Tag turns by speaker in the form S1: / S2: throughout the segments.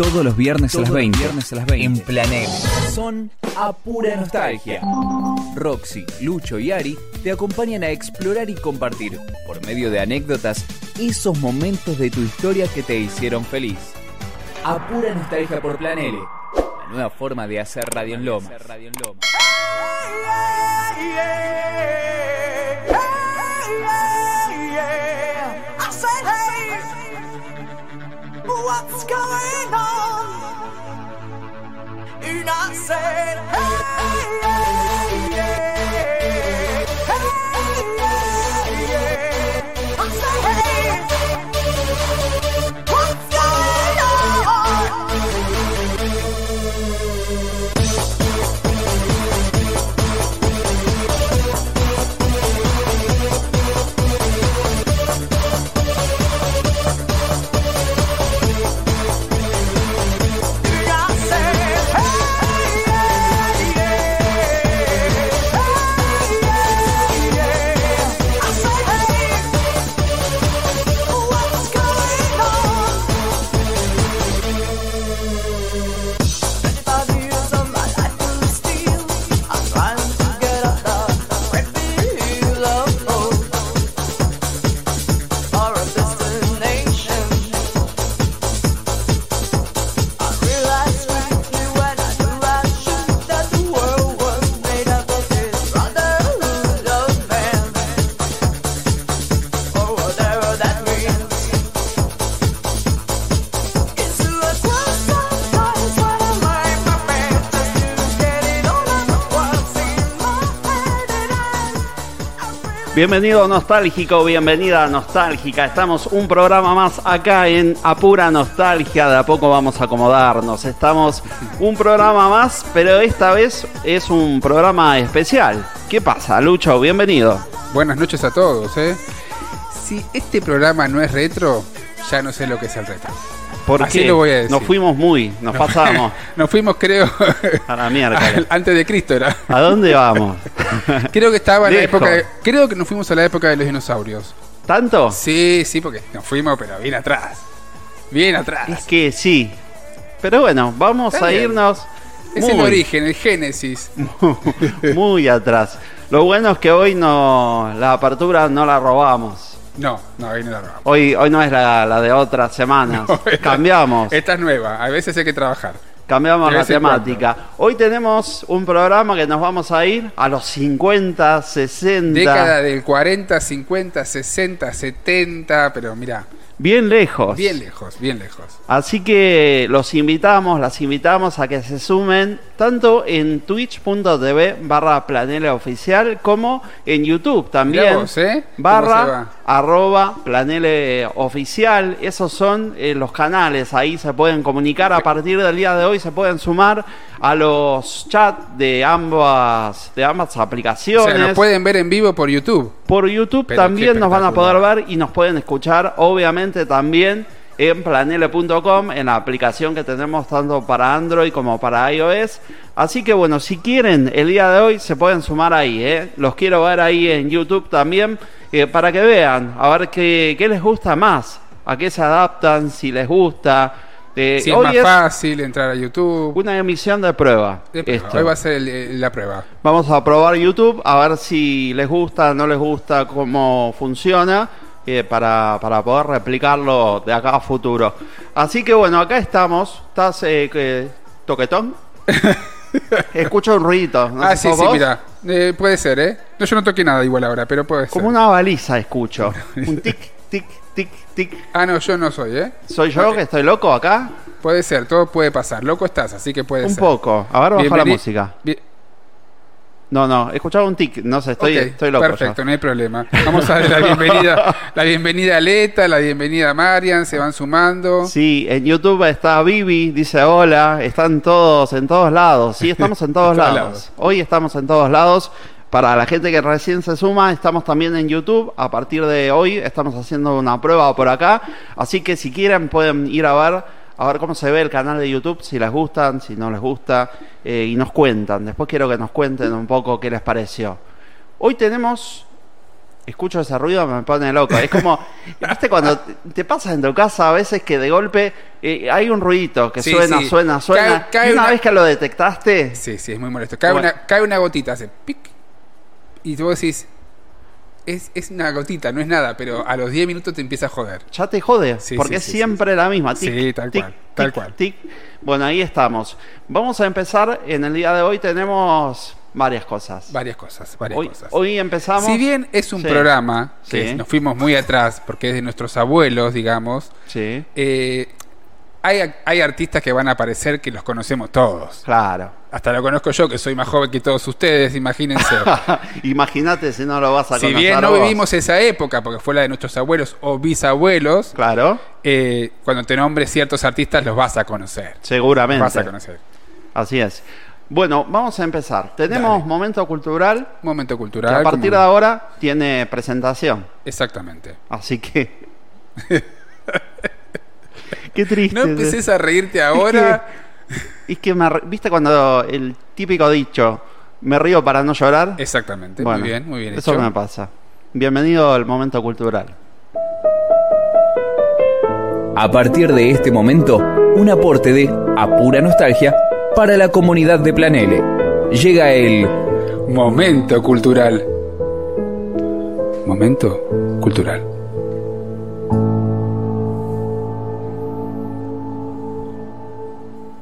S1: Todos los viernes, a, las 20,
S2: viernes a las 20.
S1: en Planel. Son a pura nostalgia. Roxy, Lucho y Ari te acompañan a explorar y compartir, por medio de anécdotas, esos momentos de tu historia que te hicieron feliz. A pura nostalgia por Planele. La nueva forma de hacer Radio en Loma.
S3: What's going on? And I said, hey,
S4: Bienvenido nostálgico, bienvenida nostálgica. Estamos un programa más acá en Apura Nostalgia. De a poco vamos a acomodarnos. Estamos un programa más, pero esta vez es un programa especial. ¿Qué pasa, Lucho? Bienvenido.
S5: Buenas noches a todos, ¿eh? Si este programa no es retro, ya no sé lo que es el retro.
S4: ¿Por
S5: Así lo voy a decir.
S4: Nos fuimos muy, nos pasamos
S5: Nos fuimos, creo,
S4: a la miércoles.
S5: antes de Cristo era.
S4: ¿A dónde vamos?
S5: Creo que estaba en la época. de- creo que nos fuimos a la época de los dinosaurios.
S4: ¿Tanto?
S5: Sí, sí, porque nos fuimos, pero bien atrás. Bien atrás.
S4: Es que sí. Pero bueno, vamos
S5: Está
S4: a
S5: bien.
S4: irnos.
S5: Es el
S4: muy-
S5: origen, el génesis.
S4: muy atrás. Lo bueno es que hoy no la apertura no la robamos.
S5: No, no, ahí no la robamos.
S4: Hoy, hoy no es la, la de otras semanas.
S5: No, esta-
S4: cambiamos,
S5: Esta es nueva. A veces hay que trabajar.
S4: cambiamos la temática. Hoy tenemos un programa que nos vamos a ir a los 50, 60,
S5: Década del 40, 50, 60, 70, pero mira,
S4: bien lejos.
S5: bien lejos, bien lejos.
S4: Así que los invitamos, las invitamos a que se sumen tanto en twitch.tv barra planela oficial como en YouTube también.
S5: Vos, ¿eh? ¿Cómo se
S4: Barra arroba planele oficial. Esos son eh, los canales. Ahí se pueden comunicar. A partir del día de hoy se pueden sumar a los chats de ambas, de ambas
S5: O
S4: aplicaciones.
S5: sea, nos pueden ver en vivo por YouTube.
S4: Por YouTube
S5: Pero
S4: también nos van a poder ver y nos pueden escuchar, obviamente también en planele.com, en la aplicación que tenemos tanto para Android como para iOS. Así que bueno, si quieren, el día de hoy se pueden sumar ahí, ¿eh? Los quiero ver ahí en YouTube también, eh, para que vean, a ver qué, qué les gusta más, a qué se adaptan, si les gusta. Eh,
S5: Si es
S4: hoy
S5: más
S4: es
S5: fácil entrar a YouTube.
S4: una emisión de prueba.
S5: De prueba.
S4: esto.
S5: Hoy va a ser el- el- la prueba.
S4: Vamos a probar YouTube a ver si les gusta, no les gusta, cómo funciona, eh, para, para poder replicarlo de acá a futuro. Así que bueno, acá estamos. ¿Estás eh, que- toquetón? Escucho un ruido. ¿no
S5: ah, sí, sí,
S4: vos?
S5: mira. Eh, puede ser, ¿eh? No, yo no toqué nada igual ahora, pero puede ser.
S4: Como una baliza escucho. Un tic, tic, tic, tic.
S5: Ah, no, yo no soy, ¿eh?
S4: ¿Soy yo que estoy loco acá?
S5: Puede ser, todo puede pasar. Loco estás, así que puede
S4: Un
S5: ser.
S4: poco. A ver, baja la música.
S5: Bien-
S4: No, no, escuchaba un tic. No sé, estoy,
S5: Ok,
S4: estoy loco. ya.
S5: Perfecto, no hay problema. Vamos a dar la bienvenida, la bienvenida a Leta, la bienvenida a Marian, se van sumando.
S4: Sí, en YouTube está Vivi, dice hola, están todos en todos lados. Sí, estamos en todos
S5: En todos
S4: lados.
S5: lados.
S4: Hoy estamos en todos lados. Para la gente que recién se suma, estamos también en YouTube. A partir de hoy estamos haciendo una prueba por acá. Así que si quieren pueden ir a ver, a ver cómo se ve el canal de YouTube, si les gustan, si no les gusta, eh, y nos cuentan. Después quiero que nos cuenten un poco qué les pareció. Hoy tenemos escucho ese ruido me pone loco. Es como, ¿viste cuando te- te pasa en tu casa a veces que de golpe eh, hay un ruidito que
S5: Sí,
S4: suena,
S5: sí.
S4: suena, suena? Y una,
S5: una-
S4: vez que lo detectaste,
S5: Sí, sí, es muy molesto. Cae,
S4: Bueno.
S5: una, cae una gotita, hace pic. Y vos decís, es, es una gotita, no es nada, pero a los 10 minutos te empieza a joder.
S4: ya te jode,
S5: Sí,
S4: porque es
S5: sí,
S4: siempre la misma. Tic,
S5: Sí, tal
S4: tic,
S5: cual, tal
S4: tic,
S5: cual.
S4: tic. Bueno, ahí estamos. Vamos a empezar. En el día de hoy tenemos varias cosas.
S5: Varias cosas, varias
S4: Hoy,
S5: cosas.
S4: hoy empezamos.
S5: Si bien es un programa que
S4: Sí.
S5: nos fuimos muy atrás, porque es de nuestros abuelos, digamos,
S4: Sí,
S5: eh, hay, hay artistas que van a aparecer que los conocemos todos.
S4: claro.
S5: Hasta lo conozco yo, que soy más joven que todos ustedes, imagínense.
S4: Imagínate si no lo vas a
S5: si
S4: conocer
S5: bien no
S4: vos.
S5: vivimos esa época, porque fue la de nuestros abuelos o bisabuelos,
S4: Claro,
S5: eh, cuando te nombres ciertos artistas los vas a conocer.
S4: seguramente.
S5: Vas a conocer.
S4: Así es. Bueno, vamos a empezar. Tenemos
S5: Dale.
S4: momento cultural
S5: Momento
S4: que
S5: cultural.
S4: a partir
S5: como-
S4: de ahora tiene presentación.
S5: Exactamente.
S4: Así que. Qué triste.
S5: No empeces a reírte ahora.
S4: Es que me ¿Viste cuando el típico dicho, me río para no llorar?
S5: Exactamente.
S4: Bueno,
S5: muy bien, muy bien.
S4: Eso
S5: hecho.
S4: me pasa. Bienvenido al momento cultural.
S1: A partir de este momento, un aporte de a pura nostalgia para la comunidad de Planele. Llega el
S5: Momento cultural. Momento cultural.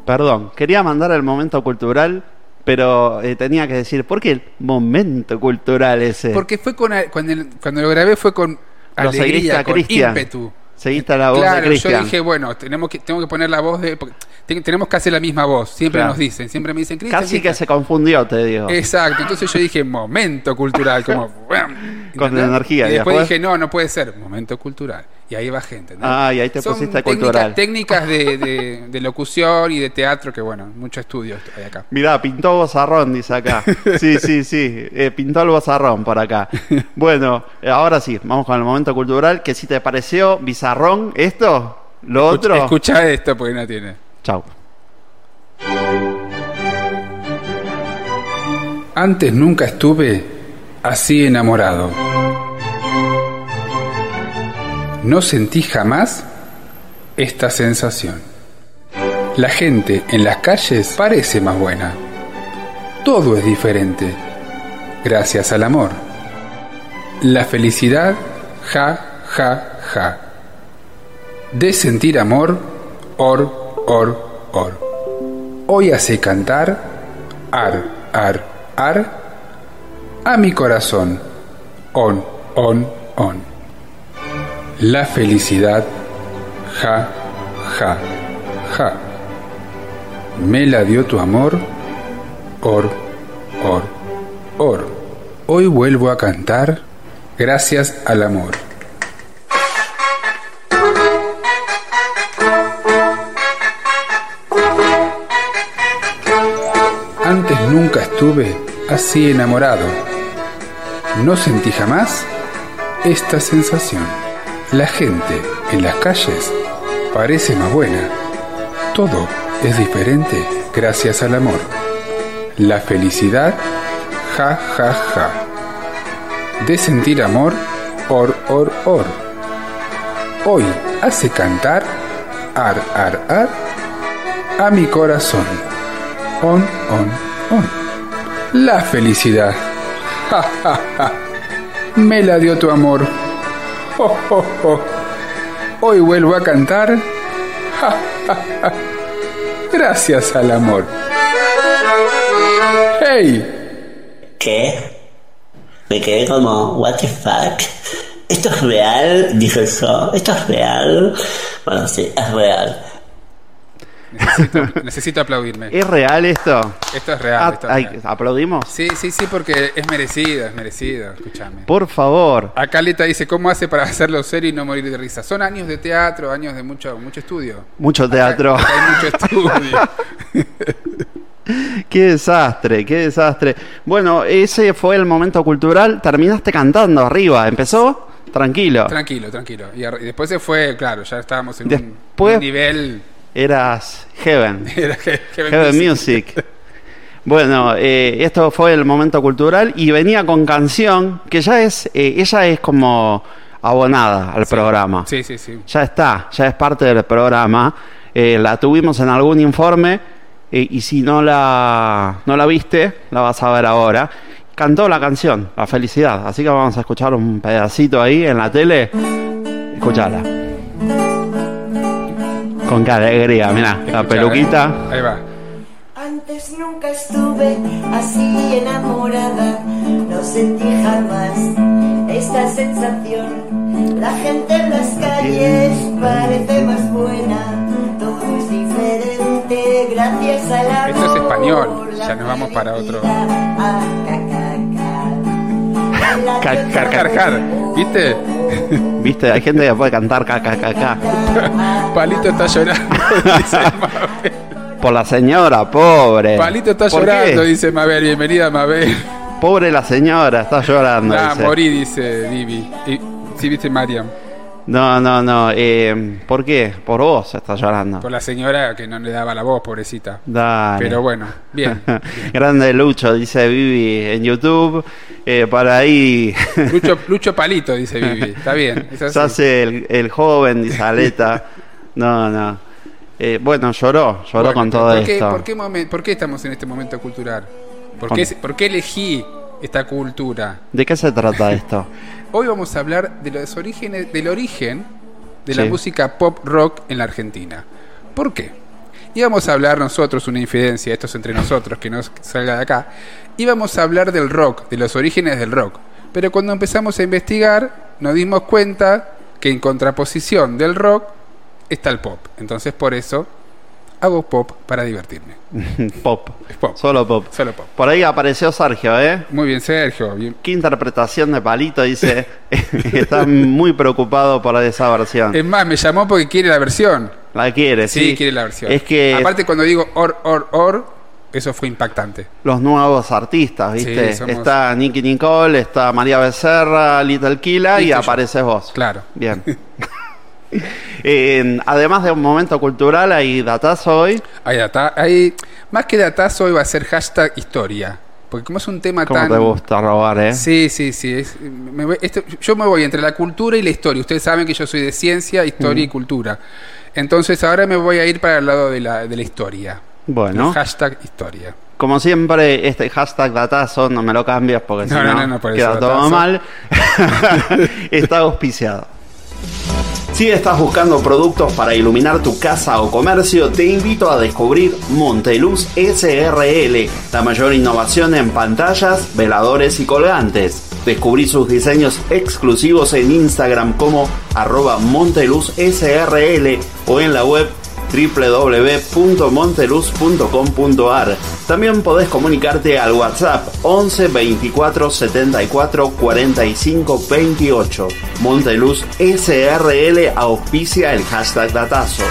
S4: Perdón, quería mandar el momento cultural, pero eh, tenía que decir, ¿por qué el momento cultural ese?
S5: Porque fue con cuando, el- cuando lo grabé fue con alegría, con
S4: Cristian.
S5: ímpetu.
S4: Seguiste la voz
S5: claro,
S4: de
S5: yo
S4: Cristian.
S5: dije, bueno, tenemos que, tengo que poner la voz de. porque tenemos que hacer la misma voz. Siempre
S4: Claro.
S5: nos dicen, siempre me dicen, Cristian.
S4: Casi que
S5: Cristian".
S4: se confundió, te digo.
S5: Exacto, entonces yo dije momento cultural, como.
S4: Con
S5: ¿entendés?
S4: energía,
S5: Y
S4: y
S5: después,
S4: después-
S5: dije, no, no puede ser, momento cultural. Y ahí va gente. ¿entendés?
S4: Ah, y ahí te
S5: Son
S4: pusiste
S5: técnica-
S4: cultural.
S5: Técnicas de, de- de locución y de teatro que, bueno, mucho estudio hay acá.
S4: Mirá, pintó bozarrón, dice acá. Sí, sí, sí, eh, pintó el bozarrón por acá. Bueno, eh, ahora sí, vamos con el momento cultural. Que si te pareció bizarrón esto, lo otro.
S5: Escucha esto porque no tiene.
S4: Chau.
S5: Antes nunca estuve así enamorado. No sentí jamás esta sensación. La gente en las calles parece más buena. Todo es diferente. Gracias al amor. La felicidad, ja, ja, ja. De sentir amor, or, or, or. Hoy hace cantar, ar, ar, ar, a mi corazón, on, on, on. La felicidad, ja, ja, ja. Me la dio tu amor, or, or, or. Hoy vuelvo a cantar gracias al amor. Antes nunca estuve así enamorado. No sentí jamás esta sensación. La gente en las calles parece más buena. Todo es diferente gracias al amor. La felicidad, ja, ja, ja. De sentir amor, or, or, or. Hoy hace cantar, ar, ar, ar, a mi corazón. On, on, on. La felicidad. Ja, ja, ja. Me la dio tu amor. Oh, oh, oh. Hoy vuelvo a cantar. Gracias al amor. ¡Hey!
S2: ¿Qué? Me quedé como, what the fuck? ¿Esto es real? Dije yo, ¿esto es real? Bueno, sí, es real.
S5: Necesito, necesito aplaudirme.
S4: ¿Es real esto?
S5: Esto es real.
S4: Ah,
S5: esto es
S4: ay,
S5: real.
S4: ¿Aplaudimos?
S5: Sí, sí, sí, porque es merecido, es merecido. Escúchame.
S4: Por favor.
S5: Acá Leta dice, ¿cómo hace para hacerlo serio y no morir de risa? Son años de teatro, años de mucho, mucho estudio.
S4: Mucho teatro.
S5: Acá hay mucho estudio.
S4: Qué desastre, qué desastre. Bueno, ese fue el momento cultural. Terminaste cantando arriba. ¿Empezó? Tranquilo.
S5: tranquilo, tranquilo. Y, después se fue, claro, ya estábamos en
S4: Después-
S5: un, nivel...
S4: Eras Heaven.
S5: Era
S4: Heaven
S5: Music.
S4: Music. Bueno, eh, esto fue el momento cultural y venía con canción que ya es, eh, ella es como abonada al programa.
S5: Sí, sí, sí.
S4: Ya está, ya es parte del programa. Eh, la tuvimos en algún informe eh, y si no la, no la viste, la vas a ver ahora. Cantó la canción, La Felicidad. Así que vamos a escuchar un pedacito ahí en la tele. Escuchala. Con qué alegría, mirá, la peluquita.
S5: ¿eh? Ahí va.
S6: Antes nunca estuve así enamorada, no sentí jamás esta sensación. La gente en las calles parece más buena, todo es diferente gracias al amor.
S5: Esto es español,
S6: la
S5: ya nos vamos para otro.
S6: Felicidad. Ah, ca, ca, ca.
S4: Ca- ca-
S5: Car, car, ¿viste?
S4: Viste, hay gente que puede cantar caca,
S5: Palito está llorando, dice Mabel.
S4: Por la señora, pobre.
S5: Palito está
S4: ¿Por
S5: llorando,
S4: qué?
S5: dice Mabel. Bienvenida, Mabel.
S4: Pobre la señora, está llorando.
S5: Ah,
S4: dice.
S5: morí, dice Vivi. Y, sí, viste Mariam.
S4: No, no, no. eh, ¿Por qué? Por vos está llorando.
S5: Por la señora que no le daba la voz, pobrecita.
S4: Dale.
S5: Pero bueno, bien.
S4: Grande Lucho, dice Vivi en YouTube. Eh, para ahí
S5: Lucho, Lucho Palito, dice Vivi. Está bien. Es así.
S4: se hace el, el joven, dice Aleta. No, no. Eh, bueno, lloró, lloró
S5: Bueno,
S4: con todo
S5: ¿por qué,
S4: esto.
S5: ¿por qué, por qué estamos en este momento cultural? ¿Por qué, ¿Por qué elegí esta cultura?
S4: ¿De qué se trata esto?
S5: Hoy vamos a hablar de los orígenes, del origen de la música pop rock en la Argentina. ¿Por qué? Íbamos a hablar nosotros, una infidencia, esto es entre nosotros, que no salga de acá. Íbamos a hablar del rock, de los orígenes del rock. Pero cuando empezamos a investigar, nos dimos cuenta que en contraposición del rock está el pop. Entonces, por eso hago pop para divertirme.
S4: pop.
S5: Es pop.
S4: Solo pop.
S5: Solo pop.
S4: Por ahí apareció Sergio, ¿eh?
S5: Muy bien, Sergio. Bien.
S4: ¿Qué interpretación de Palito? Dice. Está muy preocupado por esa versión.
S5: Es más, me llamó porque quiere la versión.
S4: La quiere, sí.
S5: Sí, quiere la versión.
S4: Es que
S5: Aparte, cuando digo or, or, or, eso fue impactante.
S4: los nuevos artistas, ¿viste?
S5: Sí, somos-
S4: Está Nicky Nicole, está María Becerra, Little Kila y
S5: yo.
S4: apareces vos.
S5: Claro.
S4: Bien. Eh, además de un momento cultural, hay datazo hoy.
S5: Hay data, hay, más que datazo, hoy va a ser hashtag historia. Porque como es un tema
S4: ¿Cómo
S5: tan.
S4: te gusta robar, eh?
S5: Sí, sí, sí. es- me voy- esto- yo me voy entre la cultura y la historia. Ustedes saben que yo soy de ciencia, historia y cultura. Entonces ahora me voy a ir para el lado de la, de la historia.
S4: Bueno,
S5: El hashtag historia.
S4: como siempre, este hashtag datazo no me lo cambias porque
S5: No,
S4: si
S5: no,
S4: no,
S5: no, no, por
S4: queda todo
S5: datazo.
S4: mal. Está auspiciado. Si estás buscando productos para iluminar tu casa o comercio, te invito a descubrir Monteluz SRL, la mayor innovación en pantallas, veladores y colgantes. Descubrí sus diseños exclusivos en Instagram como arroba Monteluz SRL o en la web www.monteluz.com.ar. También podés comunicarte al WhatsApp 11 24 74 45 28. Monteluz SRL auspicia el hashtag datazo.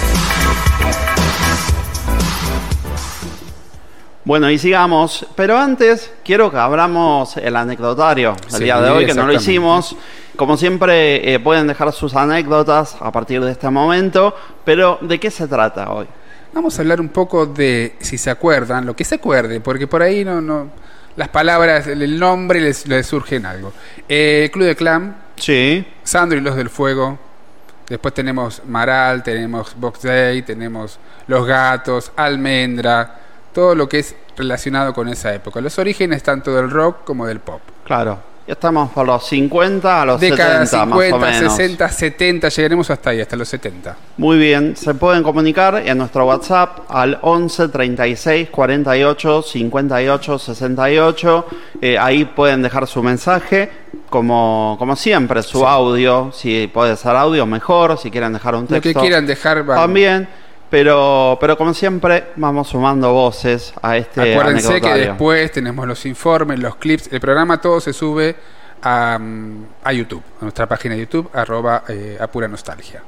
S4: Bueno, y sigamos, pero antes quiero que abramos el anecdotario del
S5: Sí,
S4: día de hoy, que no lo hicimos. Como siempre, eh, pueden dejar sus anécdotas a partir de este momento, pero ¿de qué se trata hoy?
S5: Vamos a hablar un poco de, si se acuerdan, lo que se acuerde, porque por ahí no, no las palabras, el, el nombre les, les surgen algo. Eh, Club de Clan,
S4: Sí,
S5: Sandro y los del Fuego. Después tenemos Maral, tenemos Box Day, tenemos Los Gatos, Almendra, todo lo que es relacionado con esa época. Los orígenes tanto del rock como del pop.
S4: claro. Ya estamos por los 50 a los
S5: Década
S4: 70 más o
S5: 50,
S4: menos.
S5: 60, 70, llegaremos hasta ahí, hasta los 70.
S4: Muy bien, se pueden comunicar en nuestro WhatsApp al 11 36 48 58 68. Eh, ahí pueden dejar su mensaje, como, como siempre, su audio. Si puede ser audio, mejor. Si quieren dejar un
S5: Lo
S4: texto,
S5: que quieran dejar,
S4: también. Pero, pero como siempre, vamos sumando voces a este
S5: Acuérdense que después tenemos los informes, los clips, el programa todo se sube a, a YouTube, a nuestra página de YouTube, arroba eh, a pura nostalgia.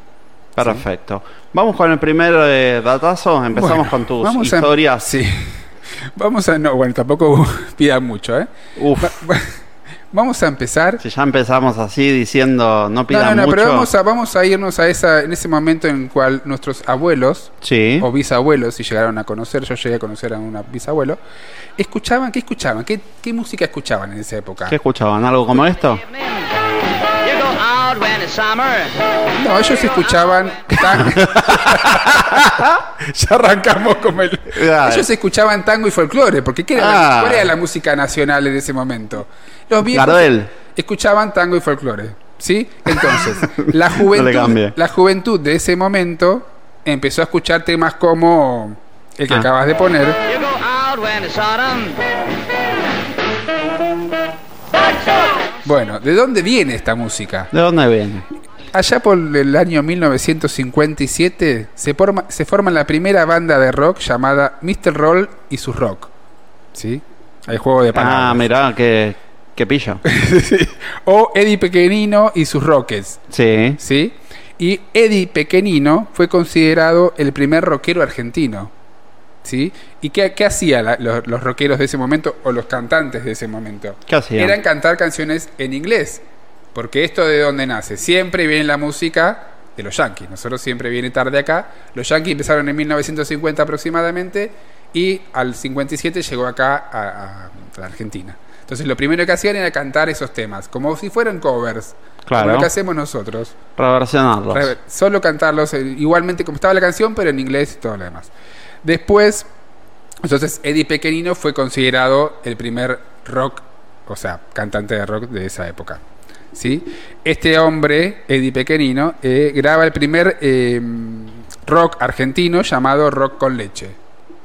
S4: Perfecto. Vamos con el primer eh, datazo. Empezamos
S5: Bueno,
S4: con tus
S5: vamos a-
S4: historias.
S5: sí. Vamos a, no, bueno, tampoco pidan mucho, ¿eh?
S4: Uf,
S5: Va- va- Vamos a empezar.
S4: Si ya empezamos así diciendo no
S5: No,
S4: pidan
S5: no, no,
S4: mucho.
S5: pero vamos a, vamos a irnos a esa, en ese momento en el cual nuestros abuelos
S4: Sí.
S5: o bisabuelos, si llegaron a conocer, yo llegué a conocer a un bisabuelo, escuchaban, ¿qué escuchaban? ¿Qué, qué música escuchaban en esa época?
S4: ¿Qué escuchaban? ¿Algo como esto?
S5: No, ellos escuchaban. tan- ya arrancamos el.
S4: Claro.
S5: Ellos escuchaban tango y folclore, porque ¿qué era la-
S4: Ah.
S5: ¿cuál era la música nacional en ese momento? Los viejos
S4: Gardel.
S5: escuchaban tango y folclore. ¿Sí? Entonces, la juventud, la juventud de ese momento empezó a escuchar temas como el que
S4: Ah.
S5: acabas de poner. Bueno, ¿de dónde viene esta música?
S4: ¿De dónde viene?
S5: Allá por el año 1957 se forma, se forma la primera banda de rock llamada Mr. Roll y sus rock. ¿Sí? Hay juego de palabras.
S4: Ah, mirá, qué, qué pillo.
S5: o Eddie Pequeñino y sus Rockets.
S4: Sí.
S5: ¿Sí? Y Eddie Pequeñino fue considerado el primer rockero argentino. ¿Sí? ¿Y qué, qué hacían los, los rockeros de ese momento o los cantantes de ese momento?
S4: ¿Qué hacían?
S5: Eran cantar canciones en inglés. Porque esto de dónde nace. Siempre viene la música de los Yankees. Nosotros siempre viene tarde acá. Los Yankees empezaron en 1950 aproximadamente y al 57 llegó acá a, a- a la Argentina. Entonces lo primero que hacían era cantar esos temas, como si fueran covers.
S4: Claro.
S5: Como lo que hacemos nosotros.
S4: Reversionarlos.
S5: Re- Solo cantarlos eh, igualmente como estaba la canción, pero en inglés y todo lo demás. Después, entonces Eddie Pequeñino fue considerado el primer rock, o sea, cantante de rock de esa época. ¿Sí? Este hombre, Eddie Pequeñino, eh, graba el primer eh, rock argentino llamado Rock con leche.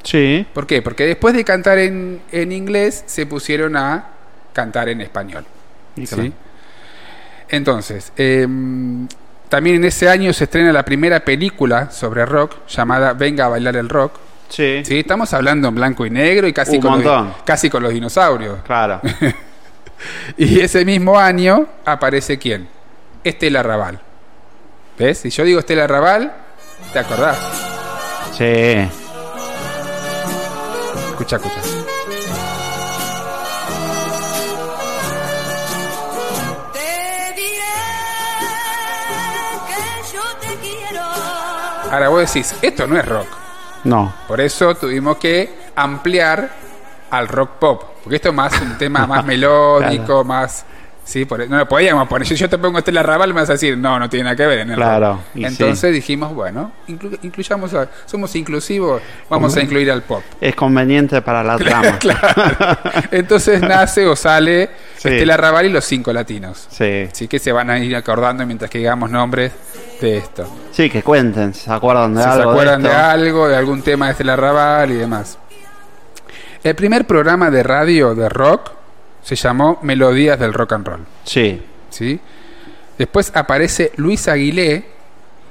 S4: Sí.
S5: ¿Por qué? Porque después de cantar en, en inglés se pusieron a cantar en español. ¿sí? Entonces, em, también en ese año se estrena la primera película sobre rock llamada Venga a bailar el rock.
S4: Sí.
S5: ¿sí? Estamos hablando en blanco y negro y casi,
S4: Un
S5: con, los, casi con los dinosaurios.
S4: Claro.
S5: Y ese mismo año aparece quién? Estela Raval. ¿Ves? Si yo digo Estela Raval, ¿te acordás?
S4: Sí.
S5: Escucha, escucha. Ahora vos decís, esto no es rock.
S4: No.
S5: Por eso tuvimos que ampliar al rock pop. Porque esto es más un tema más melódico,
S4: Claro.
S5: más. Sí, por, no lo podíamos poner. Si yo te pongo Estela Raval, me vas a decir, no, no tiene nada que ver en el
S4: Claro,
S5: rock. Entonces dijimos, bueno, inclu- incluyamos, a- somos inclusivos, vamos a incluir al pop.
S4: Es conveniente para la trama.
S5: Claro. Entonces nace o sale
S4: Sí.
S5: Estela Raval y los cinco latinos.
S4: Sí.
S5: Así que se van a ir acordando mientras que digamos nombres de esto.
S4: Sí, que cuenten, se acuerdan de
S5: si se
S4: algo.
S5: acuerdan de,
S4: esto.
S5: algo, de algún tema de Estela Raval y demás. El primer programa de radio de rock se llamó Melodías del Rock and Roll.
S4: Sí.
S5: ¿sí? Después aparece Luis Aguilé,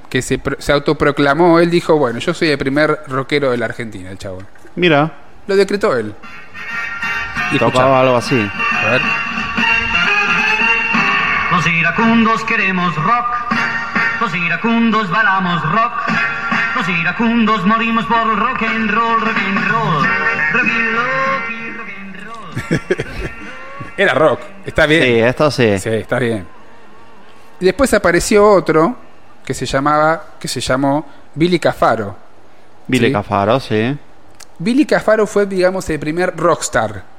S5: que se, se autoproclamó. Él dijo: Bueno, yo soy el primer rockero de la Argentina, el chavo.
S4: Mira,
S5: Lo decretó él. Y
S4: tocaba algo así.
S5: a ver.
S7: Los iracundos queremos rock, los iracundos bailamos rock, los iracundos morimos por rock and roll, rock and roll, rock and roll, y rock and roll.
S5: Era rock, está bien.
S4: Sí, esto sí.
S5: Sí, está bien. Y después apareció otro que se llamaba, que se llamó Billy Cafaro.
S4: Billy
S5: Sí.
S4: Cafaro, sí.
S5: Billy Cafaro fue, digamos, el primer rockstar.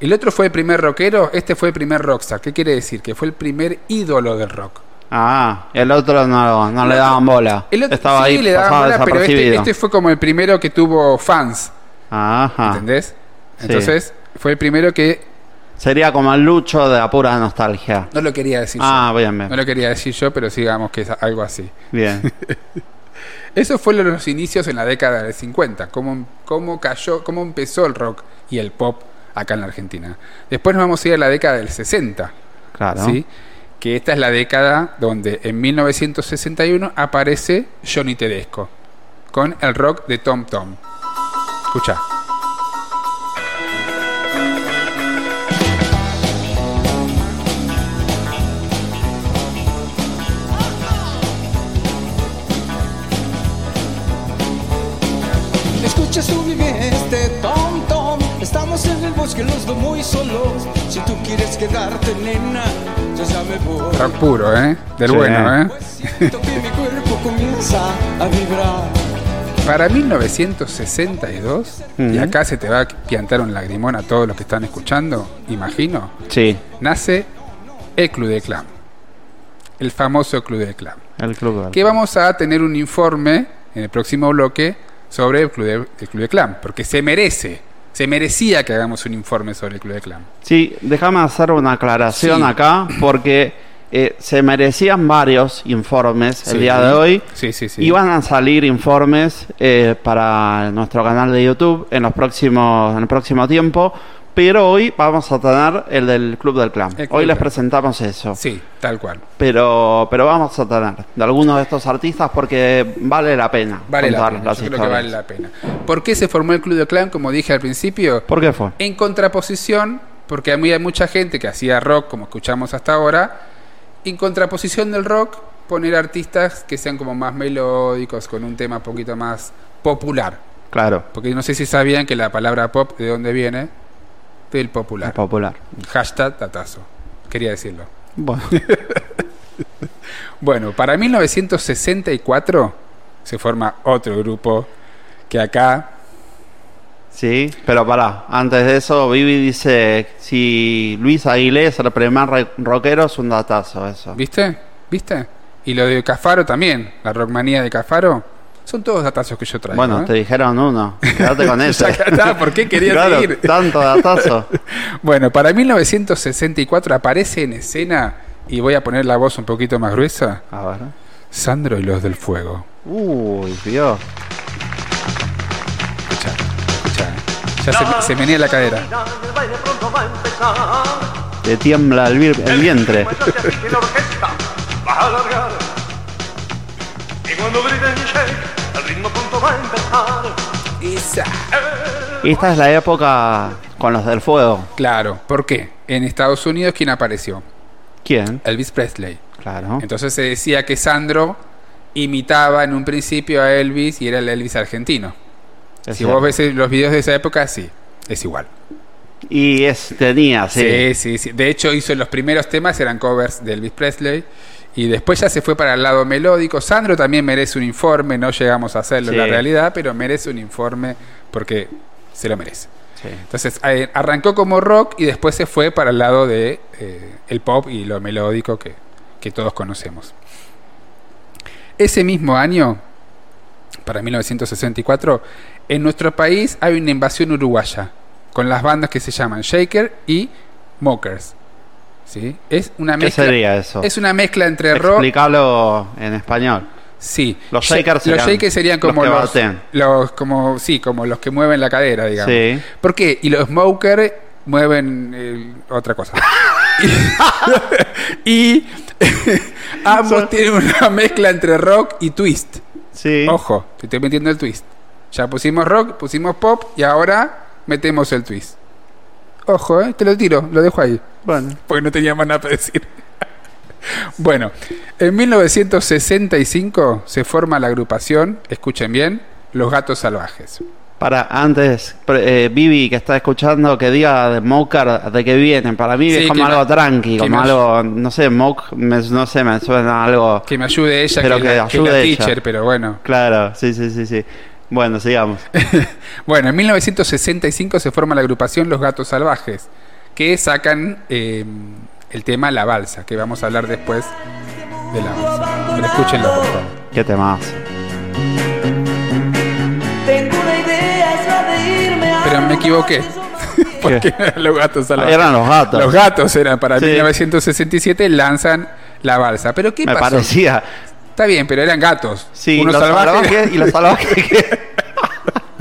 S5: El otro fue el primer rockero, este fue el primer rockstar. ¿Qué quiere decir? Que fue el primer ídolo del rock.
S4: Ah, el otro no, no le daban bola.
S5: El otro
S4: Estaba
S5: sí
S4: ahí,
S5: le daban bola, pero este, este fue como el primero que tuvo fans,
S4: Ajá.
S5: ¿entendés?
S4: Sí.
S5: Entonces, fue el primero que
S4: Sería como el lucho de la pura nostalgia.
S5: no lo quería decir
S4: Ah,
S5: yo.
S4: bien, bien.
S5: No lo quería decir yo, pero sí, digamos que es algo así.
S4: Bien.
S5: Eso fue los inicios en la década del 50, cómo, cómo cayó, cómo empezó el rock y el pop acá en la Argentina. Después nos vamos a ir a la década del 60,
S4: Claro.
S5: ¿sí? que esta es la década donde en 1961 aparece Johnny Tedesco con el rock de Tom Tom. Escucha.
S8: Estamos en el bosque los dos muy solos. Si tú quieres quedarte, nena, yo ya me voy.
S5: Rock puro, ¿eh? Del
S4: Sí.
S5: bueno, ¿eh?
S8: Pues siento que mi cuerpo comienza a vibrar.
S5: Para 1962, y acá se te va a piantar un lagrimón a todos los que están escuchando, imagino,
S4: Sí,
S5: nace el Club de Clan. El famoso Club de Clan.
S4: el club. del-
S5: Que vamos a tener un informe en el próximo bloque sobre el Club de, el Club de Clan, porque se merece, se merecía que hagamos un informe sobre el Club de Clan.
S4: Sí, déjame hacer una aclaración
S5: Sí.
S4: acá, porque eh, se merecían varios informes el día de hoy.
S5: Sí, sí, sí.
S4: Iban a salir informes eh, para nuestro canal de YouTube en los próximos, en el próximo tiempo, pero hoy vamos a tener el del Club del Clan.
S5: Club
S4: Hoy
S5: del
S4: les
S5: Clan.
S4: presentamos eso.
S5: Sí, tal cual.
S4: Pero, pero vamos a tener de algunos de estos artistas porque vale la pena
S5: Vale la pena,
S4: las
S5: yo creo que vale la pena. ¿Por qué se formó el Club de Clan? Como dije al principio,
S4: ¿Por qué fue?
S5: en contraposición, porque había mucha gente que hacía rock, como escuchamos hasta ahora, en contraposición del rock, poner artistas que sean como más melódicos, con un tema un poquito más popular.
S4: Claro,
S5: Porque no sé si sabían que la palabra pop, ¿de dónde viene? Del popular.
S4: es popular.
S5: Hashtag tatazo. Quería decirlo.
S4: Bueno,
S5: Bueno, para 1964 se forma otro grupo que acá
S4: sí, pero pará, antes de eso, Vivi dice, si Luis Aguilé es el primer rockero, es un datazo eso.
S5: ¿Viste? ¿Viste? Y lo de Cafaro también, la rockmanía de Cafaro, son todos datazos que yo traigo.
S4: Bueno,
S5: ¿eh?
S4: te dijeron uno, quédate con ese.
S5: Ya está, ¿por qué querías
S4: Claro,
S5: seguir?
S4: tanto datazo.
S5: Bueno, para 1964 aparece en escena, y voy a poner la voz un poquito más gruesa,
S4: A ver.
S5: Sandro y los del fuego.
S4: Uy, Dios.
S5: Escucha, escucha. Ya se, se menea la cadera.
S4: Te tiembla el, el vientre.
S3: Y cuando griten shake, el ritmo pronto va a empezar.
S4: Esta es la época con los del fuego.
S5: Claro, ¿por qué? En Estados Unidos, ¿quién apareció?
S4: ¿Quién?
S5: Elvis Presley.
S4: Claro.
S5: Entonces se decía que Sandro imitaba en un principio a Elvis y era el Elvis argentino.
S4: Es
S5: si
S4: cierto.
S5: vos ves los videos de esa época, sí, es igual.
S4: Y es, tenía, sí.
S5: Sí, sí, sí. De hecho, hizo los primeros temas, eran covers de Elvis Presley. Y después ya se fue para el lado melódico. Sandro también merece un informe, no llegamos a hacerlo en la realidad, pero merece un informe porque se lo merece.
S4: Sí.
S5: Entonces eh, arrancó como rock y después se fue para el lado de eh, el pop y lo melódico que, que todos conocemos. Ese mismo año, para 1964, en nuestro país hay una invasión uruguaya con las bandas que se llaman Shaker y Mokers. ¿Sí? Es una
S4: ¿Qué sería eso?
S5: Es una mezcla entre rock.
S4: Explícalo en español.
S5: Sí.
S4: Los
S5: Sha-
S4: shakers
S5: los
S4: serían
S5: shakers serían
S4: los
S5: como los, los- como sí, como los que mueven la cadera, digamos.
S4: Sí.
S5: ¿Por qué? Y los smokers mueven eh, otra cosa. y y ambos tienen una mezcla entre rock y twist.
S4: Sí.
S5: Ojo, te estoy metiendo el twist. Ya pusimos rock, pusimos pop y ahora metemos el twist. Ojo, eh, te lo tiro, lo dejo ahí.
S4: Bueno.
S5: Porque no tenía más nada para decir. bueno, en 1965 se forma la agrupación, escuchen bien, Los Gatos Salvajes.
S4: Para antes, eh, Vivi que está escuchando, que diga de Moker de qué vienen. Para mí
S5: Sí,
S4: es como
S5: que me-
S4: algo tranqui,
S5: que
S4: como algo, no sé, Mock, me- no sé, me suena algo.
S5: Que me ayude ella,
S4: Pero
S5: que,
S4: que
S5: que la
S4: ayude ella.
S5: teacher, pero bueno.
S4: Claro, sí, sí, sí, sí. Bueno, sigamos.
S5: Bueno, en 1965 se forma la agrupación Los Gatos Salvajes, que sacan eh, el tema La Balsa, que vamos a hablar después de la balsa. Pero escúchenlo, por favor.
S4: ¿Qué temas?
S5: Pero me equivoqué. Porque eran los gatos salvajes.
S4: Eran los gatos.
S5: Los gatos eran para
S4: Sí.
S5: 1967 lanzan la balsa. Pero ¿qué
S4: Me
S5: pasó?
S4: parecía.
S5: Está bien, pero eran gatos.
S4: Sí,
S5: Unos
S4: los
S5: salvajes.
S4: salvajes y los salvajes que-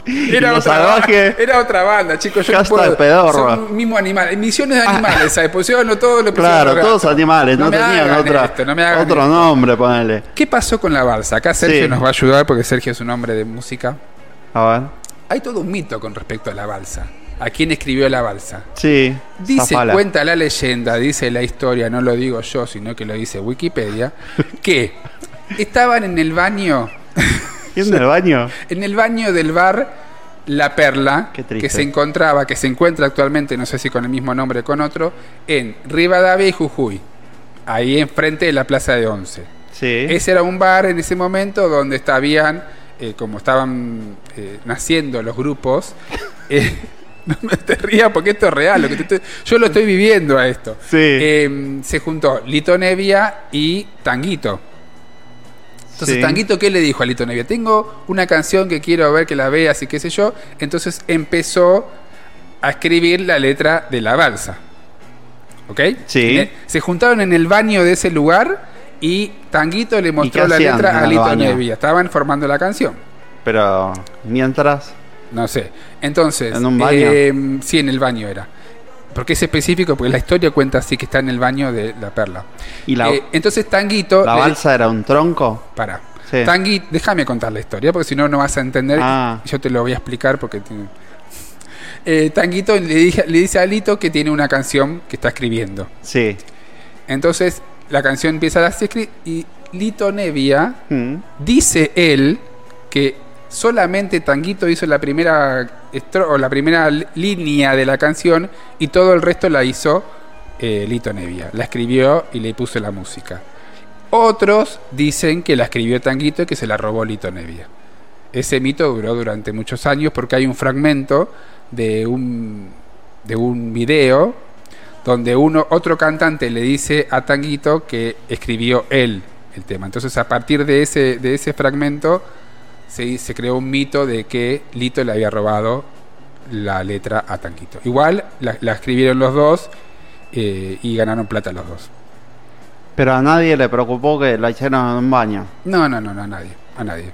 S5: Era otra,
S4: salvajes-
S5: era otra banda, chicos. Yo no puedo.
S4: pedorro.
S5: Son mismo animal. Misiones de animales, ¿sabes? Pusieron todo lo
S4: Claro, todos animales, no,
S5: me
S4: tenían otra,
S5: esto, no
S4: otro
S5: esto.
S4: nombre, ponele.
S5: ¿Qué pasó con la balsa? Acá Sergio
S4: Sí.
S5: nos va a ayudar porque Sergio es un hombre de música.
S4: A ver.
S5: Hay todo un mito con respecto a la balsa. ¿A quién escribió la balsa?
S4: Sí.
S5: Dice,
S4: zafala.
S5: cuenta la leyenda, dice la historia, no lo digo yo, sino que lo dice Wikipedia, que estaban en el baño,
S4: ¿Quién del baño?
S5: en el baño del bar La Perla, que se encontraba, que se encuentra actualmente, no sé si con el mismo nombre o con otro, en Rivadavia y Jujuy, ahí enfrente de la Plaza de Once.
S4: Sí.
S5: Ese era un bar en ese momento donde estaban, eh, como estaban eh, naciendo los grupos, eh, no me te rías porque esto es real, lo que te estoy- yo lo estoy viviendo a esto.
S4: Sí.
S5: Eh, se juntó Lito Nevia y Tanguito. Entonces,
S4: Sí.
S5: Tanguito, ¿qué le dijo a Lito Nevia? Tengo una canción que quiero ver que la veas y qué sé yo. Entonces empezó a escribir la letra de la balsa. ¿Ok?
S4: Sí.
S5: Eh, Se juntaron en el baño de ese lugar y Tanguito le mostró la letra a Lito? Nevia. Estaban formando la canción.
S4: Pero mientras.
S5: No sé. Entonces.
S4: ¿En un baño?
S5: eh, sí, en el baño era. Porque es específico, porque la historia cuenta así que está en el baño de la perla.
S4: ¿Y la,
S5: Eh, entonces Tanguito.
S4: la
S5: le-
S4: balsa era un tronco?
S5: Para.
S4: Sí.
S5: Tanguito, déjame contar la historia, porque si no, no vas a entender.
S4: Ah.
S5: Yo te lo voy a explicar porque. Eh, Tanguito le, dije- le dice a Lito que tiene una canción que está escribiendo.
S4: Sí.
S5: Entonces, la canción empieza a escribir y Lito Nevia
S4: Mm.
S5: dice él que solamente Tanguito hizo la primera o la primera línea de la canción y todo el resto la hizo eh, Lito Nevia. La escribió y le puso la música. Otros dicen que la escribió Tanguito y que se la robó Lito Nevia. Ese mito duró durante muchos años porque hay un fragmento de un, de un video donde uno, otro cantante le dice a Tanguito que escribió él el tema. Entonces a partir de ese, de ese fragmento se, se creó un mito de que Lito le había robado la letra a Tanguito. Igual la, la escribieron los dos eh, y ganaron plata los dos.
S4: Pero a nadie le preocupó que la hicieron en un baño.
S5: No, no, no, no, a nadie, a nadie.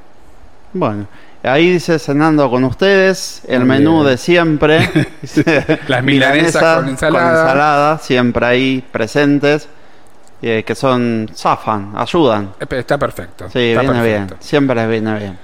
S4: Bueno, ahí dice cenando con ustedes, el
S5: Muy
S4: menú
S5: bien.
S4: de siempre.
S5: Las milanesas con ensalada.
S4: ensalada, siempre ahí presentes, eh, que son, zafan, ayudan.
S5: Eh, Está perfecto.
S4: Sí,
S5: está
S4: viene
S5: perfecto.
S4: bien, siempre viene bien.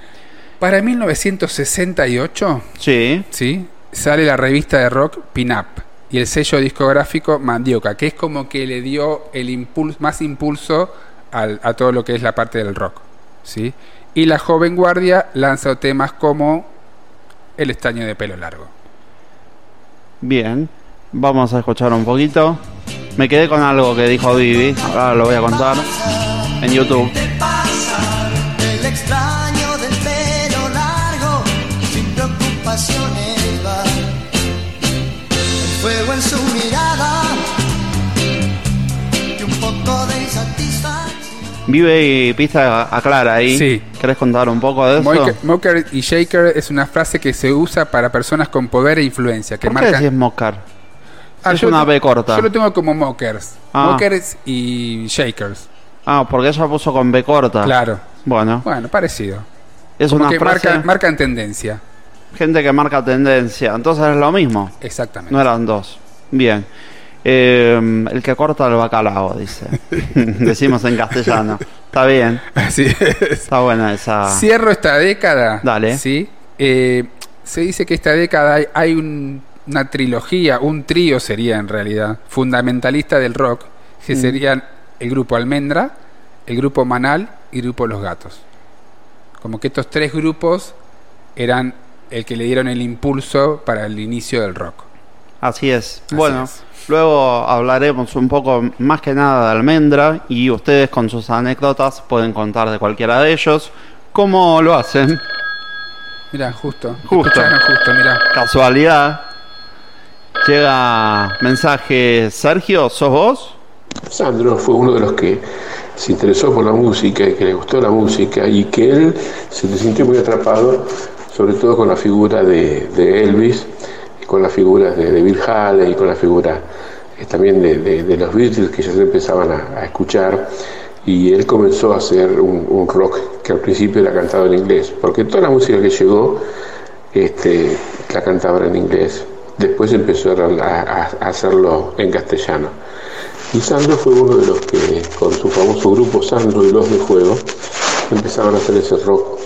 S5: Para 1968,
S4: Sí,
S5: ¿sí? sale la revista de rock Pin Up y el sello discográfico Mandioca, que es como que le dio el impulso, más impulso al- a todo lo que es la parte del rock. ¿sí? Y la joven guardia lanza temas como El estaño de pelo largo.
S4: bien. Vamos a escuchar un poquito. Me quedé con algo que dijo Vivi, ahora lo voy a contar en YouTube. Vive y pista aclara ahí.
S5: Sí.
S4: ¿Querés contar un poco de eso?
S5: Moker y shaker es una frase que se usa para personas con poder e influencia, que
S4: ¿Por qué decís mocar?
S5: Ah,
S4: es una B corta.
S5: Yo lo tengo como mokers.
S4: Ah.
S5: Mokers y shakers.
S4: Ah, porque ella puso con B corta.
S5: Claro.
S4: Bueno,
S5: Bueno, parecido.
S4: es
S5: Como
S4: una
S5: que
S4: frase,
S5: marca, marcan tendencia.
S4: gente que marca tendencia. Entonces es lo mismo.
S5: Exactamente.
S4: No eran dos. Bien. Eh, el que corta el bacalao, dice. Decimos en castellano. Está bien.
S5: Así es.
S4: Está buena esa.
S5: Cierro esta década.
S4: Dale.
S5: ¿sí? Eh, se dice que esta década hay, hay un- una trilogía, un trío sería en realidad, fundamentalista del rock, que
S4: Mm.
S5: serían el grupo Almendra, el grupo Manal y el grupo Los Gatos. Como que estos tres grupos eran el que le dieron el impulso para el inicio del rock.
S4: Así es.
S5: Así
S4: bueno,
S5: es.
S4: Luego hablaremos un poco más que nada de almendra y ustedes con sus anécdotas pueden contar de cualquiera de ellos. ¿Cómo lo hacen?
S5: Mira, justo.
S4: Justo. Casualidad. Llega mensaje, Sergio, ¿sos vos?
S9: Sandro fue uno de los que se interesó por la música y que le gustó la música y que él se sintió muy atrapado, sobre todo con la figura de, de Elvis, con las figuras de, de Bill Haley con la figura eh, también de, de- los Beatles que ya se empezaban a, escuchar y él comenzó a hacer un, rock que al principio era cantado en inglés, porque toda la música que llegó este, la cantaba en inglés, después empezó a, hacerlo en castellano. Y Sandro fue uno de los que, con su famoso grupo Sandro y los de Fuego, empezaron a hacer ese rock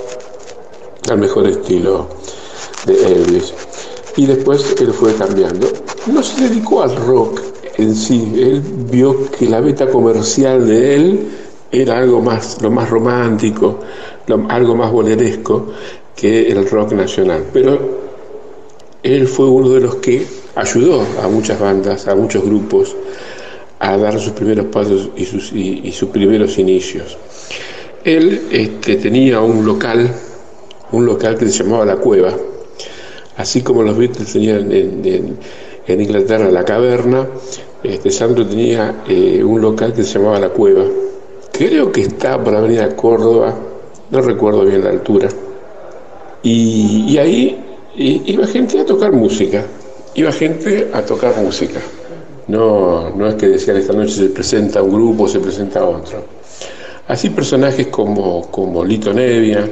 S9: al mejor estilo de Elvis. Y después él fue cambiando. No se dedicó al rock en sí, él vio que la beta comercial de él era algo más, lo más romántico, algo más boleresco que el rock nacional. Pero él fue uno de los que ayudó a muchas bandas, a muchos grupos, a dar sus primeros pasos y sus, y sus primeros inicios. Él este, tenía un local, un local que se llamaba La Cueva, así como los Beatles tenían en, en- Inglaterra la caverna, este, Sandro tenía eh, un local que se llamaba La Cueva. Creo que está por Avenida Córdoba, no recuerdo bien la altura. Y, y ahí iba gente a tocar música, iba gente a tocar música. No, no es que decían esta noche se presenta un grupo, se presenta otro. Así personajes como, como Lito Nevia,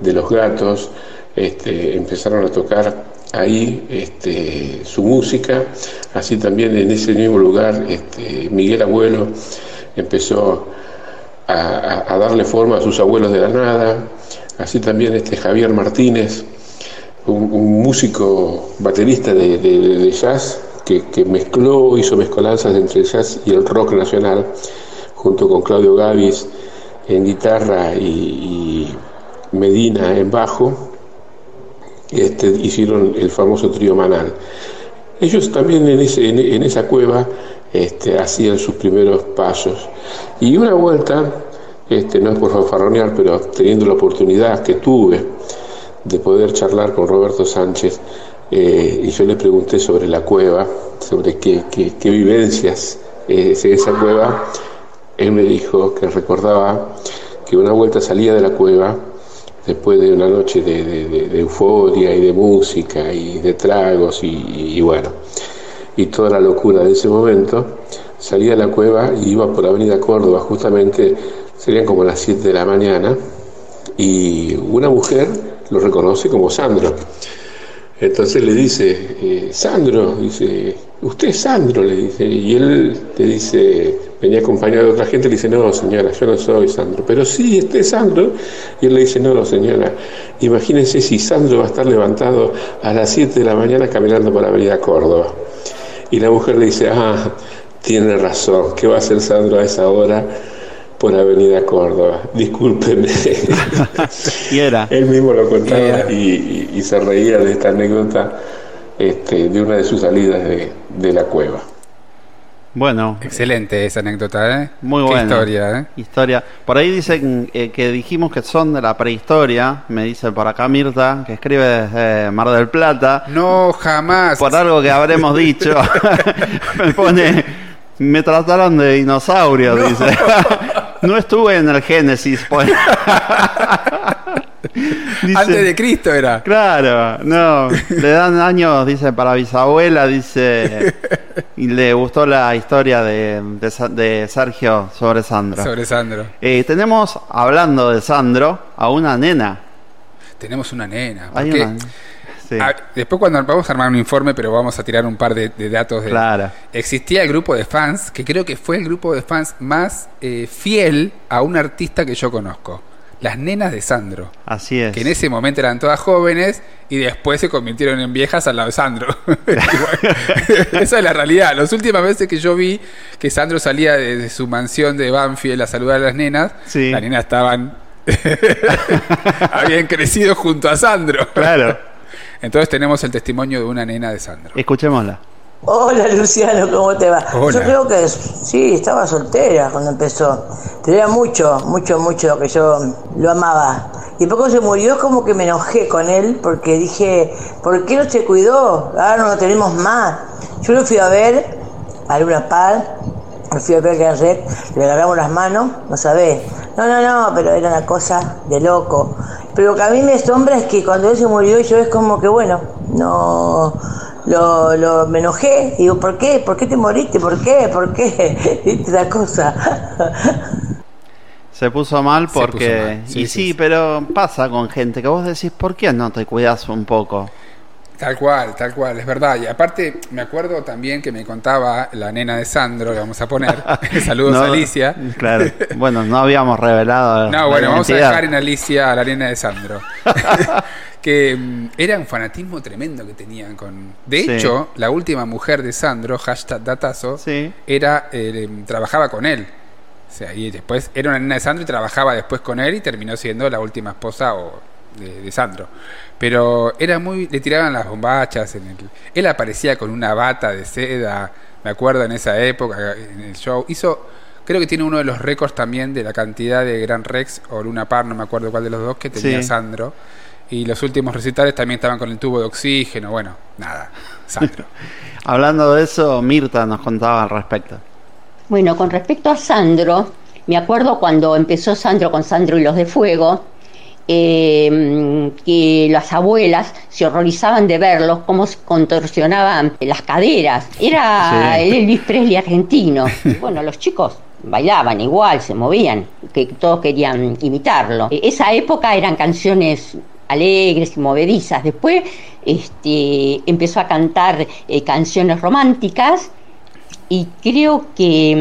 S9: de Los Gatos, este, empezaron a tocar ahí este, su música. Así también en ese mismo lugar este, Miguel Abuelo empezó a, darle forma a sus abuelos de la nada. Así también este Javier Martínez, un, músico baterista de, de- jazz que, que mezcló, hizo mezcolanzas entre el jazz y el rock nacional, junto con Claudio Gavis en guitarra y Medina en bajo, este, hicieron el famoso trío Manal. Ellos también en, esa cueva este, hacían sus primeros pasos. Y una vuelta, este, no es por fanfarronear, pero teniendo la oportunidad que tuve de poder charlar con Roberto Sánchez, eh, y yo le pregunté sobre la cueva, sobre qué, qué- vivencias es esa cueva, él me dijo que recordaba que una vuelta salía de la cueva después de una noche de, euforia y de música y de tragos y, y bueno, y toda la locura de ese momento, salía de la cueva y iba por Avenida Córdoba, justamente serían como las 7 de la mañana, y una mujer lo reconoce como Sandro. Entonces le dice, eh, Sandro, dice, usted es Sandro, le dice, y él le dice, venía acompañado de otra gente, le dice, no señora, yo no soy Sandro, pero sí, usted es Sandro, y él le dice, no, señora, imagínense si Sandro va a estar levantado a las 7 de la mañana caminando por la avenida Córdoba. Y la mujer le dice, ah, tiene razón, ¿qué va a hacer Sandro a esa hora por avenida Córdoba? Discúlpeme.
S4: Y era.
S9: Él mismo lo contaba
S5: Era.
S9: y, y- y se reía de esta anécdota este, de una de sus salidas de, de la cueva.
S4: Bueno,
S5: Excelente esa anécdota, ¿eh?
S4: muy
S5: Qué
S4: buena.
S5: historia, ¿eh?
S4: Historia. Por ahí dicen eh, que dijimos que son de la prehistoria. Me dice por acá Mirta, que escribe desde Mar del Plata.
S5: No, jamás.
S4: Por algo que habremos dicho. me pone. Me trataron de dinosaurio, dice. no estuve en el Génesis. pone. Dice-
S5: Antes de Cristo era.
S4: Claro, no. Le dan años, dice, para bisabuela, dice. Y le gustó la historia de, de Sergio sobre Sandro.
S5: Sobre Sandro.
S4: Eh, tenemos, hablando de Sandro, a una nena.
S5: Tenemos una nena.
S4: Hay
S5: porque-
S4: una. Sí,
S5: después cuando vamos a armar un informe, pero vamos a tirar un par de, de datos. De,
S4: claro.
S5: Existía el grupo de fans, que creo que fue el grupo de fans más eh, fiel a un artista que yo conozco. Las nenas de Sandro.
S4: Así es.
S5: Que en ese momento eran todas jóvenes y después se convirtieron en viejas al lado de Sandro. Esa es la realidad. Las últimas veces que yo vi que Sandro salía de, de su mansión de Banfield a saludar a las nenas,
S4: Sí.
S5: las nenas estaban. habían crecido junto a Sandro.
S4: Claro.
S5: Entonces tenemos el testimonio de una nena de Sandro.
S4: Escuchémosla.
S6: Hola Luciano, ¿cómo te va?
S5: Hola.
S6: Yo creo que sí, estaba soltera cuando empezó. Tenía mucho, mucho, mucho lo que yo lo amaba. Y cuando se murió es como que me enojé con él porque dije, ¿por qué no se cuidó? Ahora no lo tenemos más. Yo lo fui a ver a Luna Par, lo fui a ver a Red, le agarramos las manos, no sabés. No, no, no, pero era una cosa de loco. Pero lo que a mí me asombra es que cuando él se murió yo es como que bueno, no lo, lo, me enojé, digo, ¿por qué? ¿Por qué te moriste? ¿Por qué? ¿Por qué? ¿Viste esa cosa?
S4: Se puso mal porque.
S5: puso mal, sí,
S4: y
S5: sí,
S4: sí,
S5: sí.
S4: pero pasa con gente que vos decís, ¿por qué no te cuidas un poco?
S5: Tal cual, tal cual, es verdad. Y aparte, me acuerdo también que me contaba la nena de Sandro, le vamos a poner. Saludos
S4: No,
S5: a Alicia.
S4: Claro. Bueno, no habíamos revelado.
S5: No,
S4: la
S5: bueno, vamos a dejar en Alicia a la nena de Sandro. que mm, era un fanatismo tremendo que tenían con. De
S4: Sí.
S5: hecho, la última mujer de Sandro, hashtag datazo,
S4: Sí.
S5: era eh, trabajaba con él. O sea, y después era una nena de Sandro y trabajaba después con él y terminó siendo la última esposa o de, de Sandro. Pero era muy. Le tiraban las bombachas. En el, él aparecía con una bata de seda, me acuerdo en esa época, en el show. Hizo. Creo que tiene uno de los récords también de la cantidad de Gran Rex o Luna Par, no me acuerdo cuál de los dos, que tenía
S4: Sí.
S5: Sandro. Y los últimos recitales también estaban con el tubo de oxígeno. Bueno, nada, Sandro.
S4: Hablando de eso, Mirta nos contaba al respecto.
S10: Bueno, con respecto a Sandro, me acuerdo cuando empezó Sandro con Sandro y los de Fuego, eh, que las abuelas se horrorizaban de verlos, cómo se contorsionaban las caderas. Era
S11: Sí.
S10: el Elvis Presley argentino. Bueno, los chicos bailaban igual, se movían, que todos querían imitarlo. E- Esa época eran canciones alegres y movedizas. Después este, empezó a cantar eh, canciones románticas y creo que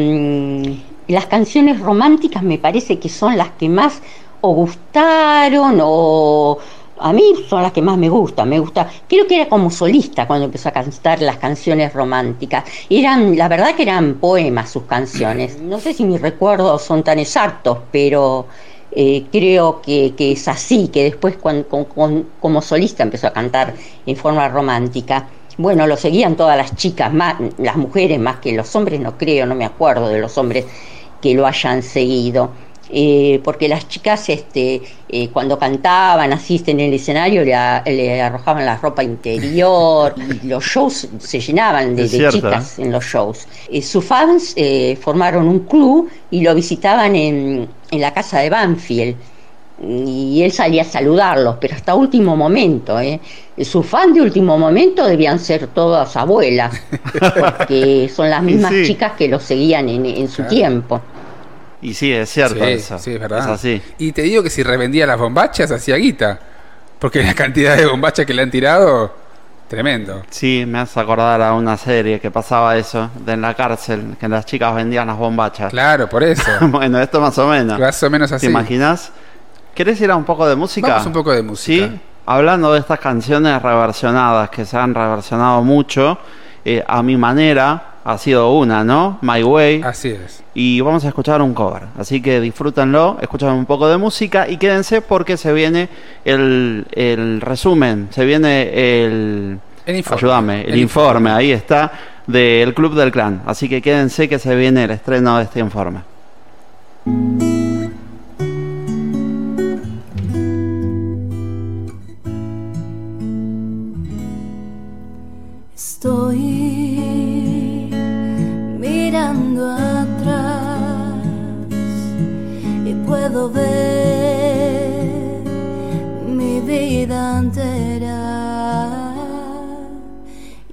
S10: mm, las canciones románticas me parece que son las que más o gustaron o a mí son las que más me gustan, me gusta. Creo que era como solista cuando empezó a cantar las canciones románticas. Eran, la verdad que eran poemas sus canciones. No sé si mis recuerdos son tan exactos, pero eh, creo que, que es así, que después cuan- con- con- como solista empezó a cantar en forma romántica. Bueno, lo seguían todas las chicas, más, las mujeres más que los hombres, no creo, no me acuerdo de los hombres que lo hayan seguido. Eh, porque las chicas este, eh, cuando cantaban así en el escenario le, a- le arrojaban la ropa interior y los shows se llenaban de, chicas en los shows. Eh, sus fans eh, formaron un club y lo visitaban en, en la casa de Banfield y él salía a saludarlos, pero hasta último momento. ¿eh? Sus fans de último momento debían ser todas abuelas, porque son las mismas
S5: sí.
S10: chicas que lo seguían en, en su
S5: Claro.
S10: tiempo.
S4: Y sí, es cierto
S5: Sí,
S4: eso.
S5: sí, es verdad.
S4: Es así.
S5: Y te digo que si revendía las bombachas, hacía guita. Porque la cantidad de bombachas que le han tirado, tremendo.
S4: Sí, me hace acordar a una serie que pasaba eso, de en la cárcel, que las chicas vendían las bombachas.
S5: Claro, por eso.
S4: bueno, esto más o menos.
S5: Más o menos así.
S4: ¿Te imaginas? ¿Querés ir a un poco de música?
S5: Vamos un poco de música.
S4: Sí, hablando de estas canciones reversionadas, que se han reversionado mucho, eh, a mi manera ha sido una, ¿no? My Way.
S5: Así es.
S4: Y vamos a escuchar un cover. Así que disfrútenlo, escuchen un poco de música y quédense porque se viene el, el resumen, se viene el...
S5: El informe.
S4: Ayúdame, el,
S5: El
S4: informe, ahí está, del Club del Clan. Así que quédense que se viene el estreno de este informe.
S11: Puedo ver mi vida entera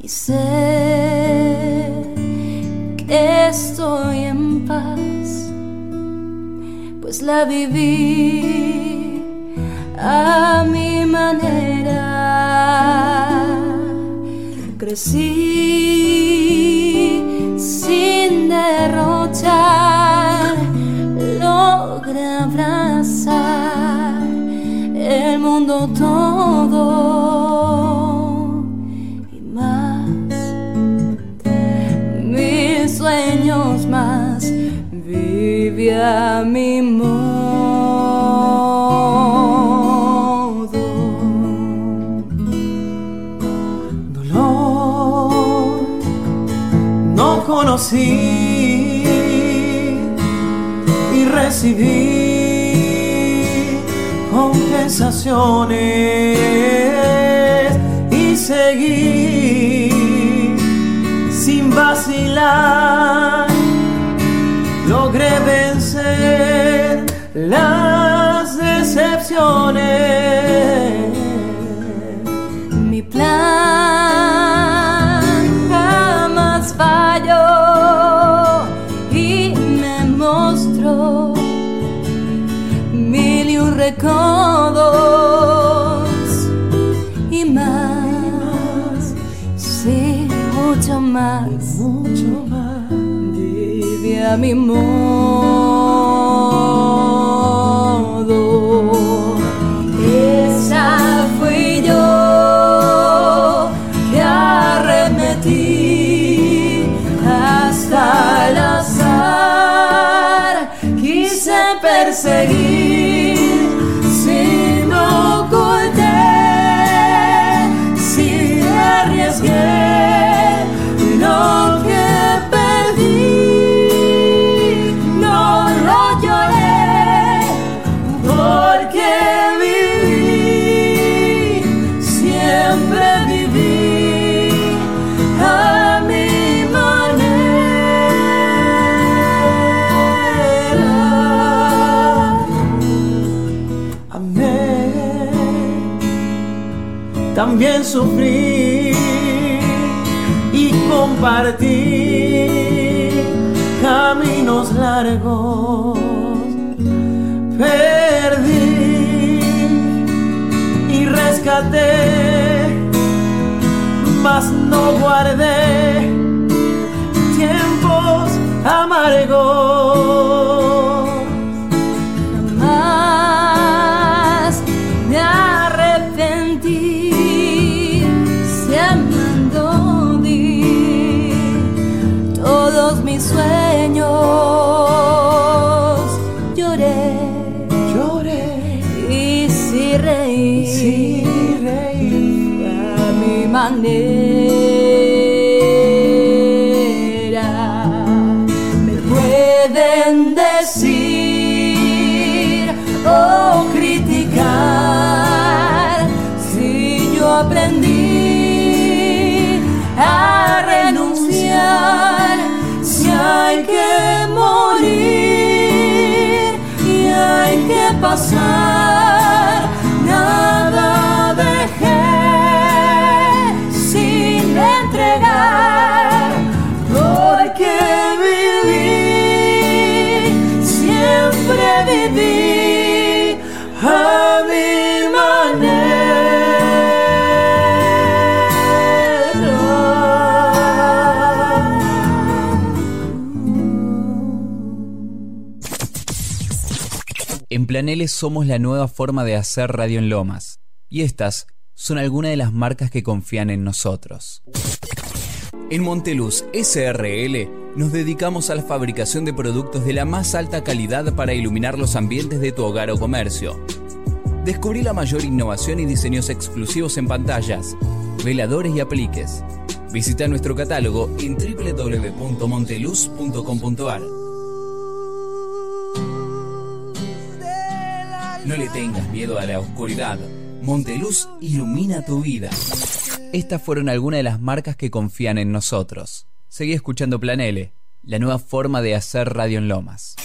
S11: y sé que estoy en paz, pues la viví a mi manera. Crecí y
S12: seguí sin vacilar. Logré vencer las decepciones
S11: Vive a mas no guardé tiempos amargos.
S1: En Planeles somos la nueva forma de hacer radio en Lomas. Y estas son algunas de las marcas que confían en nosotros. En Monteluz SRL nos dedicamos a la fabricación de productos de la más alta calidad para iluminar los ambientes de tu hogar o comercio. Descubrí la mayor innovación y diseños exclusivos en pantallas, veladores y apliques. Visita nuestro catálogo en www.monteluz.com.ar. No le tengas miedo a la oscuridad. Monteluz ilumina tu vida. Estas fueron algunas de las marcas que confían en nosotros. Seguí escuchando Planele, la nueva forma de hacer radio en Lomas.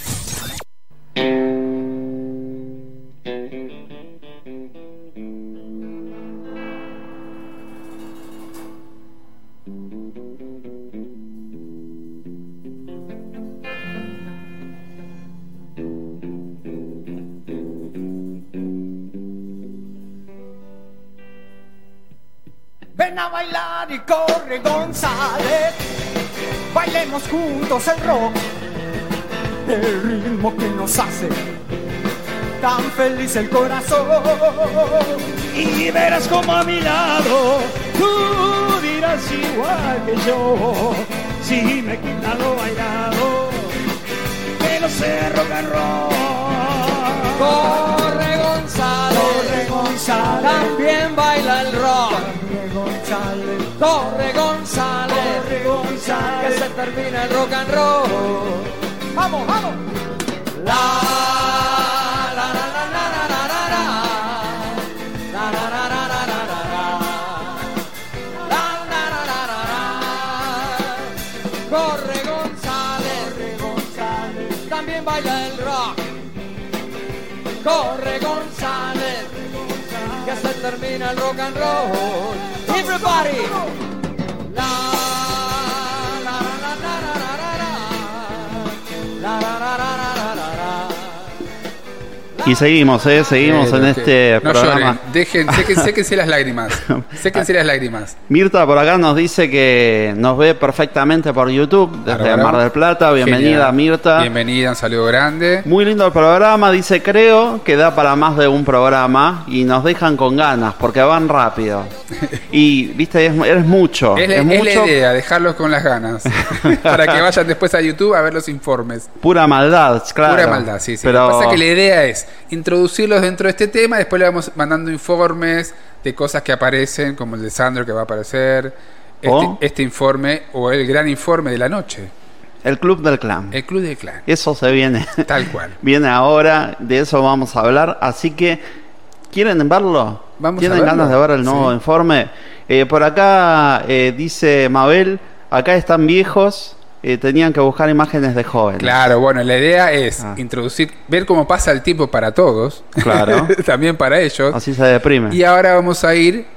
S13: Bailar y corre González. Bailemos juntos el rock. El ritmo que nos hace tan feliz el corazón. Y verás como a mi lado tú dirás igual que yo. Si me quitan lo bailado, que no sé rock and roll.
S14: González, también baila el rock.
S13: Corre González,
S14: corre González, que se termina el rock and roll.
S13: Vamos, vamos.
S14: La corre González. Termina el rock and roll. Everybody. La la la la la la la la la. La la la.
S4: Y seguimos, ¿eh? Seguimos en este
S5: no
S4: programa.
S5: lloren, dejen, séquen- séquense las lágrimas. Séquense las lágrimas.
S4: Mirta por acá nos dice que nos ve perfectamente por YouTube desde
S5: Bárbaro.
S4: Mar del Plata. Bienvenida,
S5: Genial.
S4: Mirta.
S5: Bienvenida, un saludo grande.
S4: Muy lindo el programa, dice creo que da para más de un programa y nos dejan con ganas porque van rápido. Y, viste, es, eres mucho.
S5: Es, la-
S4: es
S5: es la
S4: mucho
S5: idea, dejarlos con las ganas. para que vayan después a YouTube a ver los informes.
S4: pura maldad, claro.
S5: Pura maldad, sí, sí.
S4: Pero
S5: Lo que pasa es que la idea es introducirlos dentro de este tema, después le vamos mandando informes de cosas que aparecen, como el de Sandro que va a aparecer, este, este informe o el gran informe de la noche,
S4: el Club del Clan.
S5: el Club del Clan.
S4: Eso se viene.
S5: Tal cual.
S4: viene ahora, de eso vamos a hablar. Así que, ¿quieren verlo?
S5: Vamos a
S4: ¿Tienen
S5: verlo.
S4: ganas de ver el nuevo
S5: Sí.
S4: informe? Eh, por acá eh, dice Mabel, acá están viejos, eh, tenían que buscar imágenes de jóvenes.
S5: Claro, bueno, la idea es
S4: Ah.
S5: introducir, ver cómo pasa el tiempo para todos,
S4: Claro.
S5: también para ellos.
S4: Así se deprime.
S5: Y ahora vamos a ir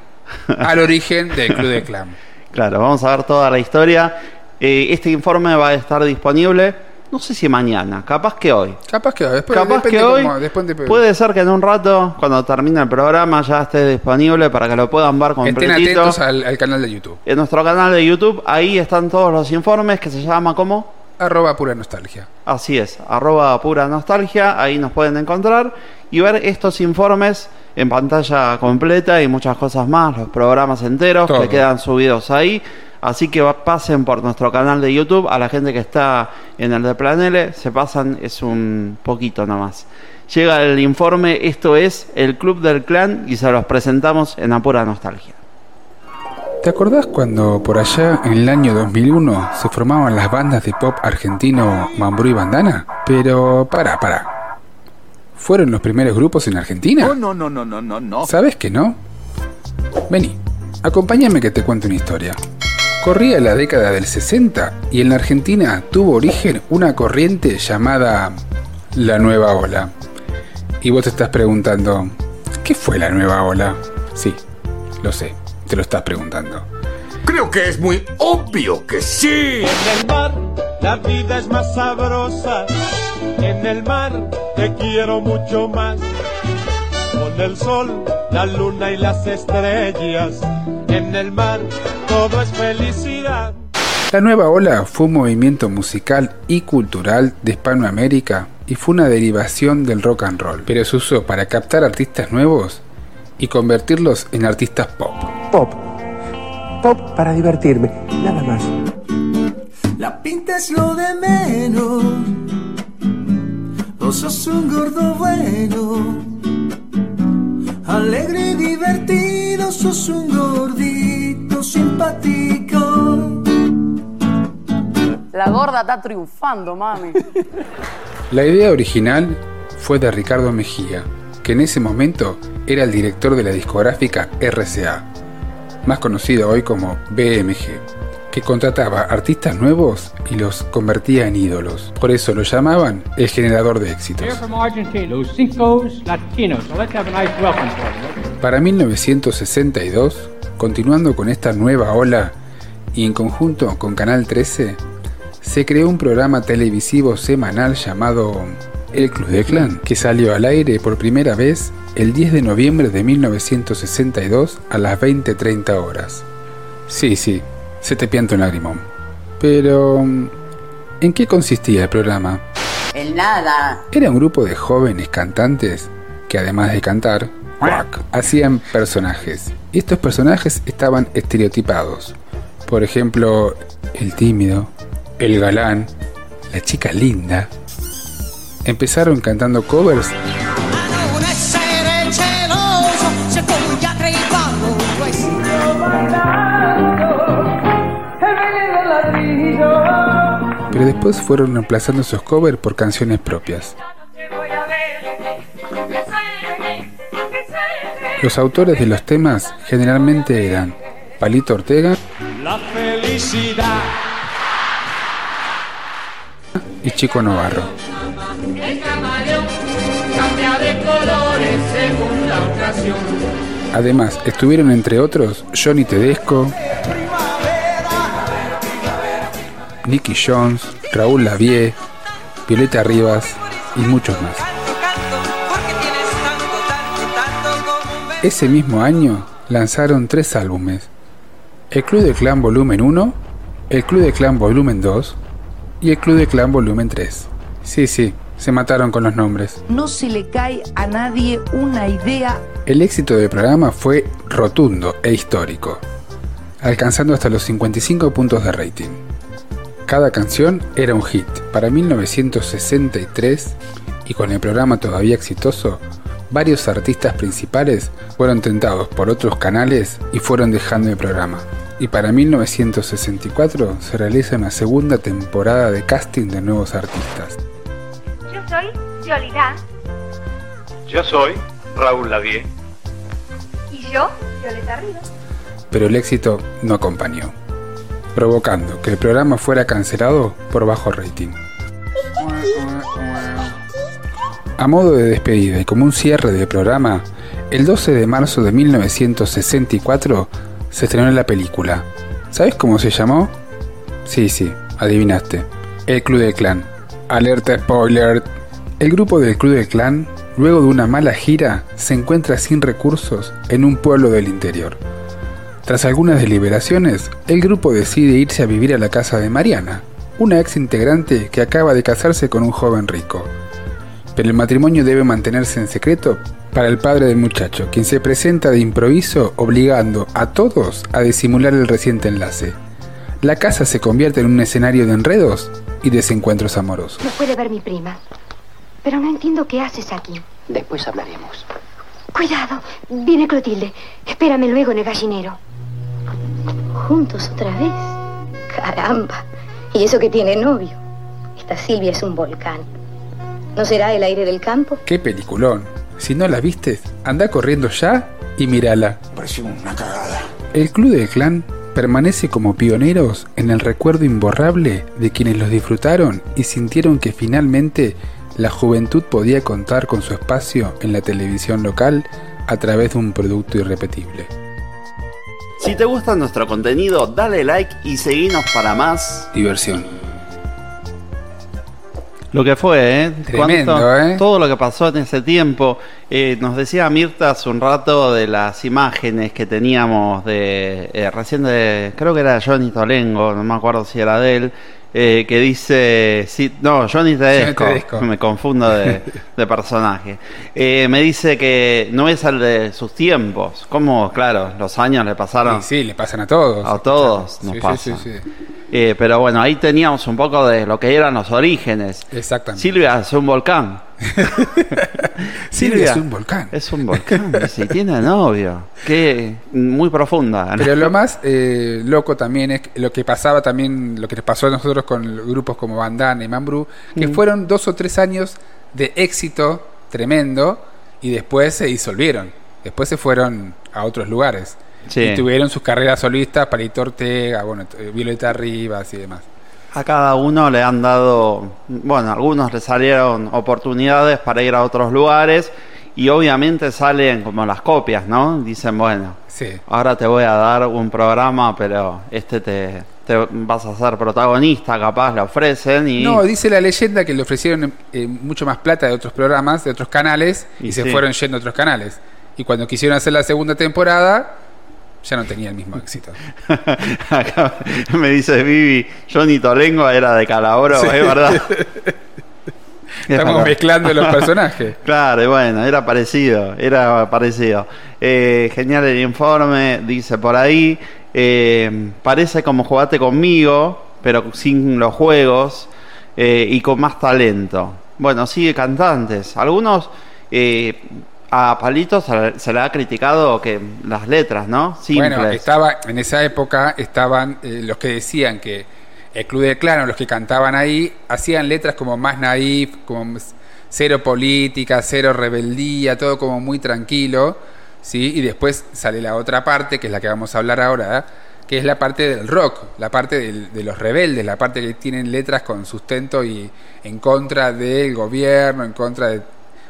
S5: al origen del Club de Clan.
S4: Claro, vamos a ver toda la historia. Eh, este informe va a estar disponible, no sé si mañana, capaz que hoy.
S5: Capaz que hoy. Después,
S4: Capaz que hoy
S5: cómo- después de-
S4: puede ser que en un rato, cuando termine el programa, ya esté disponible para que lo puedan ver
S5: Estén
S4: completito.
S5: atentos al, al canal de YouTube.
S4: En nuestro canal de YouTube, ahí están todos los informes que se llama como
S5: Arroba pura nostalgia.
S4: Así es, arroba pura nostalgia, ahí nos pueden encontrar y ver estos informes en pantalla completa y muchas cosas más, los programas enteros
S5: Todo.
S4: que quedan subidos ahí. Así que va- pasen por nuestro canal de YouTube, a la gente que está en el de Planele, se pasan, es un poquito nomás. Llega el informe, esto es el Club del Clan y se los presentamos en la pura nostalgia.
S5: ¿Te acordás cuando por allá en el año 2001 se formaban las bandas de pop argentino Mambrú y Bandana? Pero para, para. ¿Fueron los primeros grupos en Argentina?
S13: Oh, no, no, no, no, no, no.
S5: ¿Sabes que no? Vení, acompáñame que te cuente una historia. Corría la década del 60 y en la Argentina tuvo origen una corriente llamada la Nueva Ola. Y vos te estás preguntando, ¿qué fue la Nueva Ola? Sí, lo sé, te lo estás preguntando.
S15: Creo que es muy obvio que sí.
S16: En el mar la vida es más sabrosa. En el mar te quiero mucho más. Con el sol, la luna y las estrellas. En el mar todo es felicidad.
S5: La Nueva Ola fue un movimiento musical y cultural de Hispanoamérica y fue una derivación del rock and roll, pero se usó para captar artistas nuevos y convertirlos en artistas pop.
S17: Pop. Pop para divertirme, nada más.
S12: La pinta es lo de menos. Vos sos un gordo bueno. Alegre y divertido, sos un gordito simpático.
S18: La gorda está triunfando, mami.
S5: La idea original fue de Ricardo Mejía, que en ese momento era el director de la discográfica RCA, más conocido hoy como BMG, que contrataba artistas nuevos y los convertía en ídolos. Por eso lo llamaban el generador de éxitos. Para 1962, continuando con esta nueva ola y en conjunto con Canal 13, se creó un programa televisivo semanal llamado El Club de Clan, que salió al aire por primera vez el 10 de noviembre de 1962 a las 20.30 horas. Sí, sí, se te pianta un lagrimón. Pero, ¿en qué consistía el programa?
S10: El nada.
S5: Era un grupo de jóvenes cantantes que además de cantar, cuac, hacían personajes. Y estos personajes estaban estereotipados. Por ejemplo, el tímido, el galán, la chica linda. Empezaron cantando covers pero después fueron reemplazando esos covers por canciones propias. Los autores de los temas generalmente eran Palito Ortega
S16: La felicidad.
S5: y Chico Novarro. Además, estuvieron entre otros Johnny Tedesco, Nicky Jones, Raúl Lavie, Violeta Rivas y muchos más. Ese mismo año lanzaron tres álbumes: El Club de Clan Volumen 1, El Club de Clan Volumen 2 y El Club de Clan Volumen 3. Sí, sí, se mataron con los nombres.
S19: No se le cae a nadie una idea
S5: El éxito del programa fue rotundo e histórico, alcanzando hasta los 55 puntos de rating. Cada canción era un hit. Para 1963, y con el programa todavía exitoso, varios artistas principales fueron tentados por otros canales y fueron dejando el programa. Y para 1964 se realiza una segunda temporada de casting de nuevos artistas.
S20: Yo soy Yolida.
S21: Yo soy Raúl Lavie.
S20: Y yo, Violeta Rivas.
S5: pero el éxito no acompañó, provocando que el programa fuera cancelado por bajo rating. A modo de despedida y como un cierre del programa, El 12 de marzo de 1964 se estrenó la película. ¿Sabes cómo se llamó? Sí, sí, adivinaste. El Club del Clan. Alerta spoiler. El grupo del Club del Clan, luego de una mala gira, se encuentra sin recursos en un pueblo del interior. Tras algunas deliberaciones, el grupo decide irse a vivir a la casa de Mariana, una ex integrante que acaba de casarse con un joven rico. Pero el matrimonio debe mantenerse en secreto para el padre del muchacho, quien se presenta de improviso obligando a todos a disimular el reciente enlace. La casa se convierte en un escenario de enredos y desencuentros amorosos.
S20: No puede ver mi prima. Pero no entiendo qué haces aquí.
S17: Después hablaremos.
S20: Cuidado, viene Clotilde. Espérame luego en el gallinero. ¿Juntos otra vez? Caramba. Y eso que tiene novio. Esta Silvia es un volcán. ¿No será el aire del campo?
S5: ¡Qué peliculón! Si no la viste, anda corriendo ya y mírala.
S15: Pareció una cagada.
S5: El Club del Clan permanece como pioneros en el recuerdo imborrable de quienes los disfrutaron y sintieron que finalmente la juventud podía contar con su espacio en la televisión local a través de un producto irrepetible.
S4: Si te gusta nuestro contenido, dale like y seguinos para más.
S5: Diversión.
S4: Lo que fue, ¿eh?
S5: Tremendo,
S4: Cuánto-
S5: ¿eh?
S4: Todo lo que pasó en ese tiempo. Eh, nos decía Mirta hace un rato de las imágenes que teníamos de. eh, recién de. Creo que era Johnny Tolengo, no me acuerdo si era de él. Eh, que dice. Sí, no, Johnny Tedesco.
S5: Tedesco.
S4: Me confundo de, de personaje. Eh, me dice que no es el de sus tiempos. ¿Cómo? Claro, los años le pasaron.
S5: Sí, sí, le pasan a todos.
S4: A todos nos
S5: Sí, sí,
S4: pasa.
S5: sí, sí.
S4: Eh, pero bueno, ahí teníamos un poco de lo que eran los orígenes.
S5: Exactamente.
S4: Silvia es un volcán.
S5: Silvia es un volcán.
S4: Es un volcán. Si tiene novio. Que muy profunda. ¿no?
S5: Pero lo más eh, loco también es lo que pasaba también, lo que les pasó a nosotros con grupos como Bandana y Mambrú, que
S4: Mm.
S5: fueron dos o tres años de éxito tremendo y después se disolvieron. Después se fueron a otros lugares.
S4: Sí.
S5: Y tuvieron sus carreras solistas, Palito Ortega, bueno, eh, Violeta Rivas y demás.
S4: A cada uno le han dado, bueno, algunos le salieron oportunidades para ir a otros lugares y obviamente salen como las copias, ¿no? Dicen, bueno,
S5: Sí.
S4: ahora te voy a dar un programa, pero este te, te vas a ser protagonista, capaz le ofrecen y...
S5: No, dice la leyenda que le ofrecieron eh, mucho más plata de otros programas, de otros canales, y,
S4: Y
S5: se
S4: sí.
S5: fueron yendo a otros canales. Y cuando quisieron hacer la segunda temporada, ya no tenía el mismo éxito.
S4: Acá me dice Vivi, Johnny Tolengo era de Calabro,
S5: Sí.
S4: es verdad.
S5: Estamos mezclando los personajes.
S4: Claro, y bueno, era parecido, era parecido. Eh, genial el informe, dice por ahí. eh, parece como jugaste conmigo, pero sin los juegos eh, y con más talento. Bueno, sigue cantantes. Algunos a Palito se, le- ha criticado que las letras, ¿no? Simples.
S5: Bueno, estaba, en esa época estaban eh, los que decían que el Club de Clano, los que cantaban ahí, hacían letras como más naif, como cero política, cero rebeldía, todo como muy tranquilo, ¿sí? Y después sale la otra parte, que es la que vamos a hablar ahora, que es la parte del rock, la parte del- de los rebeldes, la parte que tienen letras con sustento y en contra del gobierno, en contra de...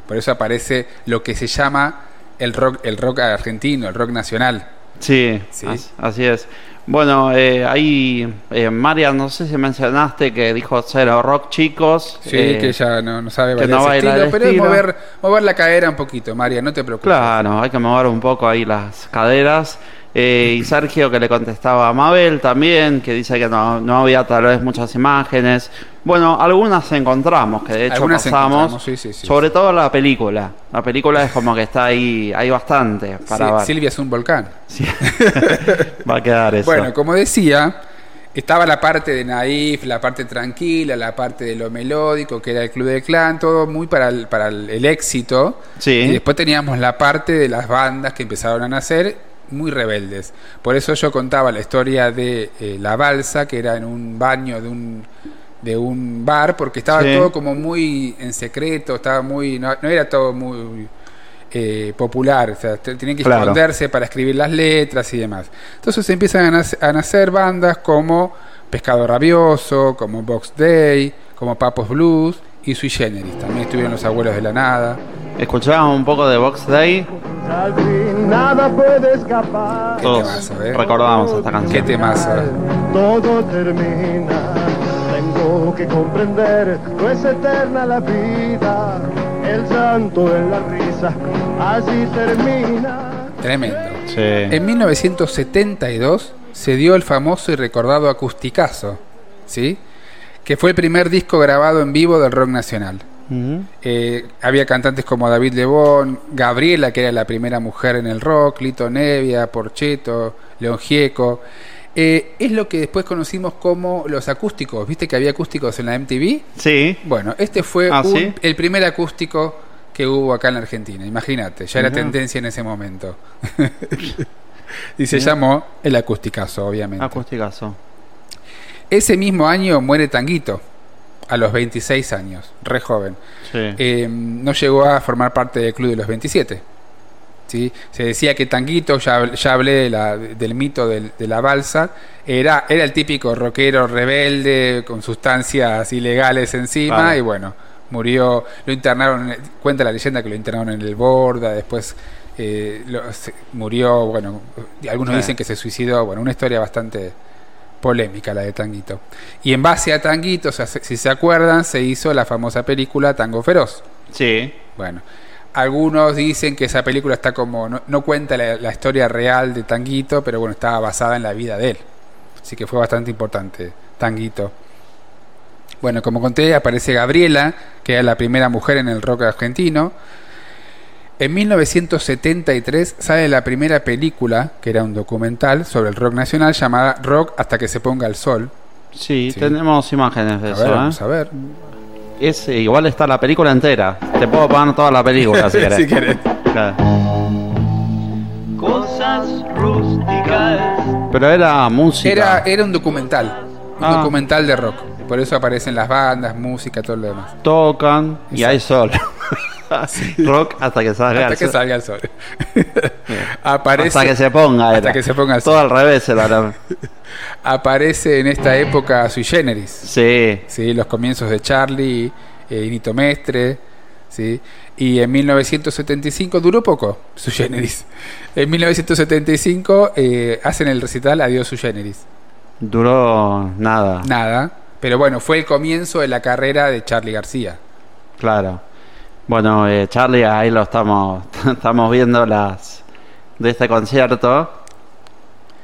S5: Por eso aparece lo que se llama el rock, el rock argentino, el rock nacional.
S4: Sí, as- así es. Bueno, eh, ahí, eh, María, no sé si mencionaste que dijo cero rock chicos.
S5: Sí,
S4: eh,
S5: que ella no, no sabe
S4: que
S5: bailar
S4: no
S5: ese
S4: baila
S5: estilo, pero es
S4: estilo.
S5: mover, mover la cadera un poquito, María, no te preocupes.
S4: Claro, hay que mover un poco ahí las caderas. Eh, y Sergio que le contestaba a Mabel también, que dice que no, no había tal vez muchas imágenes. Bueno, algunas encontramos, que de hecho
S5: Algunas
S4: pasamos.
S5: sí, sí, sí.
S4: sobre todo la película. La película es como que está ahí, hay bastante para.
S5: Silvia es un volcán.
S4: Va a quedar eso.
S5: Bueno, como decía, estaba la parte de naif, la parte tranquila, la parte de lo melódico, que era el Club del Clan, todo muy para el, para el, el éxito.
S4: Sí.
S5: Y después teníamos la parte de las bandas que empezaron a nacer muy rebeldes. Por eso yo contaba la historia de eh, La Balsa, que era en un baño de un de un bar porque estaba
S4: Sí.
S5: todo como muy en secreto, estaba muy no, no era todo muy eh, popular, o sea, te- tenían que
S4: Claro.
S5: esconderse para escribir las letras y demás. Entonces empiezan a, nace- a nacer bandas como Pescado Rabioso, como Box Day, como Papos Blues y Sui Generis. También estuvieron los Abuelos de la Nada.
S4: Escuchábamos un poco de Box Day.
S16: Nada puede escapar.
S4: Todos
S5: temazo, eh.
S4: recordamos esta canción.
S5: Qué temazo.
S16: Todo termina. Tengo que comprender, no es eterna la vida. El santo en la risa, así termina.
S5: Tremendo.
S4: Sí.
S5: En 1972 se dio el famoso y recordado Acusticazo, ¿sí? que fue el primer disco grabado en vivo del rock nacional. Eh, había cantantes como David Lebón, Gabriela, que era la primera mujer en el rock, Lito Nevia, Porcheto, León Gieco. Eh, es lo que después conocimos como los acústicos. ¿Viste que había acústicos en la MTV?
S4: Sí.
S5: Bueno, este fue
S4: Ah,
S5: un-
S4: ¿sí?
S5: el primer acústico que hubo acá en la Argentina. Imagínate, ya era
S4: Mirá.
S5: tendencia en ese momento. y se llamó el acústicazo, obviamente.
S4: Acusticazo.
S5: Ese mismo año muere Tanguito, a los 26 años, re joven.
S4: Sí.
S5: Eh, no llegó a formar parte del Club de los 27. ¿Sí? Se decía que Tanguito, ya, ya hablé de la- del mito del- de la balsa, era, era el típico rockero rebelde con sustancias ilegales encima y bueno, murió, lo internaron, cuenta la leyenda que lo internaron en el Borda, después eh, lo- se- murió, bueno, algunos dicen que se suicidó, bueno, una historia bastante polémica la de Tanguito. Y en base a Tanguito, o sea, se- si se acuerdan, se hizo la famosa película Tango Feroz.
S4: Sí.
S5: Bueno, algunos dicen que esa película está como, no, no cuenta la, la historia real de Tanguito, pero bueno, estaba basada en la vida de él. Así que fue bastante importante Tanguito. Bueno, como conté, aparece Gabriela, que era la primera mujer en el rock argentino. En 1973 sale la primera película, que era un documental sobre el rock nacional, llamada Rock hasta que se ponga el sol.
S4: Sí,
S5: Sí.
S4: tenemos imágenes de
S5: A
S4: eso.
S5: ver,
S4: ¿eh?
S5: vamos a ver.
S4: Es, eh, igual está la película entera. Te puedo poner toda la película si querés.
S5: Si querés.
S4: Claro.
S11: Cosas rústicas.
S4: Pero era música.
S5: Era, era un documental, un
S4: Ah.
S5: documental de rock. Por eso aparecen las bandas, música, todo lo demás.
S4: Tocan y hay sol. Rock hasta que salga
S5: Hasta
S4: el
S5: que
S4: sol.
S5: salga el sol. aparece,
S4: Hasta que se ponga.
S5: hasta que se ponga el
S4: Todo
S5: sol.
S4: al revés era. la-
S5: Aparece en esta época sui generis.
S4: Sí.
S5: ¿sí? Los comienzos de Charlie, eh, Inito Mestre. ¿sí? Y en 1975 duró poco sui generis. En 1975 eh, hacen el recital Adiós sui generis.
S4: Duró nada.
S5: Nada. Pero bueno, fue el comienzo de la carrera de Charlie García.
S4: Claro. Bueno, eh, Charlie, ahí lo estamos, estamos viendo las de este concierto.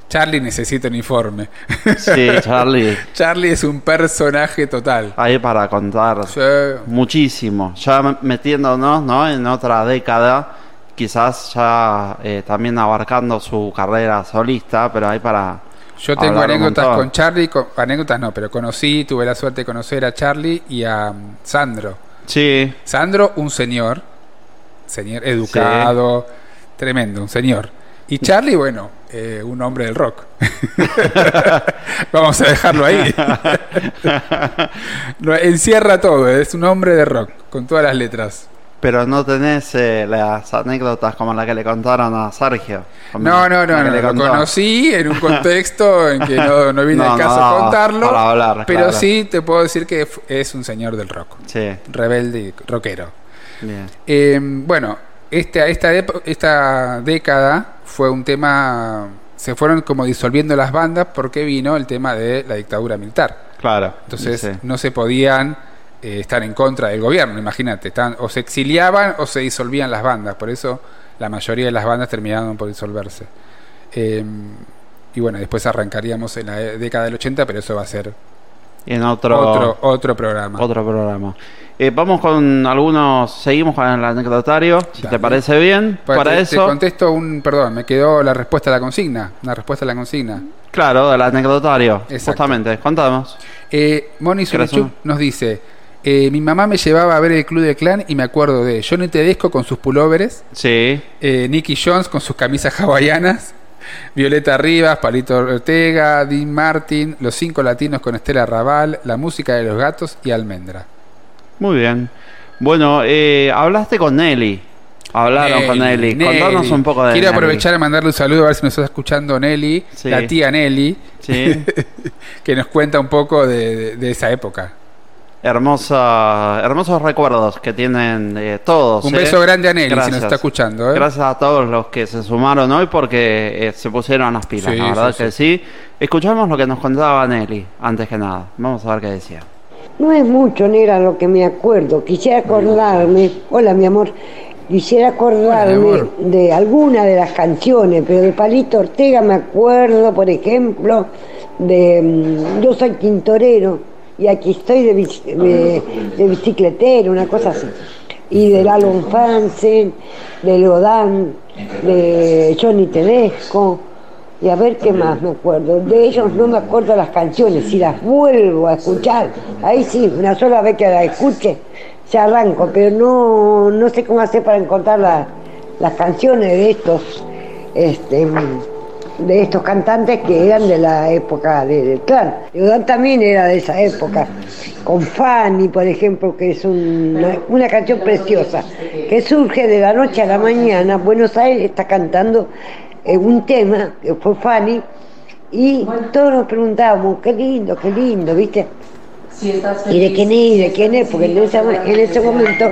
S5: Charlie necesita un informe.
S4: Sí, Charlie.
S5: Charlie es un personaje total.
S4: Ahí para contar
S5: Sí.
S4: muchísimo. Ya metiéndonos ¿no? en otra década, quizás ya eh, también abarcando su carrera solista, pero ahí para...
S5: Yo tengo anécdotas con Charlie, con- anécdotas no, pero conocí, tuve la suerte de conocer a Charlie y a mm, Sandro.
S4: Sí,
S5: Sandro, un señor, señor educado, tremendo, un señor. Y Charlie, bueno, eh, un hombre del rock. Vamos a dejarlo ahí. Lo encierra todo, es un hombre de rock, con todas las letras.
S4: Pero no tenés eh, las anécdotas como la que le contaron a Sergio.
S5: No, no, no, no,
S4: le
S5: lo conocí en un contexto en que no, no viene
S4: No,
S5: el caso
S4: no,
S5: contarlo,
S4: para hablar,
S5: pero
S4: claro.
S5: sí te puedo decir que es un señor del rock,
S4: Sí,
S5: rebelde y rockero.
S4: bien.
S5: Eh, bueno, esta, esta, epo- esta década fue un tema, se fueron como disolviendo las bandas porque vino el tema de la dictadura militar.
S4: Claro.
S5: Entonces
S4: sí.
S5: no se podían eh, estar en contra del gobierno, imagínate, estaban- o se exiliaban o se disolvían las bandas, por eso la mayoría de las bandas terminaron por disolverse. Eh, y bueno, después arrancaríamos en la década del 80, pero eso va a ser
S4: En otro,
S5: otro, otro programa.
S4: otro programa. Eh, vamos con algunos, seguimos con el anecdotario, si te parece bien.
S5: Pues
S4: Para
S5: te, te
S4: eso,
S5: contesto un, perdón, me quedó la respuesta a la consigna, una respuesta a la consigna.
S4: claro, del anecdotario,
S5: Exacto.
S4: justamente, contamos.
S5: Eh, Moni
S4: ¿Querés
S5: Surichuk
S4: uno?
S5: nos dice, eh, mi mamá me llevaba a ver el Club de Clan y me acuerdo de Johnny Tedesco con sus pulóveres,
S4: Sí,
S5: eh, Nicky Jones con sus camisas hawaianas, Violeta Rivas, Palito Ortega, Dean Martin, Los Cinco Latinos con Estela Raval, La Música de los Gatos y Almendra.
S4: muy bien. Bueno, eh, hablaste con Nelly. Hablaron con Nelly. Contanos un poco de
S5: Quiero
S4: Nelly.
S5: aprovechar a mandarle un saludo a ver si nos está escuchando Nelly,
S4: Sí.
S5: la tía Nelly,
S4: Sí.
S5: que nos cuenta un poco de, de- de esa época.
S4: Hermosa, hermosos recuerdos que tienen eh, todos.
S5: Un
S4: ¿eh?
S5: beso grande a Nelly, si nos
S4: Gracias.
S5: está escuchando. ¿eh?
S4: Gracias a todos los que se sumaron hoy porque eh, se pusieron las pilas,
S5: Sí,
S4: la verdad
S5: sí,
S4: que sí. Escuchamos lo que nos contaba Nelly, antes que nada. Vamos a ver qué decía.
S22: No es mucho, negra, lo que me acuerdo. Quisiera acordarme, hola mi amor, quisiera acordarme de alguna de las canciones, pero de Palito Ortega me acuerdo, por ejemplo, de mm, Yo soy quintorero y aquí estoy de, de- de bicicletero, una cosa así. Y del álbum Fansen, de Godán, de Johnny Tedesco. Y a ver qué más me acuerdo. De ellos no me acuerdo las canciones. Si las vuelvo a escuchar, ahí sí, una sola vez que las escuche, se arranco. Pero no, no sé cómo hacer para encontrar la- las canciones de estos, este, de estos cantantes que eran de la época de- del clan. Leodán también era de esa época. Con Fanny, por ejemplo, que es una, una canción preciosa, que surge de la noche a la mañana. Buenos Aires está cantando eh, un tema que fue Fanny y todos nos preguntábamos, qué lindo, qué lindo, ¿viste? ¿Y de quién es? ¿Y de quién es? Porque en ese, en ese momento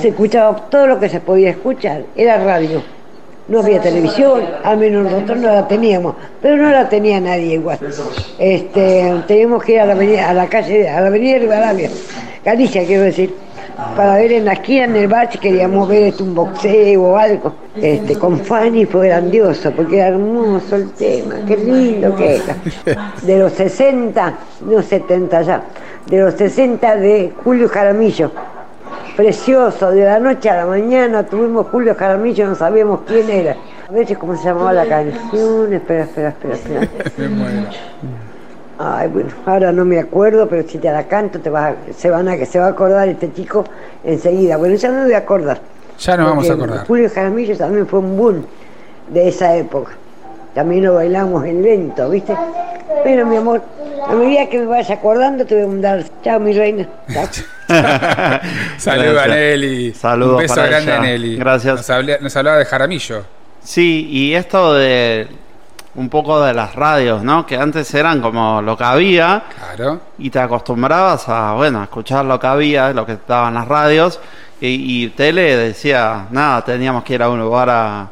S22: se escuchaba todo lo que se podía escuchar, era radio. No había televisión, al menos nosotros no la teníamos, pero no la tenía nadie igual. Este, teníamos que ir a la, a la calle, a la avenida Rivadavia, Galicia quiero decir, para ver en la esquina en el si queríamos ver este, un boxeo o algo. Este, con Fanny fue grandioso, porque era hermoso el tema, qué lindo que era. De los 60, no 70 ya, de los 60 de Julio Jaramillo. Precioso, de la noche a la mañana tuvimos Julio Jaramillo, no sabíamos quién era. A ver cómo se llamaba la canción, espera, espera, espera, espera. Ay, bueno, ahora no me acuerdo, pero si te la canto te va, se, van a, se va a acordar este chico enseguida. Bueno, ya no me voy a acordar.
S5: Ya nos vamos a acordar.
S22: Julio Jaramillo también fue un boom de esa época. También lo bailamos en lento, ¿viste? Pero mi amor, a medida que me vaya acordando te voy a mandar. Chao, mi reina. Chao.
S5: Saludos a. Nelly.
S4: Saludos
S5: Un beso
S4: para
S5: grande
S4: ella.
S5: a Nelly.
S4: Gracias.
S5: Nos hablaba de Jaramillo.
S4: Sí, y esto de un poco de las radios, ¿no? Que antes eran como lo que había.
S5: Claro.
S4: Y te acostumbrabas a, bueno, a escuchar lo que había, lo que estaban las radios. Y, y tele decía, nada, teníamos que ir a un lugar a,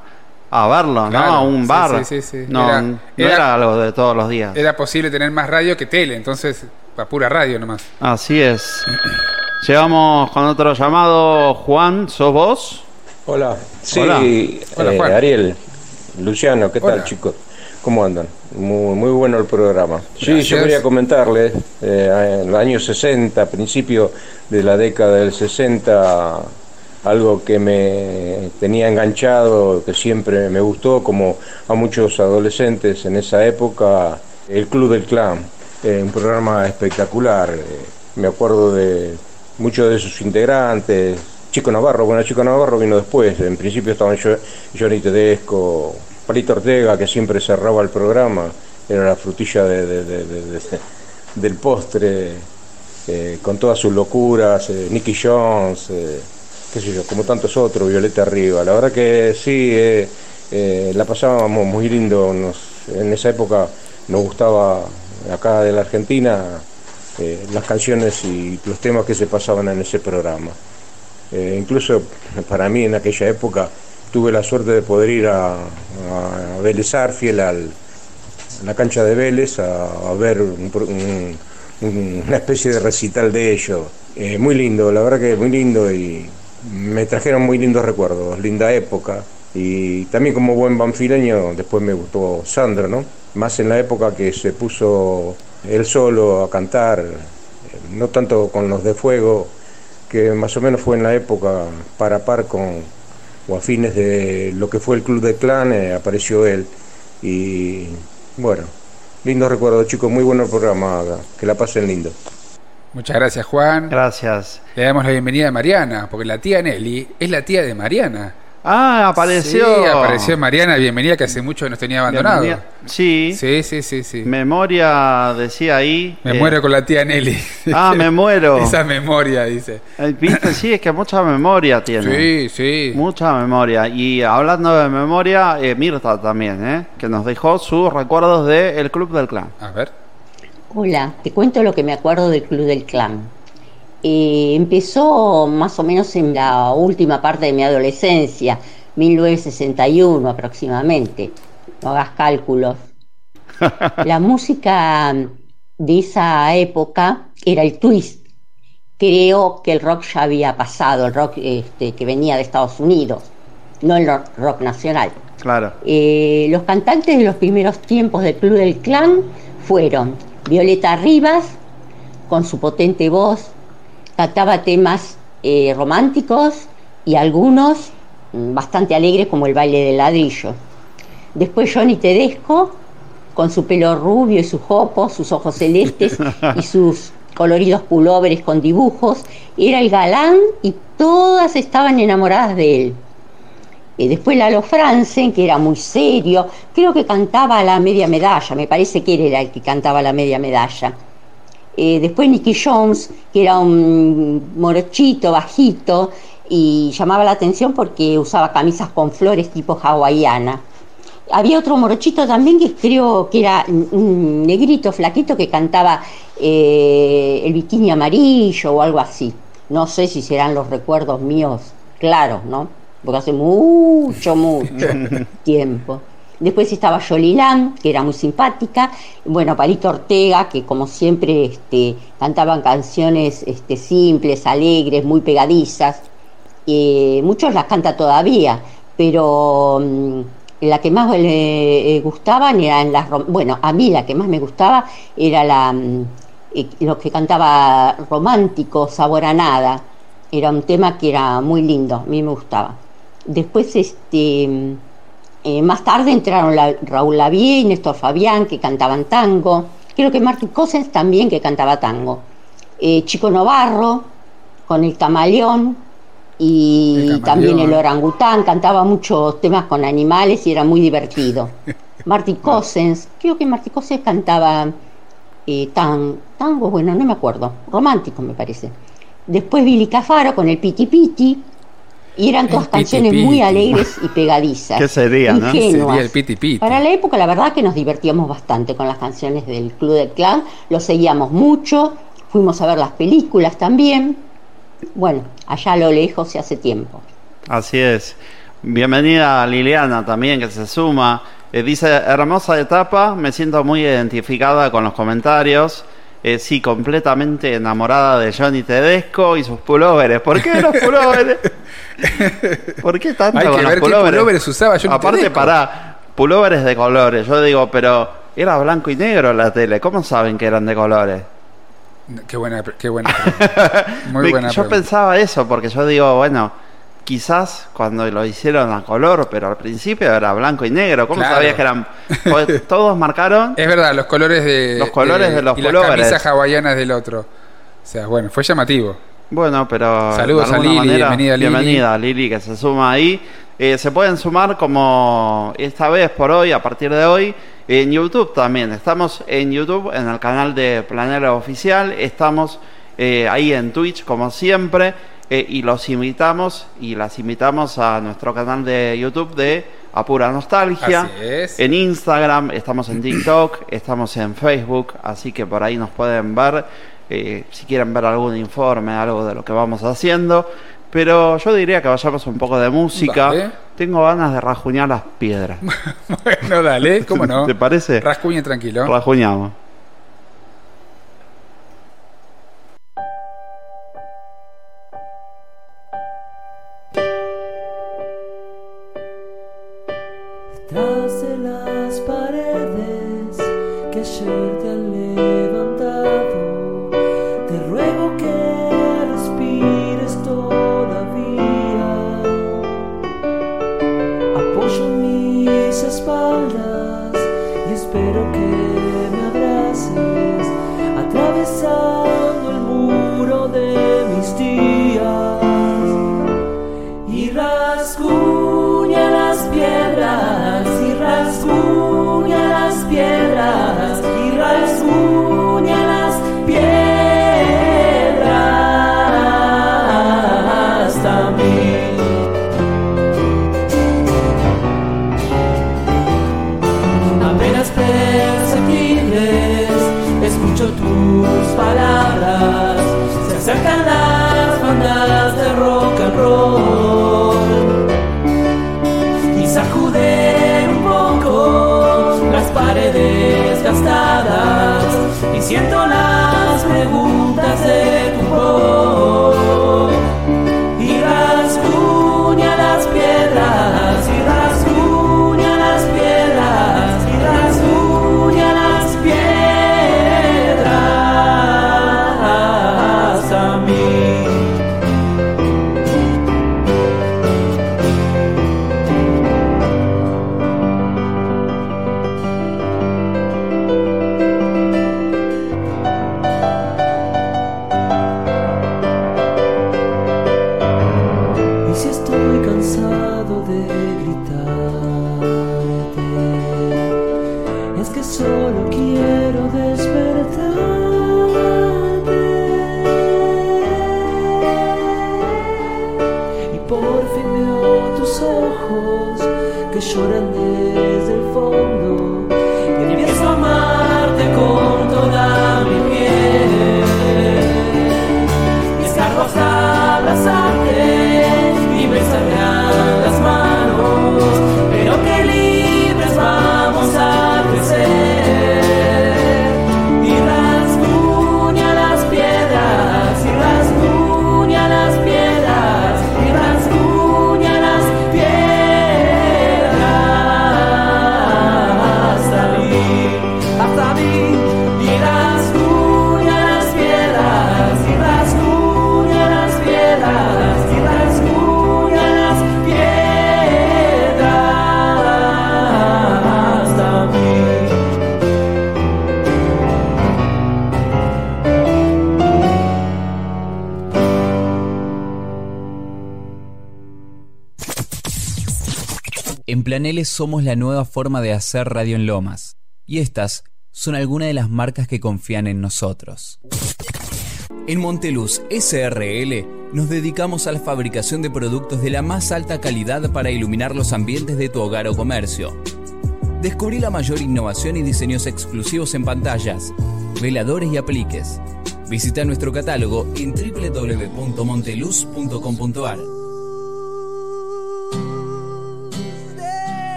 S4: a verlo,
S5: Claro,
S4: ¿no? A un bar.
S5: sí, sí, sí.
S4: No,
S5: Era-
S4: no
S5: era-
S4: era algo de todos los días.
S5: Era posible tener más radio que tele, entonces, a pura radio nomás.
S4: Así es. Llegamos con otro llamado. Juan, ¿sos vos?
S23: Hola, sí,
S4: Hola.
S23: eh,
S4: Hola, Juan.
S23: Ariel, Luciano, ¿qué
S4: Hola.
S23: tal chicos? ¿Cómo andan? Muy, muy bueno el programa. Sí, yo quería comentarles, eh, en los años 60, principio de la década del 60, algo que me tenía enganchado, que siempre me gustó, como a muchos adolescentes en esa época, el Club del Clan, eh, un programa espectacular. eh, me acuerdo de muchos de sus integrantes, Chico Navarro, bueno, Chico Navarro vino después, en principio estaban Jo- Johnny Tedesco, Palito Ortega, que siempre cerraba el programa, era la frutilla de- de- de- de- de- del postre, eh, con todas sus locuras, Nicky Jones, como tantos otros, Violeta Arriba. La verdad que sí, eh, eh, la pasábamos muy lindo. Nos- en esa época nos gustaba acá de la Argentina eh, las canciones y los temas que se pasaban en ese programa. Incluso para mí en aquella época tuve la suerte de poder ir a, a Vélez Arfiel, al, a la cancha de Vélez, a, a ver una especie de recital de ellos. Muy lindo, la verdad que muy lindo y me trajeron muy lindos recuerdos, linda época. Y también como buen banfileño, después me gustó Sandro, ¿no? Más en la época que se puso él solo a cantar, no tanto con los de fuego, que más o menos fue en la época par a par con, o a fines de lo que fue el Club de Clan, eh, apareció él. Y bueno, lindo recuerdo, chicos, muy bueno el programa, que la pasen lindo.
S5: Muchas gracias, Juan.
S4: Gracias.
S5: Le damos la bienvenida a Mariana, porque la tía Nelly es la tía de Mariana.
S4: Ah, apareció.
S5: Sí, apareció Mariana, bienvenida, que hace mucho que nos tenía abandonado.
S4: Bienvenida. Sí.
S5: Sí, sí, sí, sí.
S4: Memoria decía ahí.
S5: Me
S4: eh,
S5: muero con la tía Nelly.
S4: Ah, me muero.
S5: Esa memoria, dice.
S4: eh, ¿Viste? Sí, es que mucha memoria tiene.
S5: Sí, sí.
S4: Mucha memoria. Y hablando de memoria, eh, Mirta también, ¿eh? Que nos dejó sus recuerdos del Club del Clan.
S5: A ver.
S10: Hola, te cuento lo que me acuerdo del Club del Clan. eh, empezó más o menos en la última parte de mi adolescencia, 1961 aproximadamente. No hagas cálculos. La música de esa época era el twist. Creo que el rock ya había pasado, el rock este, que venía de Estados Unidos, no el rock, rock nacional.
S4: Claro.
S10: Eh, los cantantes de los primeros tiempos del Club del Clan fueron Violeta Rivas, con su potente voz, cantaba temas eh, románticos y algunos mm, bastante alegres como el baile del ladrillo. Después Johnny Tedesco, con su pelo rubio y sus ojos, sus ojos celestes y sus coloridos pulóveres con dibujos, era el galán y todas estaban enamoradas de él. Eh, después Lalo Franzen, que era muy serio, creo que cantaba la media medalla, me parece que era el que cantaba la media medalla. Eh, después Nicky Jones, que era un morochito, bajito, y llamaba la atención porque usaba camisas con flores tipo hawaiana. Había otro morochito también que creo que era un negrito flaquito que cantaba eh, el bikini amarillo o algo así. No sé si serán los recuerdos míos claros, ¿no? Porque hace mucho, mucho tiempo. Después estaba Yolilán, que era muy simpática. Bueno, Palito Ortega, que como siempre este, cantaban canciones este, simples, alegres, muy pegadizas. Eh, muchos las canta todavía, pero mm, la que más le eh, gustaban eran las... Bueno, a mí la que más me gustaba era la, mm, eh, lo que cantaba romántico, sabor a nada. Era un tema que era muy lindo, a mí me gustaba. Después, este, eh, más tarde entraron la- Raúl Lavie y Néstor Fabián, que cantaban tango. Creo que Martín Cosens también, que cantaba tango. Eh, Chico Novarro, con el camaleón, y
S5: El camaleón.
S10: también el orangután, cantaba muchos temas con animales y era muy divertido. Marty Cosens, creo que Marty Cosens cantaba eh, tan, tango, bueno, no me acuerdo, romántico me parece. Después Billy Cafaro con el Piti Piti, y eran todas
S5: Piti
S10: canciones
S5: Piti.
S10: muy alegres y pegadizas.
S4: ¿Qué sería, no?
S10: ingenuas.
S5: Sería el piti piti.
S10: Para la época, la verdad que nos divertíamos bastante con las canciones del Club del Clan, lo seguíamos mucho, fuimos a ver las películas también. Bueno, allá a lo lejos y hace tiempo.
S4: Así es. Bienvenida a Liliana también, que se suma. Eh, dice, hermosa etapa, me siento muy identificada con los comentarios. Eh, sí, completamente enamorada de Johnny Tedesco y sus pulóveres. ¿Por qué los pulóveres? ¿Por qué tanto
S5: Hay que
S4: con los
S5: ver qué
S4: pulóveres?
S5: pulóveres usaba Johnny
S4: Aparte,
S5: Tedesco.
S4: para pulóveres de colores. Yo digo, pero era blanco y negro la tele. ¿Cómo saben que eran de colores?
S5: Qué buena, qué buena. pregunta. Muy buena.
S4: yo
S5: pregunta.
S4: pensaba eso, porque yo digo, bueno, quizás cuando lo hicieron a color, pero al principio era blanco y negro. ¿Cómo
S5: Claro.
S4: sabías que eran? Todos marcaron.
S5: Es verdad, los colores de.
S4: Los colores de los
S5: y las camisas hawaianas del otro. O sea, bueno, fue llamativo.
S4: Bueno, pero.
S5: Saludos a Lili,
S4: manera,
S5: bienvenida, Lili.
S4: bienvenida, Lili, que se suma ahí. Eh, se pueden sumar como esta vez por hoy, a partir de hoy, en YouTube también. Estamos en YouTube, en el canal de Planera Oficial. Estamos eh, ahí en Twitch, como siempre. Eh, y los invitamos y las invitamos a nuestro canal de YouTube de Apura Nostalgia.
S5: Así es.
S4: En Instagram, estamos en TikTok, estamos en Facebook, así que por ahí nos pueden ver eh, si quieren ver algún informe, algo de lo que vamos haciendo. Pero yo diría que vayamos un poco de música.
S5: Vale.
S4: Tengo ganas de rajuñar las piedras.
S5: bueno, dale, ¿cómo no?
S4: ¿Te parece?
S5: Rascuñe tranquilo.
S4: Rajuñamos.
S1: Plan L somos la nueva forma de hacer radio en Lomas. Y estas son algunas de las marcas que confían en nosotros. En Monteluz SRL nos dedicamos a la fabricación de productos de la más alta calidad para iluminar los ambientes de tu hogar o comercio. Descubrí la mayor innovación y diseños exclusivos en pantallas, veladores y apliques. Visita nuestro catálogo en www.monteluz.com.ar.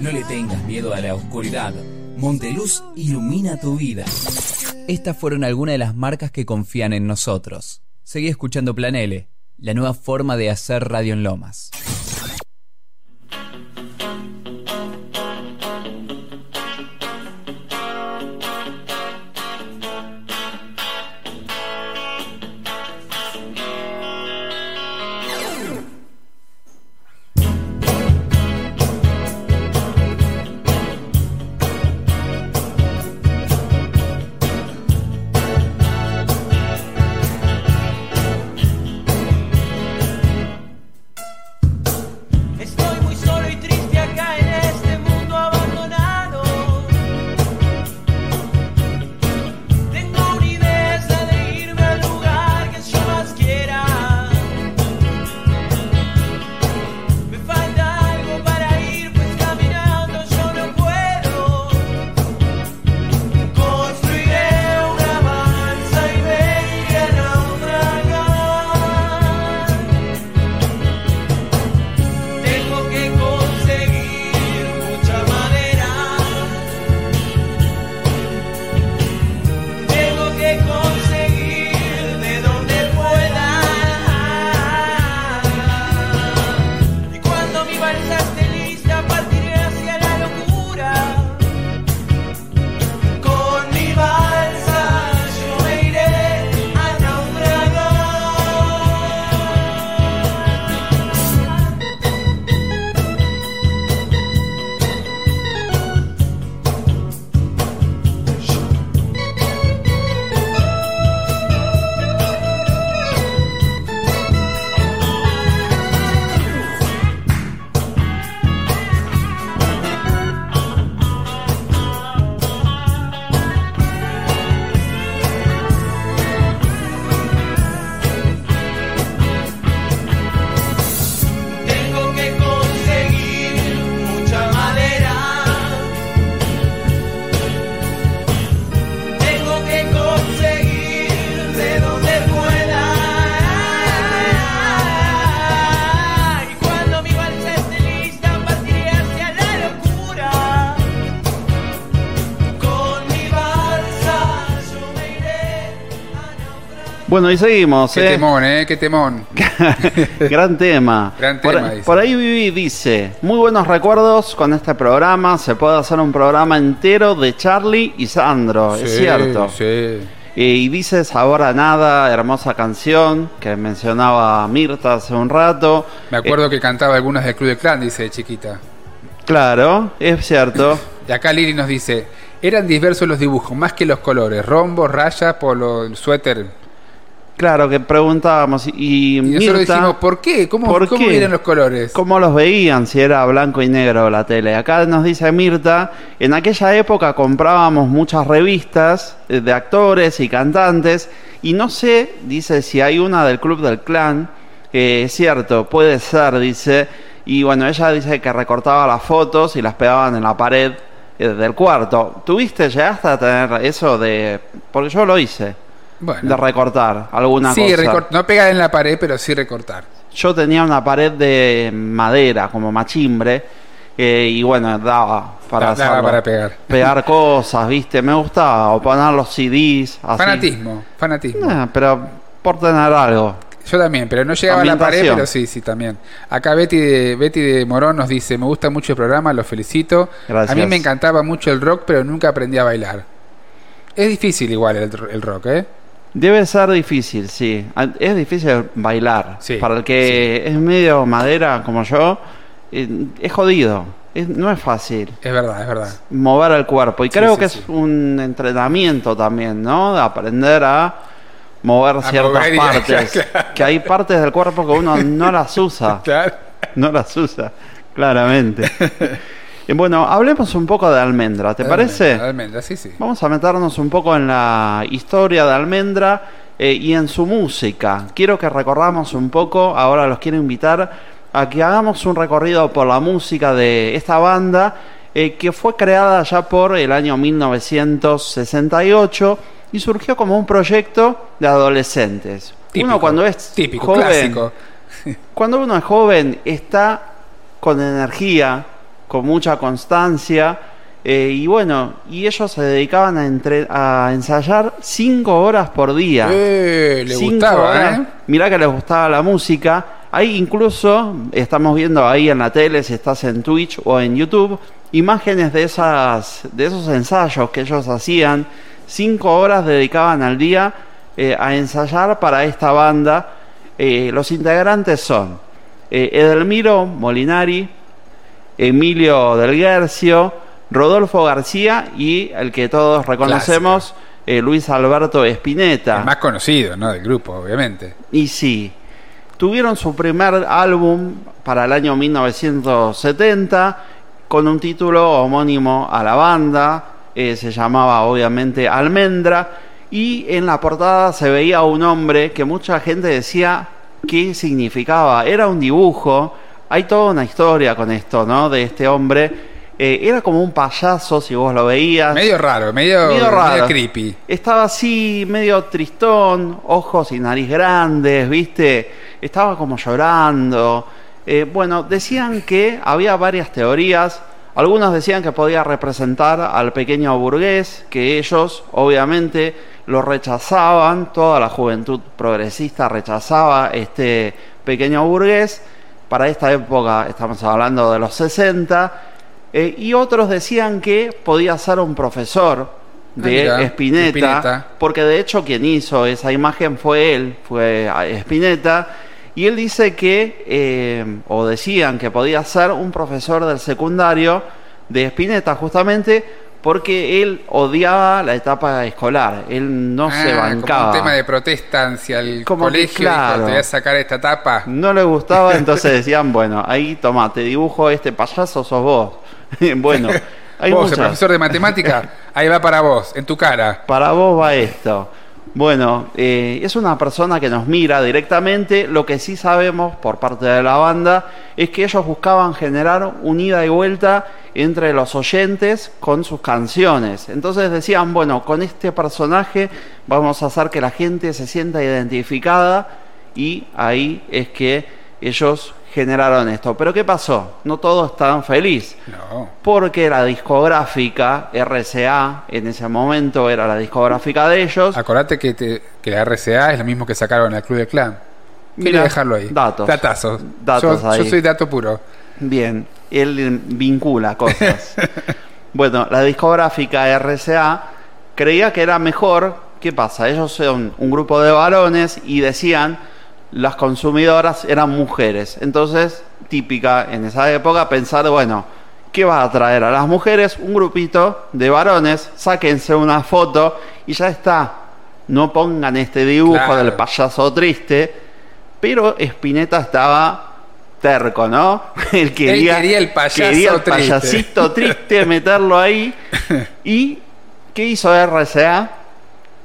S1: No le tengas miedo a la oscuridad. Monteluz ilumina tu vida. Estas fueron algunas de las marcas que confían en nosotros. Seguí escuchando Plan L, la nueva forma de hacer radio en Lomas.
S4: Bueno, y seguimos.
S5: Qué
S4: ¿eh?
S5: temón, ¿eh? Qué temón.
S4: Gran tema.
S5: Gran
S4: por,
S5: tema, dice.
S4: por ahí Vivi dice, muy buenos recuerdos con este programa, se puede hacer un programa entero de Charlie y Sandro, es cierto.
S5: Sí.
S4: Y dice Sabor a Nada, hermosa canción que mencionaba Mirta hace un rato.
S5: Me acuerdo que cantaba algunas del Club de Clan, dice de chiquita.
S4: Claro, es cierto.
S5: Y acá Lili nos dice, eran diversos los dibujos, más que los colores, rombos, rayas, polo, suéter.
S4: Claro, que preguntábamos y,
S5: Y nosotros
S4: Mirta,
S5: ¿por qué? ¿Cómo,
S4: ¿por
S5: cómo
S4: qué?
S5: vienen los colores?
S4: ¿Cómo los veían si era blanco y negro la tele? Acá nos dice Mirta, en aquella época comprábamos muchas revistas eh, de actores y cantantes y no sé, dice, si hay una del Club del Clan, que es cierto, puede ser, dice, y bueno, ella dice que recortaba las fotos y las pegaban en la pared eh, del cuarto. ¿Tuviste, llegaste a tener eso de...? Porque yo lo hice,
S5: Bueno.
S4: de recortar alguna
S5: sí,
S4: cosa.
S5: no pegar en la pared, pero sí recortar.
S4: Yo tenía una pared de madera, como machimbre, eh, y bueno, daba para,
S5: Da- daba
S4: hacerlo.
S5: para pegar.
S4: Pegar cosas, ¿viste? Me gustaba, o poner los CDs, así.
S5: Fanatismo, fanatismo.
S4: Ah, pero por tener algo.
S5: Yo también, pero no llegaba a la pared, pero sí, sí, también. Acá Betty de, Betty de Morón nos dice, me gusta mucho el programa, los felicito.
S4: Gracias.
S5: A mí me encantaba mucho el rock, pero nunca aprendí a bailar. Es difícil igual el, el rock, ¿eh?
S4: Debe ser difícil, sí. Es difícil bailar.
S5: Sí,
S4: Para el que es medio madera como yo, eh, es jodido. Es- no es fácil.
S5: Es verdad, es verdad.
S4: mover el cuerpo. Y
S5: Sí,
S4: creo que es un entrenamiento también, ¿no? De aprender a mover ciertas
S5: mover
S4: partes.
S5: claro.
S4: Que hay partes del cuerpo que uno no las usa.
S5: Claro.
S4: No las usa. Claramente. Y bueno, hablemos un poco de Almendra, ¿te parece?
S5: Almendra, almendra, sí, sí.
S4: Vamos a meternos un poco en la historia de Almendra eh, y en su música. Quiero que recorramos un poco, ahora los quiero invitar a que hagamos un recorrido por la música de esta banda eh, que fue creada ya por el año 1968 y surgió como un proyecto de adolescentes.
S5: Típico,
S4: uno cuando es
S5: típico,
S4: joven,
S5: clásico.
S4: cuando uno es joven está con energía, con mucha constancia. eh, y bueno, y ellos se dedicaban a, entre- a ensayar cinco horas por día.
S5: Eh, le
S4: Cinco
S5: gustaba,
S4: horas.
S5: ¿eh?
S4: Mirá que les gustaba la música. Ahí incluso estamos viendo ahí en la tele, si estás en Twitch o en YouTube, imágenes de esas, de esos ensayos que ellos hacían. Cinco horas dedicaban al día eh, a ensayar para esta banda. Eh, los integrantes son Edelmiro Molinari, Emilio Del Guercio, Rodolfo García y el que todos reconocemos, eh, Luis Alberto Espineta.
S5: El más conocido, ¿no? Del grupo, obviamente.
S4: Y sí, tuvieron su primer álbum para el año 1970 con un título homónimo a la banda, eh, se llamaba obviamente Almendra, y en la portada se veía un hombre que mucha gente decía qué significaba, era un dibujo, hay toda una historia con esto, ¿no? De este hombre. Eh, era como un payaso, si vos lo veías.
S5: Medio raro, medio,
S4: Medio raro.
S5: medio creepy.
S4: Estaba así, medio tristón, ojos y nariz grandes, ¿viste? Estaba como llorando. Eh, bueno, decían que había varias teorías. Algunos decían que podía representar al pequeño burgués, que ellos obviamente lo rechazaban, toda la juventud progresista rechazaba este pequeño burgués. Para esta época estamos hablando de los 60. eh, y otros decían que podía ser un profesor de
S5: mira,
S4: Spinetta,
S5: Spinetta.
S4: porque de hecho quien hizo esa imagen fue él, fue Spinetta, y él dice que, eh, o decían que podía ser un profesor del secundario de Spinetta justamente porque él odiaba la etapa escolar, él no se
S5: Ah,
S4: bancaba.
S5: Como un tema de protesta hacia el
S4: Como que,
S5: colegio. dijo,
S4: claro.
S5: te voy a sacar esta tapa.
S4: No le gustaba, entonces decían, bueno, ahí toma, te dibujo este payaso, sos vos. bueno, hay
S5: vos, el
S4: muchas.
S5: profesor de matemática, ahí va para vos, en tu cara.
S4: Para vos va esto. Bueno, eh, es una persona que nos mira directamente. Lo que sí sabemos por parte de la banda es que ellos buscaban generar un ida y vuelta entre los oyentes con sus canciones. Entonces decían, bueno, con este personaje vamos a hacer que la gente se sienta identificada y ahí es que ellos generaron esto. Pero ¿qué pasó? No todos estaban felices
S5: No.
S4: porque la discográfica RCA en ese momento era la discográfica de ellos.
S5: Acordate que, te- que la RCA es lo mismo que sacaron el Club de Clan. Quería dejarlo ahí.
S4: datos.
S5: Datazos.
S4: Datos
S5: yo,
S4: ahí.
S5: yo soy dato puro.
S4: Bien, él vincula cosas. bueno, la discográfica RCA creía que era mejor. ¿Qué pasa? Ellos son un grupo de varones y decían las consumidoras eran mujeres. Entonces, típica en esa época pensar, bueno, ¿qué va a traer a las mujeres? Un grupito de varones, sáquense una foto y ya está. No pongan este dibujo
S5: Claro.
S4: del payaso triste. Pero Spinetta estaba terco, ¿no? Él quería,
S5: quería el payaso
S4: quería el
S5: triste.
S4: payasito triste, meterlo ahí. ¿Y qué hizo RCA?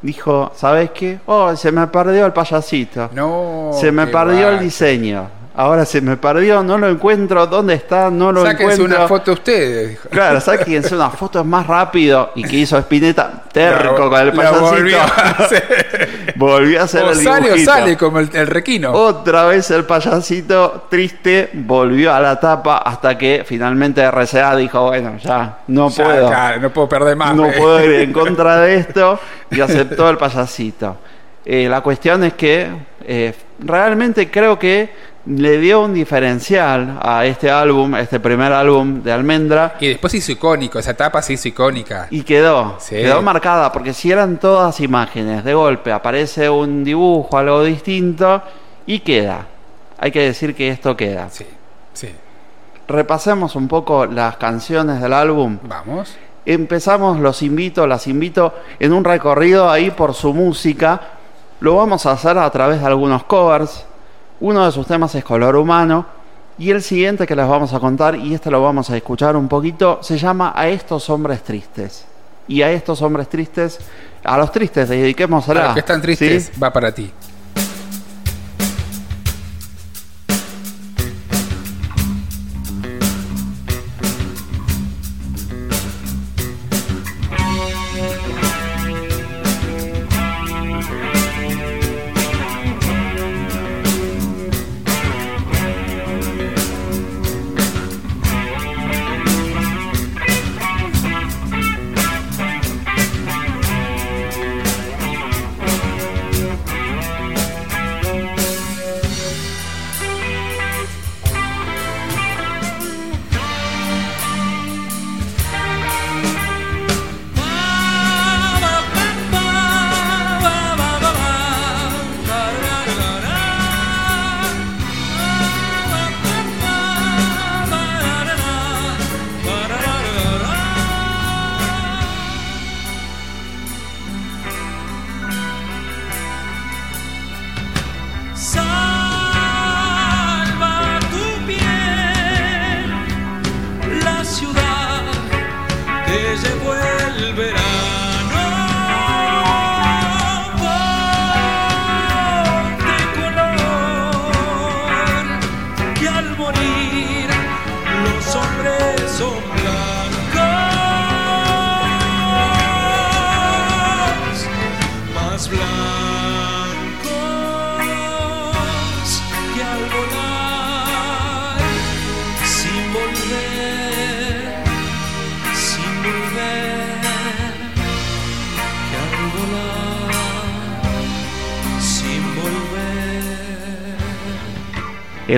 S4: Dijo, ¿sabes qué? Oh, se me perdió el payasito.
S5: No.
S4: se me perdió el diseño. Ahora se me perdió, no lo encuentro. ¿Dónde está? No lo
S5: Sáquense
S4: encuentro.
S5: una foto ustedes.
S4: Claro, sáquense una foto es más rápido. ¿Y qué hizo Spinetta? Terco
S5: La-
S4: con el
S5: la
S4: payasito.
S5: volvió a hacer.
S4: Volvió a hacer
S5: O
S4: el
S5: sale o
S4: dibujito.
S5: sale como el, el requino.
S4: Otra vez el payasito triste volvió a la tapa hasta que finalmente RCA dijo, bueno, ya no
S5: Ya,
S4: puedo.
S5: no puedo perder más.
S4: No
S5: eh.
S4: puedo ir en contra de esto y aceptó el payasito. Eh, la cuestión es que eh, realmente creo que le dio un diferencial a este álbum, a este primer álbum de Almendra,
S5: Y después se hizo icónico, esa etapa se hizo icónica.
S4: y quedó,
S5: Sí.
S4: quedó marcada, porque si eran todas imágenes, de golpe aparece un dibujo, algo distinto, y queda. Hay que decir que esto queda.
S5: Sí, sí.
S4: Repasemos un poco las canciones del álbum.
S5: Vamos.
S4: Empezamos, los invito, las invito en un recorrido ahí por su música. Lo vamos a hacer a través de algunos covers. Uno de sus temas es Color Humano. Y el siguiente que les vamos a contar, y este lo vamos a escuchar un poquito, se llama A estos hombres tristes. Y a estos hombres tristes, a los tristes, dediquémosela.
S5: A los que están tristes,
S4: ¿sí?
S5: va para ti.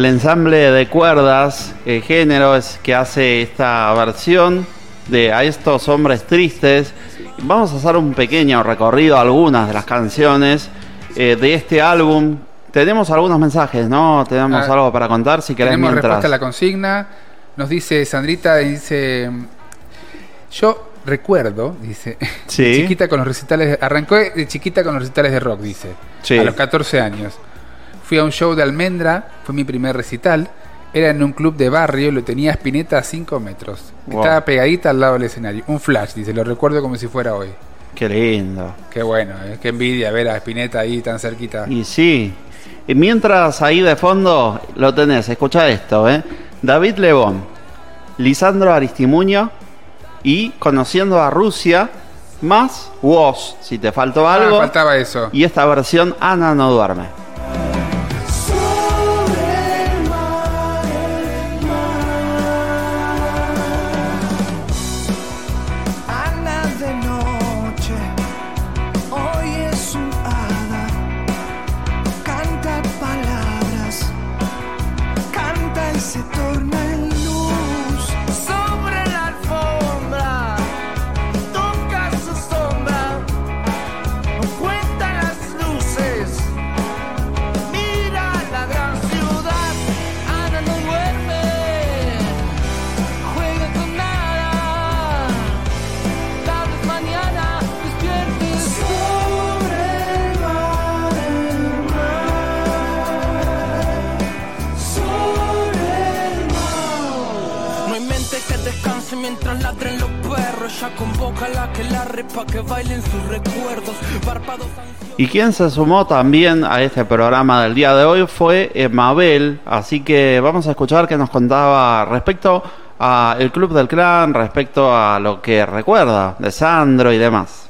S24: El
S4: ensamble de cuerdas, eh, géneros que hace esta versión de A estos hombres tristes. Vamos a hacer un pequeño recorrido a algunas de las canciones eh, de este álbum. Tenemos algunos mensajes, ¿no? Tenemos
S5: Ah,
S4: algo para contar si querés
S5: Tenemos
S4: mientras.
S5: respuesta a la consigna. Nos dice Sandrita, dice, yo recuerdo, dice,
S4: Sí.
S5: chiquita con los recitales, arrancó de chiquita con los recitales de rock, dice,
S4: Sí.
S5: a los 14 años. Fui a un show de Almendra, fue mi primer recital, era en un club de barrio, lo tenía a Spinetta a 5 metros.
S4: Wow.
S5: Estaba pegadita al lado del escenario. Un flash, dice, lo recuerdo como si fuera hoy.
S4: Qué lindo.
S5: Qué bueno, eh, qué envidia ver a Spinetta ahí tan cerquita.
S4: Y sí. Y mientras ahí de fondo lo tenés, escucha esto, ¿eh? David Lebón, Lisandro Aristimuño y Conociendo a Rusia, más Woz, si te faltó
S5: Ah,
S4: algo.
S5: faltaba eso.
S4: Y esta versión Ana no duerme.
S12: Perros. Ya convoca la que la repa que bailen sus recuerdos. Párpados
S4: Y quien se sumó también a este programa del día de hoy fue Mabel, así que vamos a escuchar qué nos contaba respecto a el Club del Clan, respecto a lo que recuerda de Sandro y demás.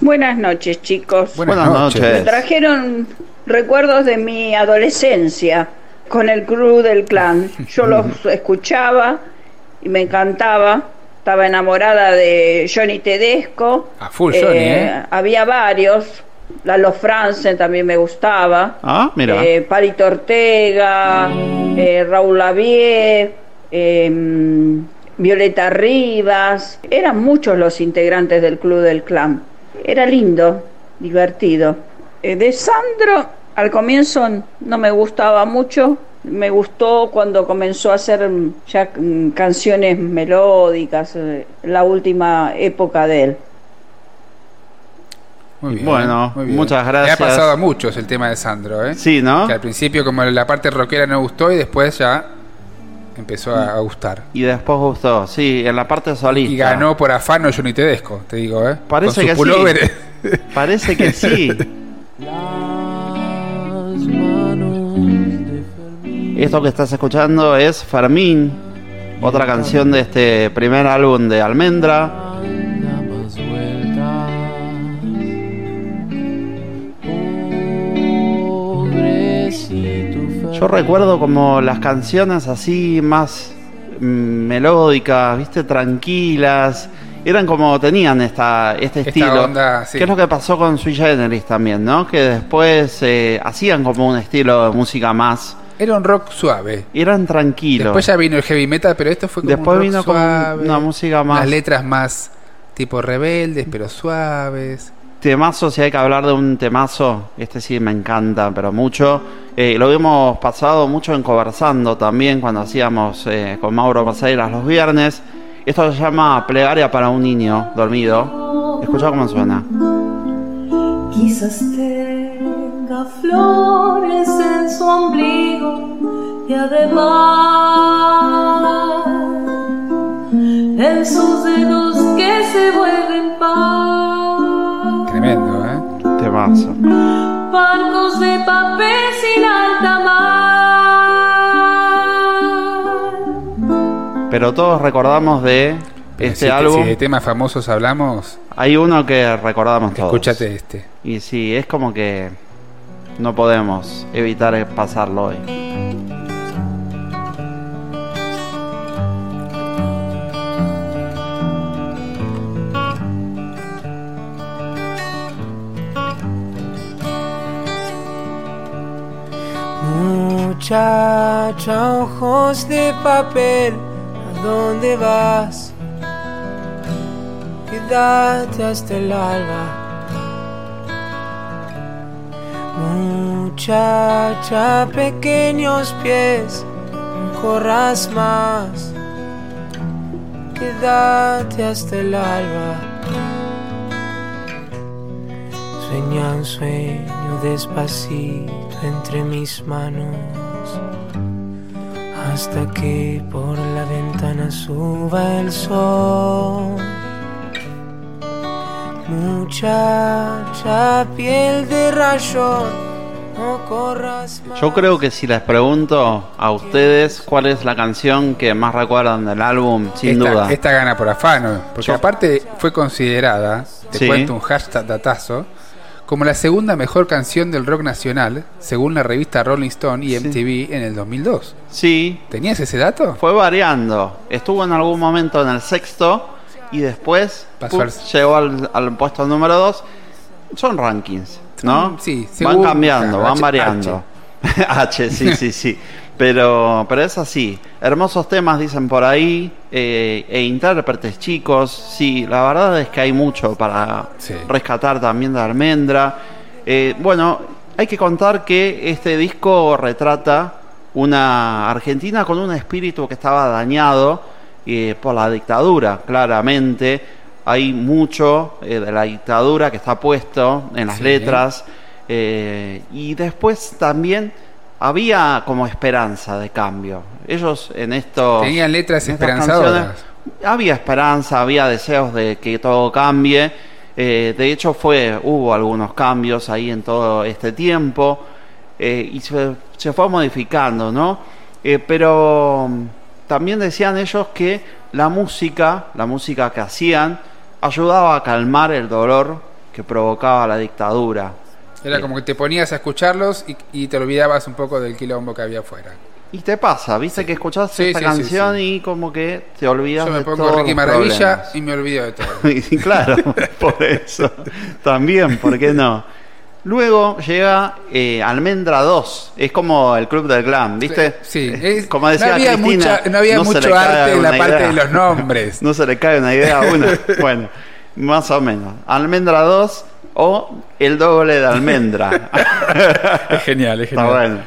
S25: Buenas noches, chicos.
S4: Buenas noches.
S25: Me trajeron recuerdos de mi adolescencia con el crew del clan. Yo los escuchaba y me encantaba. Estaba enamorada de Johnny Tedesco.
S5: A full Johnny, ¿eh?
S25: Había varios. Lalo Franzen también me gustaba.
S4: Ah, mira.
S25: Eh, Palito Ortega, eh, Raúl Lavie, eh, Violeta Rivas. Eran muchos los integrantes del Club del Clan. Era lindo, divertido. Eh, de Sandro, al comienzo no me gustaba mucho. Me gustó cuando comenzó a hacer mm, ya mm, canciones melódicas, eh, la última época de él.
S5: Muy bien,
S4: Bueno,
S5: muy bien.
S4: muchas
S5: Le
S4: gracias.
S5: ha pasado a muchos el tema de Sandro, ¿eh?
S4: Sí, ¿no?
S5: Que al principio como la parte rockera no gustó y después ya empezó a, a gustar.
S4: Y después gustó, sí, en la parte solista.
S5: Y ganó por afano Johnny Tedesco, te digo, ¿eh?
S4: Parece
S5: Con
S4: que sí. Parece que sí. Esto que estás escuchando es Fermín, otra canción de este primer álbum de Almendra. Yo recuerdo como las canciones así más mm, melódicas, viste, tranquilas. Eran como tenían esta, este
S5: Esta
S4: estilo.
S5: onda, sí.
S4: Que es lo que pasó con Sui Generis también, ¿no? Que después eh, hacían como un estilo de música más.
S5: Era un rock suave.
S4: Eran tranquilos.
S5: Después ya vino el heavy metal, pero esto fue como
S4: Después
S5: un rock
S4: vino como
S5: suave.
S4: una música más-
S5: Las letras más tipo rebeldes, pero suaves.
S4: Temazo, si hay que hablar de un temazo, este sí me encanta, pero mucho. Eh, lo hemos pasado mucho en conversando también cuando hacíamos eh, con Mauro Paseiras los viernes. Esto se llama Plegaria para un niño dormido. Escucha cómo suena.
S26: Quizás tenga flores en su ombligo y además en sus dedos que se vuelven pan.
S5: Tremendo, ¿eh?
S4: Temazo.
S26: Barcos de papel sin alta mar.
S4: Pero todos recordamos de este
S5: si,
S4: álbum.
S5: Si de temas famosos hablamos,
S4: Hay uno que recordamos todos.
S5: escúchate este.
S4: Y sí, es como que no podemos evitar pasarlo hoy.
S12: Muchacha, ojos de papel, ¿a dónde vas? Quédate hasta el alba. Muchacha, pequeños pies, no corras más. Quédate hasta el alba. Sueña un sueño despacito entre mis manos hasta que por la ventana suba el sol. Muchacha, piel de rayón, no corras más.
S4: Yo creo que si les pregunto a ustedes cuál es la canción que más recuerdan del álbum, sin
S5: esta,
S4: duda.
S5: Esta gana por afano, porque aparte fue considerada, te
S4: Sí.
S5: cuento un hashtag datazo, como la segunda mejor canción del rock nacional, según la revista Rolling Stone y MTV en el 2002.
S4: Sí.
S5: ¿Tenías ese dato?
S4: Fue variando. Estuvo en algún momento en el sexto y después llegó al, al puesto número dos. Son rankings, ¿no?
S5: Sí,
S4: Van
S5: según-
S4: cambiando,
S5: claro,
S4: van
S5: H-
S4: variando. H, sí, sí, sí. Pero, pero es así. Hermosos temas dicen por ahí. eh, e intérpretes chicos. Sí, la verdad es que hay mucho para rescatar también de Almendra. Eh, bueno, hay que contar que este disco retrata una Argentina con un espíritu que estaba dañado eh, por la dictadura, claramente. Hay mucho eh, de la dictadura que está puesto en las
S5: Sí.
S4: letras. eh, y después también había como esperanza de cambio. Ellos en esto.
S5: Tenían letras esperanzadoras.
S4: había esperanza, había deseos de que todo cambie. De hecho, fue, hubo algunos cambios ahí en todo este tiempo y se, se fue modificando, ¿no? Pero también decían ellos que la música, la música que hacían, ayudaba a calmar el dolor que provocaba la dictadura.
S5: Era como que te ponías a escucharlos y, y te olvidabas un poco del quilombo que había afuera.
S4: Y te pasa, viste que escuchás
S5: Sí,
S4: esta
S5: sí,
S4: canción y como que te olvidas
S5: Yo me
S4: de
S5: pongo
S4: todos
S5: Ricky Maravilla
S4: problemas.
S5: y me olvido de todo.
S4: Y claro, por eso. También, ¿por qué no? Luego llega eh, Almendra 2. Es como el club del glam, ¿viste?
S5: Sí, es-
S4: como decía
S5: no había
S4: Cristina,
S5: mucha- no había
S4: se
S5: mucho
S4: le cae
S5: arte en la
S4: una
S5: parte
S4: idea.
S5: de los nombres.
S4: no se le cae una idea a uno. Bueno, más o menos. Almendra 2 o el doble de almendra.
S5: es genial, es
S4: Está bueno.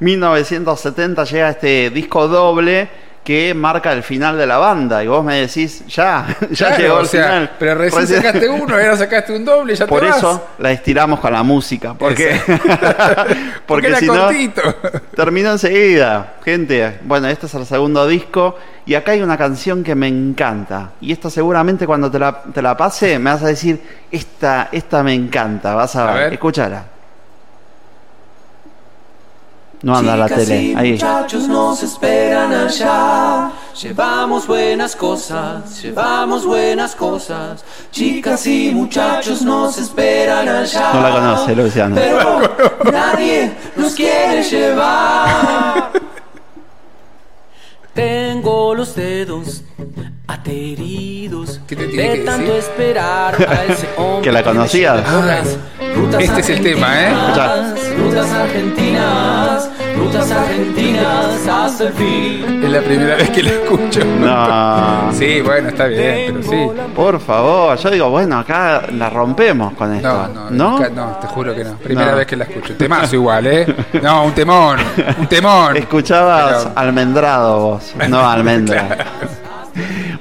S4: 1970 llega este disco doble que marca el final de la banda. Y vos me decís, ya, ya
S5: Claro,
S4: llegó
S5: o
S4: el
S5: sea,
S4: final.
S5: Pero recién sacaste uno, ahora sacaste un doble ya
S4: Por
S5: te vas.
S4: eso la estiramos con la música. Porque, porque
S5: era
S4: si no, terminó enseguida. Gente, bueno, este es el segundo disco. Y acá hay una canción que me encanta. Y esta seguramente cuando te la, te la pase me vas a decir, esta, esta me encanta. Vas a,
S5: A
S4: ver. escúchala. No anda la tele. Ahí.
S24: muchachos nos esperan allá. Llevamos buenas cosas, llevamos buenas cosas. Chicas y muchachos nos esperan allá.
S4: No la conoce, Luciano.
S24: Pero nadie nos quiere llevar. Tengo los dedos ateridos
S5: tiene
S24: de
S5: que
S24: tanto
S5: decir?
S24: esperar a ese hombre
S4: Que la conocías.
S5: Este es el tema, ¿eh?
S24: argentinas, Rutas argentinas, rutas argentinas hasta el fin.
S5: Es la primera vez que la escucho.
S4: No.
S5: Sí, bueno, está bien, pero sí.
S4: Por favor, yo digo, bueno, acá la rompemos con esto.
S5: No, no,
S4: ¿No?
S5: nunca- no, te juro que no. Primera
S4: No.
S5: vez que la escucho. Temazo igual, ¿eh? No, un temón, un temón.
S4: Escuchabas
S5: Pero-
S4: almendrado vos, no almendra.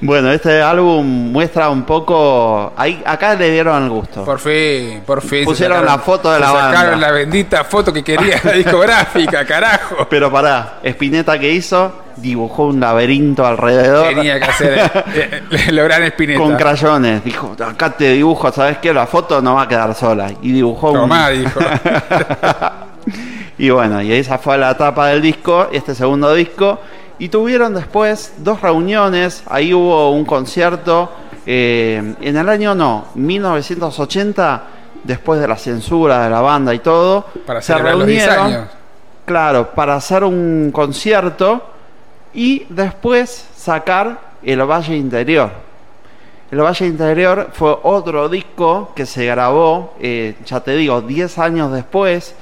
S4: Bueno, este álbum muestra un poco. Ahí, acá le dieron el gusto.
S5: Por fin, por fin.
S4: Pusieron
S5: sacaron-
S4: la foto de la banda.
S5: Sacaron la bendita foto que quería la discográfica, carajo.
S4: Pero pará, Spinetta que hizo, dibujó un laberinto alrededor.
S5: Tenía que hacer eh, eh, lograr Spinetta.
S4: Con crayones. Dijo, acá te dibujo, ¿sabes qué? La foto no va a quedar sola. Y dibujó
S5: Tomá,
S4: un...
S5: dijo.
S4: Y bueno, y esa fue la etapa del disco, este segundo disco. Y tuvieron después dos reuniones. Ahí hubo un concierto. eh, en el año no, 1980, después de la censura de la banda y todo,
S5: Para
S4: se
S5: celebrar los 10
S4: reunieron.
S5: años.
S4: Claro, para hacer un concierto y después sacar El Valle Interior. El Valle Interior fue otro disco que se grabó, eh, ya te digo, 10 años después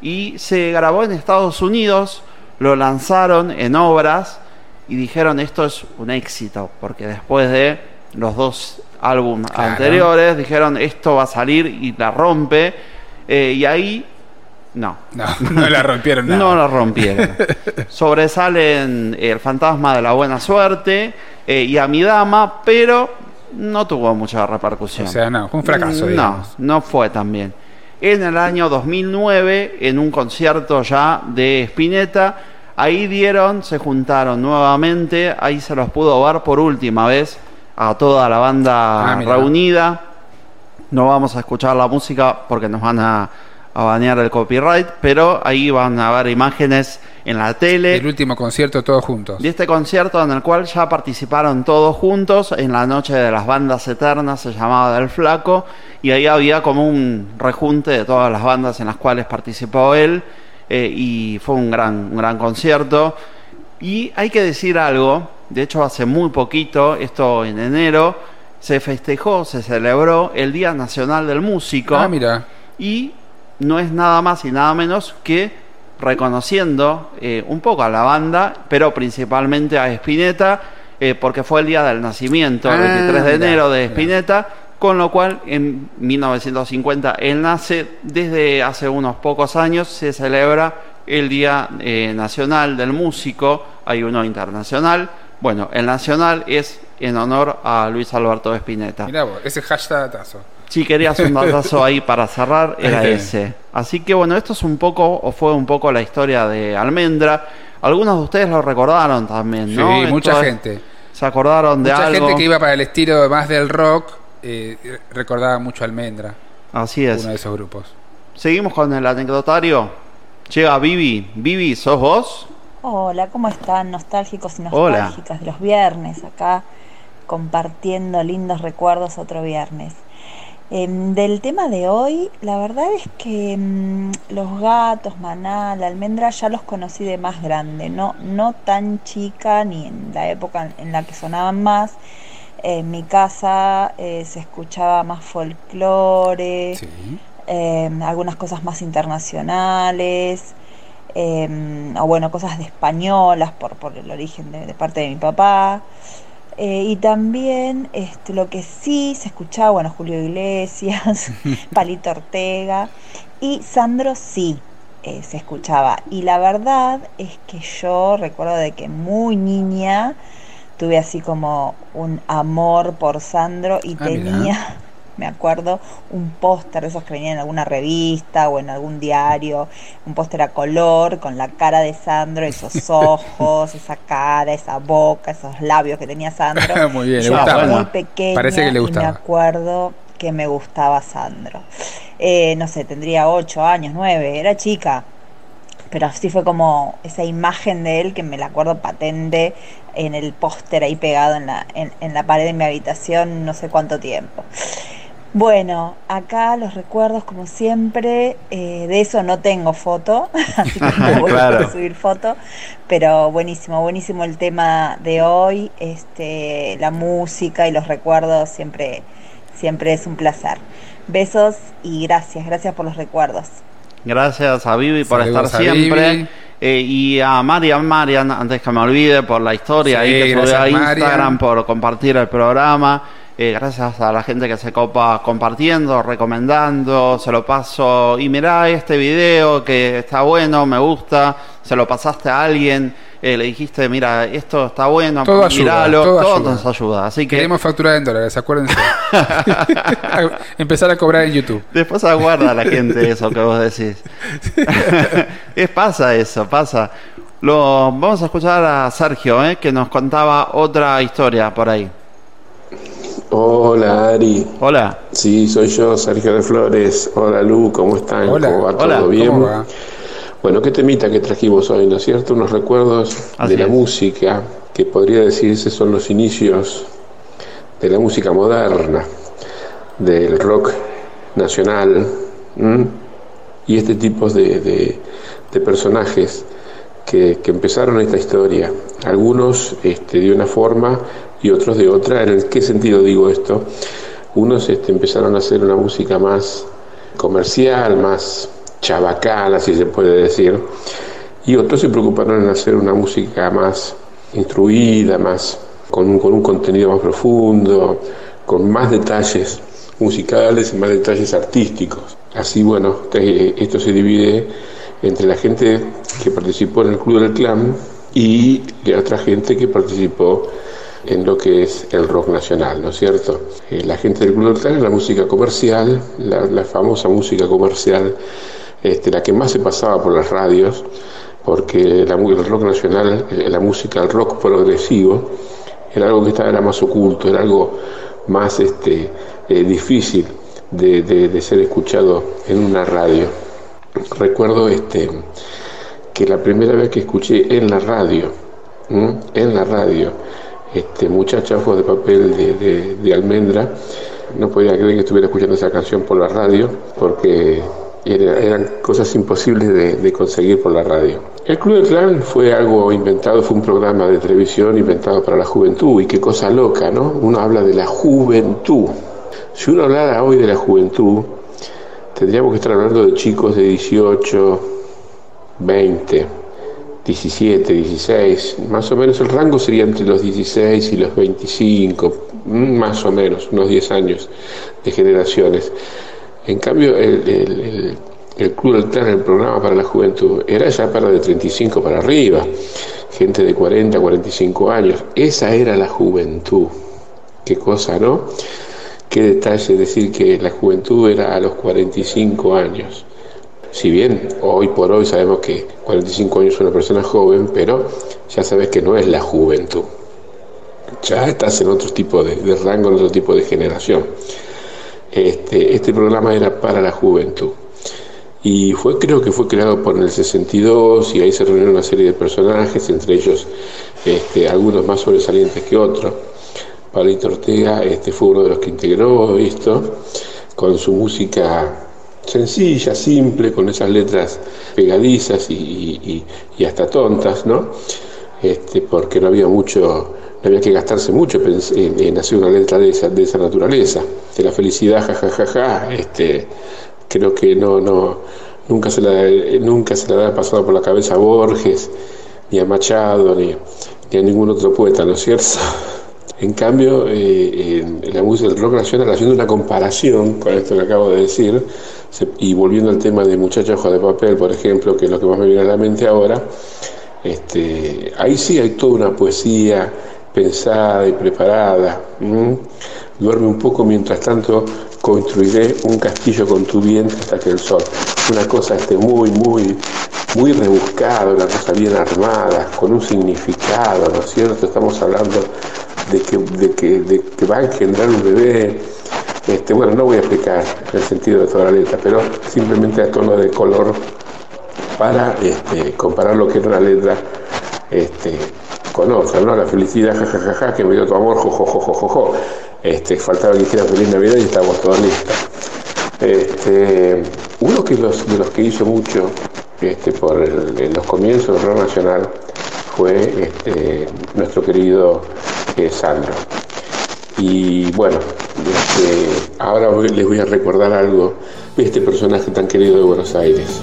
S4: y se grabó en Estados Unidos, lo lanzaron en obras y dijeron esto es un éxito, porque después de los dos álbumes
S5: Claro.
S4: anteriores dijeron esto va a salir y la rompe eh, y ahí no.
S5: No, no la rompieron nada.
S4: No la rompieron. Sobresalen El Fantasma de la Buena Suerte eh, y Amidama, pero no tuvo mucha repercusión.
S5: O sea, no, fue un fracaso,
S4: No,
S5: digamos.
S4: no fue tan bien. En el año 2009, en un concierto ya de Spinetta, ahí dieron, se juntaron nuevamente, ahí se los pudo ver por última vez a toda la banda
S5: Ah,
S4: reunida. No vamos a escuchar la música porque nos van a, a banear el copyright, pero ahí van a ver imágenes en la tele
S5: El último concierto todos juntos.
S4: de este concierto en el cual ya participaron todos juntos en la noche de las bandas eternas, se llamaba Del Flaco, y ahí había como un rejunte de todas las bandas en las cuales participó él, eh, y fue un gran, un gran concierto. Y hay que decir algo, de hecho hace muy poquito, esto en enero, se festejó, se celebró el Día Nacional del Músico.
S5: Ah, mira.
S4: Y no es nada más y nada menos que reconociendo eh, un poco a la banda, pero principalmente a Spinetta, eh, porque fue el día del nacimiento, el
S5: Ah,
S4: 23 de
S5: mira,
S4: enero de. Spinetta, con lo cual en 1950 él nace, desde hace unos pocos años se celebra el Día eh, Nacional del Músico, hay uno internacional, bueno, el nacional es en honor a Luis Alberto Spinetta.
S5: Mirá vos, ese hashtagazo.
S4: Si querías un datazo ahí para cerrar, era ese. Así que bueno, esto es un poco, o fue un poco la historia de Almendra. Algunos de ustedes lo recordaron también, ¿no?
S5: Sí, mucha
S4: Entonces,
S5: gente.
S4: Se acordaron de
S5: Mucha
S4: algo.
S5: gente que iba para el estilo más del rock eh, recordaba mucho a Almendra.
S4: Así es.
S5: Uno de esos grupos.
S4: Seguimos con el anecdotario. Llega Vivi. Vivi, ¿sos vos?
S27: Hola, ¿cómo están? Nostálgicos y
S4: Hola.
S27: nostálgicas de los viernes, acá compartiendo lindos recuerdos otro viernes. Em, del tema de hoy, la verdad es que em, los gatos, Maná, la almendra ya los conocí de más grande, no, no tan chica ni en la época en la que sonaban más. En mi casa eh, se escuchaba más folclore, em, algunas cosas más internacionales, o bueno, cosas de españolas por, por el origen de, de parte de mi papá. Eh, y también este, lo que sí se escuchaba, bueno, Julio Iglesias, Palito Ortega y Sandro sí. eh, se escuchaba. Y la verdad es que yo recuerdo de que muy niña tuve así como un amor por Sandro y
S5: Ah,
S27: tenía, me acuerdo, un póster de esos que venían en alguna revista o en algún diario, un póster a color con la cara de Sandro, esos ojos, esa cara, esa boca, esos labios que tenía Sandro.
S5: Muy bien, le
S27: Yo
S5: gustaba.
S27: muy pequeña
S5: Parece que le
S27: y me
S5: gustaba.
S27: acuerdo que me gustaba Sandro. Eh, no sé, tendría ocho años, nueve, era chica. Pero así fue como esa imagen de él que me la acuerdo patente en el póster ahí pegado en la, en, en la pared de mi habitación no sé cuánto tiempo. Bueno, acá los recuerdos como siempre, eh, de eso no tengo foto, así que no voy
S4: Claro.
S27: a subir foto, pero buenísimo, buenísimo el tema de hoy, este, la música y los recuerdos siempre, siempre es un placer. Besos y gracias, gracias por los recuerdos.
S4: Gracias a Vivi por
S5: Saludos
S4: estar siempre. Eh, y a Marian, Marian, antes que me olvide, por la historia
S5: Sí,
S4: ahí que subió a Instagram,
S5: Marian.
S4: por compartir el programa. Eh, gracias a la gente que se copa compartiendo, recomendando, se lo paso. Y mirá este video que está bueno, me gusta, se lo pasaste a alguien, eh, le dijiste, mira, esto está bueno,
S5: Todo ayuda,
S4: miralo,
S5: todo
S4: todo
S5: ayuda.
S4: nos ayuda. Así que
S5: Queremos facturar en dólares, acuérdense. Empezar a cobrar en YouTube.
S4: Después aguarda la gente eso que vos decís. es pasa eso, pasa. Lo vamos a escuchar a Sergio, ¿eh? que nos contaba otra historia por ahí.
S9: Hola Ari.
S4: Hola.
S9: Sí, soy yo, Sergio de Flores. Hola Lu, ¿cómo están?
S5: Hola.
S9: ¿Cómo va
S4: Hola,
S9: todo bien?
S5: ¿cómo va?
S9: Bueno, qué temita que trajimos hoy, ¿no es cierto? Unos recuerdos
S4: Así
S9: de la
S4: es.
S9: música, que podría decirse son los inicios de la música moderna, del rock nacional, ¿m? y este tipo de, de- de personajes que, que empezaron esta historia, algunos este, de una forma y otros de otra. ¿En qué sentido digo esto? Unos este, empezaron a hacer una música más comercial, más chabacana, si se puede decir, y otros se preocuparon en hacer una música más instruida, más con un, con un contenido más profundo, con más detalles musicales y más detalles artísticos. Así, bueno, esto se divide entre la gente que participó en el Club del Clan y la otra gente que participó en lo que es el rock nacional, ¿no es cierto? Eh, la gente del Club del la música comercial, la, famosa música comercial, este, la que más se pasaba por las radios, porque la el rock nacional, eh, la música, el rock progresivo, era algo que estaba era más oculto, era algo más este, eh, difícil de, ser escuchado en una radio. Recuerdo este, que la primera vez que escuché en la radio, en la radio, este, muchacha fue de papel de, almendra, no podía creer que estuviera escuchando esa canción por la radio, porque era- eran cosas imposibles de, de conseguir por la radio. El Club del Clan fue algo inventado, fue un programa de televisión inventado para la juventud, y qué cosa loca, ¿no? Uno habla de la juventud. Si uno hablara hoy de la juventud, tendríamos que estar hablando de chicos de 18, 20, 17, 16, más o menos el rango sería entre los 16 y los 25, mm, más o menos, unos 10 años de generaciones. En cambio, el, el- el- el Club el programa para la juventud, era ya para de 35 para arriba, gente de 40, 45 años. Esa era la juventud. Qué cosa, ¿no? Qué detalle decir que la juventud era a los 45 años. Si bien hoy por hoy sabemos que 45 años es una persona joven, pero ya sabes que no es la juventud. Ya estás en otro tipo de, rango, en otro tipo de generación. Este, este programa era para la juventud. Y fue, creo que fue creado por el 62 y ahí se reunieron una serie de personajes, entre ellos este, algunos más sobresalientes que otros. Pablito Ortega este, fue uno de los que integró esto con su música sencilla, simple, con esas letras pegadizas y, y- y- hasta tontas, ¿no? Este, porque no había mucho, no había que gastarse mucho en, en hacer una letra de esa, de esa naturaleza, de la felicidad, jajajaja, este, creo que no, no, nunca se la, nunca se había pasado por la cabeza a Borges, ni a Machado, ni, ni a ningún otro poeta, ¿no es cierto? En cambio, eh, en, la música del rock nacional, haciendo una comparación con esto que acabo de decir, y volviendo al tema de Muchacha Hoja de Papel, por ejemplo, que es lo que más me viene a la mente ahora, este, ahí sí hay toda una poesía pensada y preparada. Duerme un poco, mientras tanto construiré un castillo con tu vientre hasta que el sol. Una cosa este, muy, muy, muy rebuscada, una cosa bien armada, con un significado, ¿no es cierto? Estamos hablando de que, de que, de que va a engendrar un bebé. Este, bueno, no voy a explicar el sentido de toda la letra, pero simplemente a tono de color para este, comparar lo que era una letra este, con otra, ¿no? La felicidad, jajajaja, que me dio tu amor, jojojojojo. Este, faltaba que dijera feliz Navidad y estábamos todos listos. Este, uno de los que hizo mucho este, por los comienzos del rock nacional fue nuestro querido eh, Sandro. Y bueno, este, ahora les voy a recordar algo de este personaje tan querido de Buenos Aires.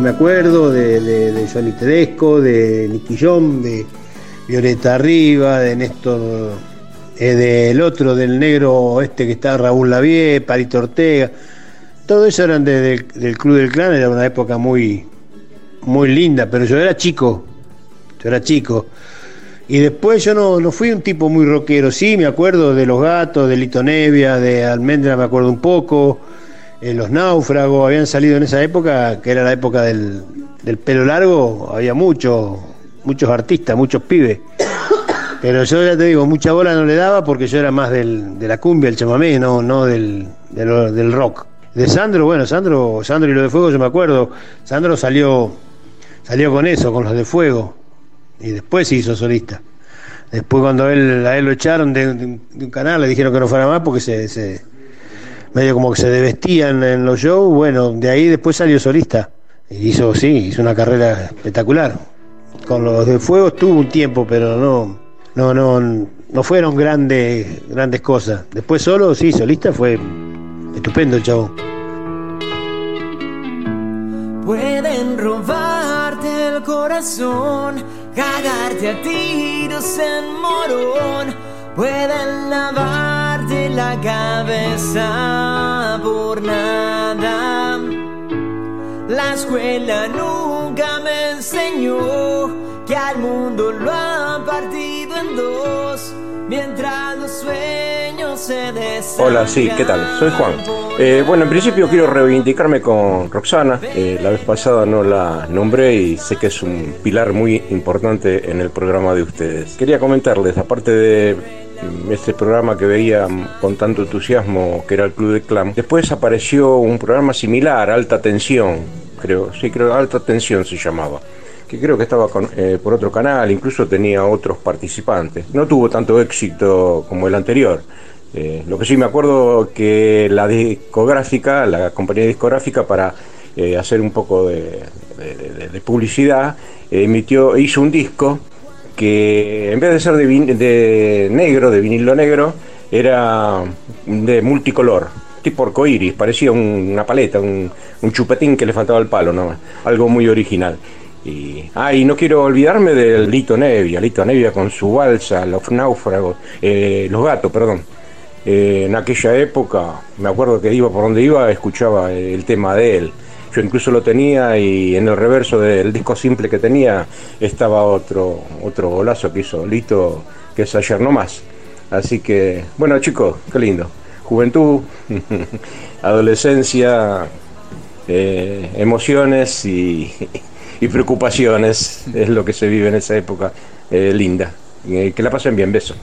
S12: Me
S28: acuerdo, de, de, de Johnny Tedesco, de Jom, de Violeta Arriba, de Néstor, eh, del otro, del negro este que está Raúl Lavie, Parito Ortega. Todo eso eran de- del, del club del clan, era una época muy, muy linda, pero yo era chico, yo era chico. Y después yo no, no fui un tipo muy rockero, sí, me acuerdo de Los Gatos, de Lito Nevia, de Almendra me acuerdo un poco, eh, Los Náufragos habían salido en esa época, que era la época del, del pelo largo, había muchos, muchos artistas, muchos pibes. Pero yo ya te digo, mucha bola no le daba porque yo era más del, de la cumbia, el chamamé, no, no del, del rock. De Sandro, bueno, Sandro, Sandro y lo de fuego yo me acuerdo. Sandro salió, salió con eso, con los de fuego. Y después se hizo solista. Después cuando él, a él lo echaron de, un- canal, le dijeron que no fuera más porque se- medio como que se desvestían en los shows, bueno, de ahí después salió solista. Hizo, sí, hizo una carrera espectacular. Con los de fuego estuvo un tiempo, pero no, no, no, no fueron grandes, grandes cosas. Después solo, sí, solista fue estupendo el chavo.
S29: Pueden robarte el corazón, cagarte a tiros en morón. Pueden lavarte la cabeza por nada. La escuela nunca me enseñó que al mundo lo han partido en dos. Mientras los sueños se
S23: Hola, sí, ¿qué tal? Soy Juan. Eh, bueno, en principio quiero reivindicarme con Roxana. Eh, la vez pasada no la nombré y sé que es un pilar muy importante en el programa de ustedes. Quería comentarles, aparte de este programa que veía con tanto entusiasmo que era el Club de Clan, después apareció un programa similar, Alta Tensión, creo, sí, creo Alta Tensión se llamaba que creo que estaba eh, por otro canal, incluso tenía otros participantes. No tuvo tanto éxito como el anterior. Eh, lo que sí me acuerdo que la discográfica, la compañía discográfica, para eh, hacer un poco de, de- publicidad, emitió, hizo un disco que en vez de ser de, negro, de vinilo negro, era de multicolor, tipo arcoíris, parecía un- una paleta, un, un chupetín que le faltaba el palo, ¿no? algo muy original. Y, ah, y no quiero olvidarme del Lito Nevia, Lito Nevia con su balsa, los náufragos, eh, los gatos, perdón. Eh, en aquella época, me acuerdo que iba por donde iba, escuchaba el tema de él. Yo incluso lo tenía y en el reverso del disco simple que tenía estaba otro, otro golazo que hizo Lito, que es ayer no más. Así que, bueno chicos, qué lindo. Juventud, adolescencia, eh, emociones y, y preocupaciones es lo que se vive en esa época eh, linda. Eh, que la pasen bien, beso.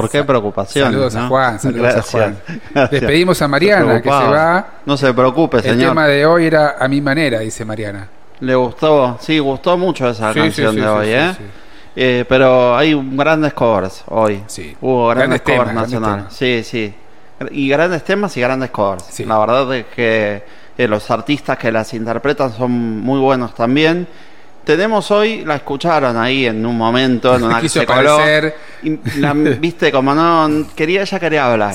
S4: ¿Por qué preocupación?
S5: Saludos a? Juan, saludos a. Juan.
S4: Gracias.
S5: Despedimos a Mariana, que se va.
S4: No se preocupe,
S5: El
S4: señor.
S5: tema de hoy era a mi manera, dice Mariana.
S4: Le gustó, sí, gustó mucho esa
S5: Sí,
S4: canción
S5: sí, sí,
S4: de
S5: sí,
S4: hoy,
S5: sí,
S4: ¿eh?
S5: sí.
S4: Eh, pero hay grandes covers hoy. Hubo grandes,
S5: Grandes
S4: covers
S5: temas, grandes
S4: nacionales. Sí, sí. Y grandes temas y grandes covers. La verdad es que eh, los artistas que las interpretan son muy buenos también. Tenemos hoy, la escucharon ahí en un momento, en una que se coló. Y la- Viste, como no quería, ella quería hablar.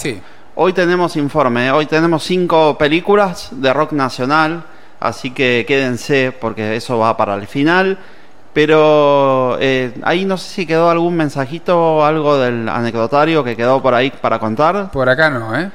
S4: Hoy tenemos informe, ¿eh? hoy tenemos cinco películas de rock nacional, así que quédense porque eso va para el final. Pero eh, ahí no sé si quedó algún mensajito o algo del anecdotario que quedó por ahí para contar.
S5: Por acá no, ¿eh?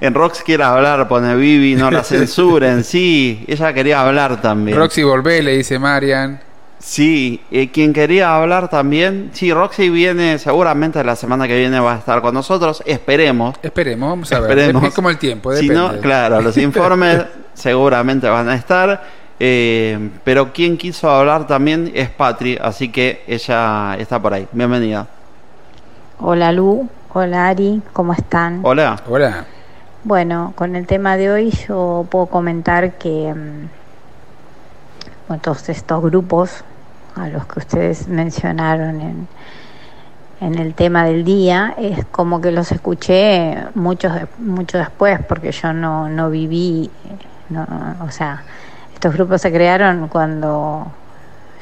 S4: en Rox quiere hablar, pone Vivi, no la censuren, sí, ella quería hablar también.
S5: Roxy volvé, le dice Marian.
S4: Sí, eh, quien quería hablar también, sí, Roxy viene, seguramente la semana que viene va a estar con nosotros, esperemos.
S5: Esperemos, vamos a ver.
S4: Esperemos.
S5: Es como el tiempo,
S4: Si
S5: depende.
S4: no, claro, los informes seguramente van a estar. Eh, pero quien quiso hablar también es Patri, así que ella está por ahí. Bienvenida.
S30: Hola Lu, hola Ari, ¿cómo están?
S4: Hola.
S5: Hola.
S30: Bueno, con el tema de hoy yo puedo comentar que mm, bueno, todos estos grupos a los que ustedes mencionaron en, en el tema del día, es como que los escuché mucho, mucho después, porque yo no, no viví, no, o sea, estos grupos se crearon cuando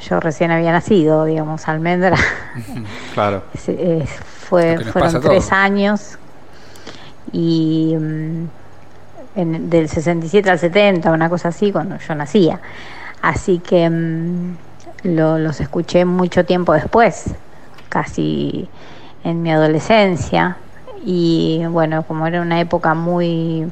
S30: yo recién había nacido, digamos, Almendra.
S4: Claro.
S30: Eh, fue, fueron tres años y mm, en- del 67 al 70, una cosa así, cuando yo nacía. Así que mm, lo- los escuché mucho tiempo después, casi en mi adolescencia. Y bueno, como era una época muy,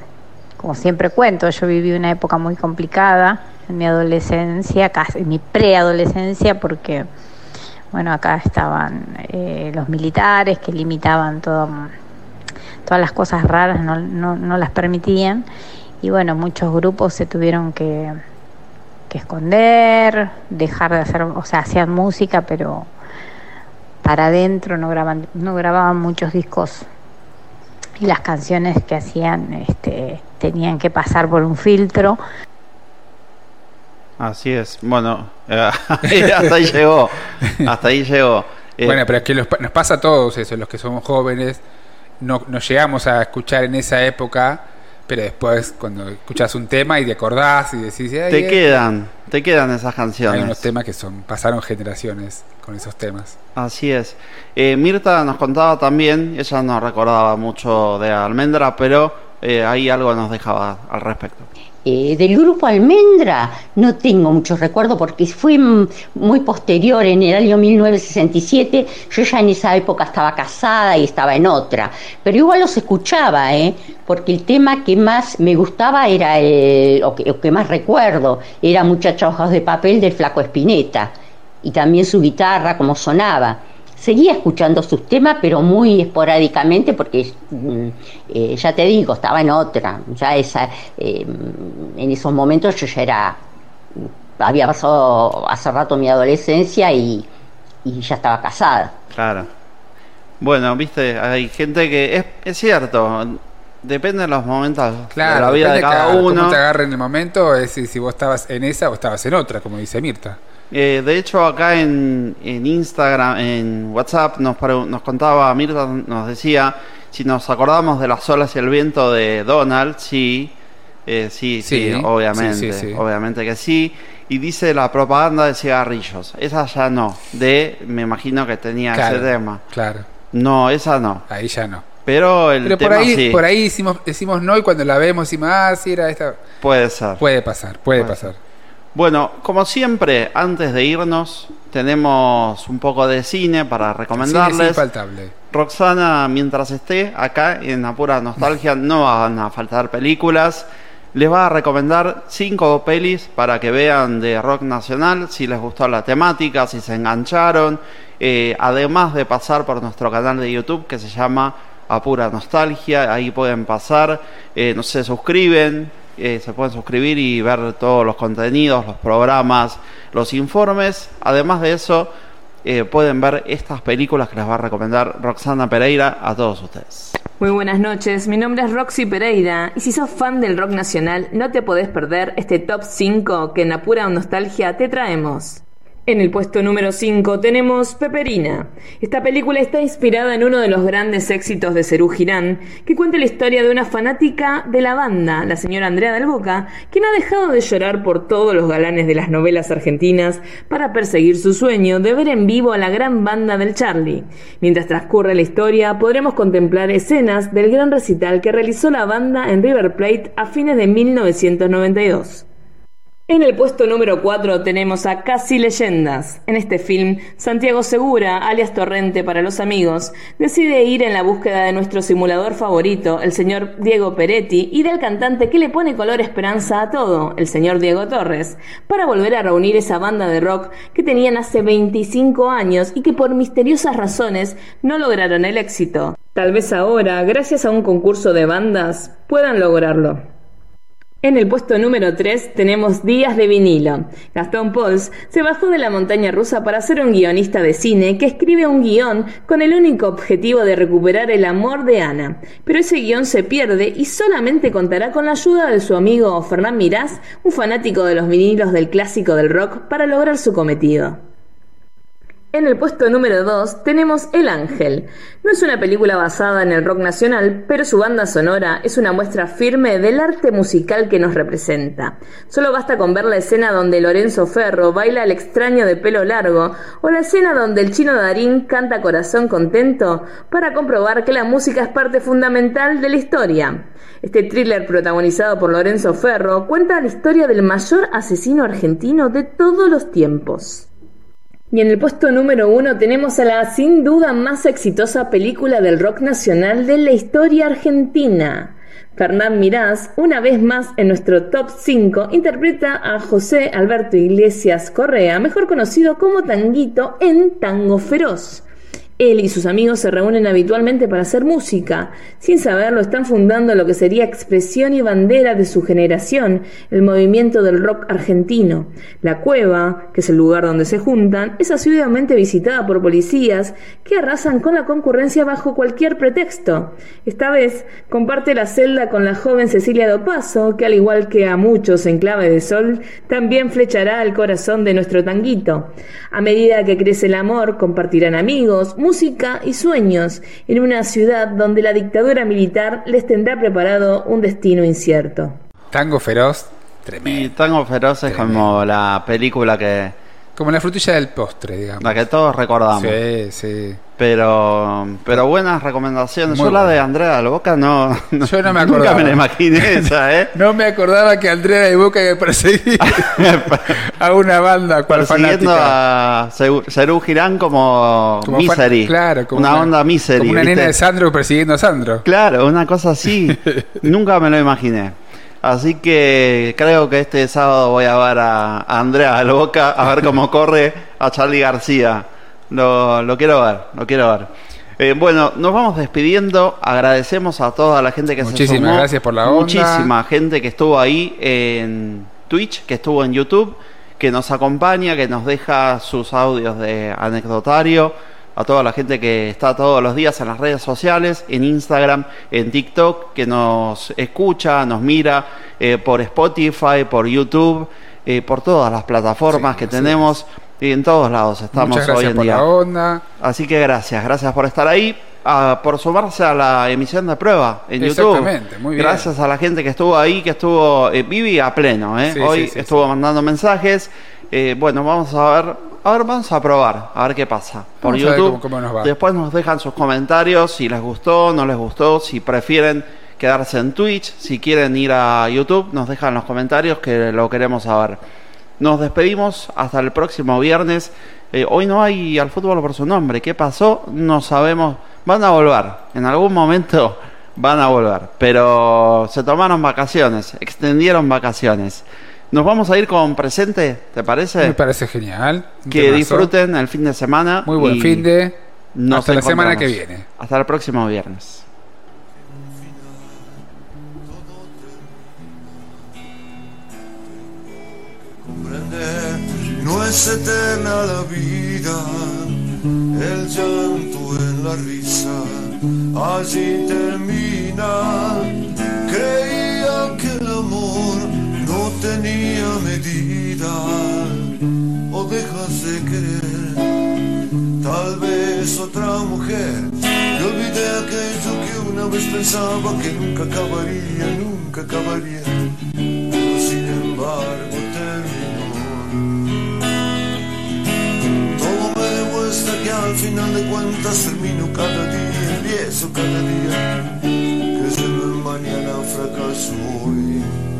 S30: como siempre cuento, yo viví una época muy complicada en mi adolescencia, casi mi preadolescencia, porque bueno, acá estaban eh, los militares que limitaban todo, todas las cosas raras, no, no, no las permitían. Y bueno, muchos grupos se tuvieron que, que esconder, dejar de hacer, o sea, hacían música, pero para adentro no graban, no grababan muchos discos y las canciones que hacían este, tenían que pasar por un filtro.
S4: Así es. Bueno, eh, hasta ahí llegó. Hasta ahí llegó. Eh,
S5: Bueno, pero es que los- nos pasa a todos eso, los que somos jóvenes, no, no llegamos a escuchar en esa época, pero después cuando escuchas un tema y te acordás y decís, "Ay,
S4: te
S5: eh".
S4: quedan, te quedan esas
S5: Hay
S4: canciones.
S5: unos temas que son pasaron generaciones con esos temas.
S4: Así es. Eh, Mirta nos contaba también, ella no recordaba mucho de Almendra, pero eh, ahí algo nos dejaba al respecto.
S10: Eh, del grupo Almendra no tengo muchos recuerdos porque fue muy posterior, en el año 1967. Yo ya en esa época estaba casada y estaba en otra, pero igual los escuchaba, ¿eh? porque el tema que más me gustaba era, el, o, que, o que más recuerdo, era Muchacha Ojos de Papel del Flaco Espineta y también su guitarra, como sonaba. Seguía escuchando sus temas, pero muy esporádicamente, porque mm, eh, ya te digo, estaba en otra. Ya esa, eh, en esos momentos yo ya era, había pasado hace rato mi adolescencia y, y ya estaba casada.
S4: Claro. Bueno, viste, hay gente que es, es cierto, depende de los momentos
S5: Claro,
S4: de la vida de
S5: depende,
S4: cada uno.
S5: Cómo te agarra en el momento es si, si vos estabas en esa o estabas en otra, como dice Mirta.
S4: Eh, de hecho, acá en, en Instagram, en WhatsApp, nos, nos contaba, Mirta nos decía si nos acordamos de las olas y el viento de Donald. Sí, eh, sí, sí,
S5: Sí,
S4: obviamente,
S5: sí,
S4: obviamente que sí. Y dice la propaganda de cigarrillos. Esa ya no. De, me imagino que tenía
S5: Claro,
S4: ese tema.
S5: Claro.
S4: No, esa no.
S5: Ahí ya no.
S4: Pero el
S5: Pero por ahí,
S4: sí.
S5: por ahí decimos, decimos no y cuando la vemos decimos, ah, sí, era esta.
S4: Puede ser.
S5: Puede pasar, puede,
S4: Puede
S5: pasar.
S4: Bueno, como siempre, antes de irnos, tenemos un poco de cine para recomendarles.
S5: es infaltable.
S4: Roxana, mientras esté acá en Apura Nostalgia, no van a faltar películas. Les va a recomendar cinco pelis para que vean de rock nacional, si les gustó la temática, si se engancharon. Eh, además de pasar por nuestro canal de YouTube que se llama Apura Nostalgia, ahí pueden pasar, eh, no se suscriben, eh, se pueden suscribir y ver todos los contenidos, los programas, los informes. Además de eso, eh, pueden ver estas películas que les va a recomendar Roxana Pereira a todos ustedes.
S31: Muy buenas noches, mi nombre es Roxy Pereira y si sos fan del rock nacional no te podés perder este top 5 que en Apura Nostalgia te traemos. En el puesto número 5 tenemos Peperina. Esta película está inspirada en uno de los grandes éxitos de Cerú Girán, que cuenta la historia de una fanática de la banda, la señora Andrea del Boca, quien ha dejado de llorar por todos los galanes de las novelas argentinas para perseguir su sueño de ver en vivo a la gran banda del Charlie. Mientras transcurre la historia, podremos contemplar escenas del gran recital que realizó la banda en River Plate a fines de 1992. En el puesto número 4 tenemos a Casi Leyendas. En este film, Santiago Segura, alias Torrente para los amigos, decide ir en la búsqueda de nuestro simulador favorito, el señor Diego Peretti, y del cantante que le pone color esperanza a todo, el señor Diego Torres, para volver a reunir esa banda de rock que tenían hace 25 años y que por misteriosas razones no lograron el éxito. Tal vez ahora, gracias a un concurso de bandas, puedan lograrlo. En el puesto número 3 tenemos Días de vinilo. Gastón Pauls se bajó de la montaña rusa para ser un guionista de cine que escribe un guion con el único objetivo de recuperar el amor de Ana. Pero ese guion se pierde y solamente contará con la ayuda de su amigo Fernán Mirás, un fanático de los vinilos del clásico del rock, para lograr su cometido. En el puesto número 2 tenemos El Ángel. No es una película basada en el rock nacional, pero su banda sonora es una muestra firme del arte musical que nos representa. Solo basta con ver la escena donde Lorenzo Ferro baila el extraño de pelo largo o la escena donde el chino Darín canta Corazón Contento para comprobar que la música es parte fundamental de la historia. Este thriller protagonizado por Lorenzo Ferro cuenta la historia del mayor asesino argentino de todos los tiempos. Y en el puesto número uno tenemos a la sin duda más exitosa película del rock nacional de la historia argentina. Fernán Mirás, una vez más en nuestro top 5, interpreta a José Alberto Iglesias Correa, mejor conocido como Tanguito en Tango Feroz. Él y sus amigos se reúnen habitualmente para hacer música. Sin saberlo, están fundando lo que sería expresión y bandera de su generación, el movimiento del rock argentino. La cueva, que es el lugar donde se juntan, es asiduamente visitada por policías que arrasan con la concurrencia bajo cualquier pretexto. Esta vez comparte la celda con la joven Cecilia Dopaso, que al igual que a muchos en clave de sol, también flechará el corazón de nuestro tanguito. A medida que crece el amor, compartirán amigos, y sueños en una ciudad donde la dictadura militar les tendrá preparado un destino incierto.
S5: Tango feroz, tremendo.
S4: Y Tango Feroz es como la película que,
S5: Como la frutilla del postre, digamos.
S4: la que todos recordamos.
S5: Sí, sí.
S4: Pero, pero buenas recomendaciones.
S5: Muy
S4: Yo la de Andrea de la Boca no, no-
S5: Yo no me
S4: nunca
S5: acordaba.
S4: me la imaginé esa, ¿eh?
S5: No me acordaba que Andrea de Boca iba a perseguir a una banda cual
S4: Persiguiendo
S5: fanática.
S4: a Cerú Girán como,
S5: Como
S4: Misery.
S5: claro, como
S4: una,
S5: una-
S4: onda Misery.
S5: Como una
S4: ¿viste?
S5: nena de Sandro persiguiendo a Sandro.
S4: Claro, una cosa así. Nunca me lo imaginé. Así que creo que este sábado voy a ver a, Andrea de la Boca a ver cómo corre a Charlie García. Lo, lo quiero ver, lo quiero ver. Eh, bueno, nos vamos despidiendo. Agradecemos a toda la gente que se
S5: Muchísimas gracias por la onda.
S4: Muchísima gente que estuvo ahí en Twitch, que estuvo en YouTube, que nos acompaña, que nos deja sus audios de anecdotario. A toda la gente que está todos los días en las redes sociales, en Instagram, en TikTok, que nos escucha, nos mira eh, por Spotify, por YouTube, eh, por todas las plataformas que tenemos. Y en todos lados estamos
S5: Muchas
S4: hoy en
S5: por
S4: día.
S5: la onda.
S4: Así que gracias, gracias por estar ahí, ah, por sumarse a la emisión de prueba en YouTube.
S5: Exactamente, muy bien.
S4: Gracias a la gente que estuvo ahí, que estuvo, eh, Vivi a pleno, ¿eh?
S5: Sí,
S4: Hoy
S5: sí, sí,
S4: estuvo mandando mensajes. Eh, bueno, vamos a ver, a ver, vamos a probar, a ver qué pasa por
S5: Vamos
S4: YouTube.
S5: cómo- cómo nos va.
S4: Después nos dejan sus comentarios, si les gustó, no les gustó, si prefieren quedarse en Twitch, si quieren ir a YouTube, nos dejan los comentarios que lo queremos saber. Nos despedimos hasta el próximo viernes. Eh, hoy no hay al fútbol por su nombre. ¿Qué pasó? No sabemos. Van a volver. En algún momento van a volver. Pero se tomaron vacaciones. Extendieron vacaciones. Nos vamos a ir con presente, ¿te parece?
S5: Me parece genial.
S4: Que
S5: temazo.
S4: disfruten el fin de semana.
S5: Muy buen
S4: y
S5: fin de.
S4: nos
S5: Hasta la semana que viene.
S4: Hasta el próximo viernes.
S32: no es eterna la vida, el llanto en la risa, allí termina. Creía que el amor tenía medida, o dejas de querer, tal vez otra mujer. Y olvidé aquello que una vez pensaba que nunca acabaría, nunca acabaría pero sin embargo terminó. Todo me demuestra que al final de cuentas termino cada día, empiezo cada día, creyendo en mañana fracaso hoy.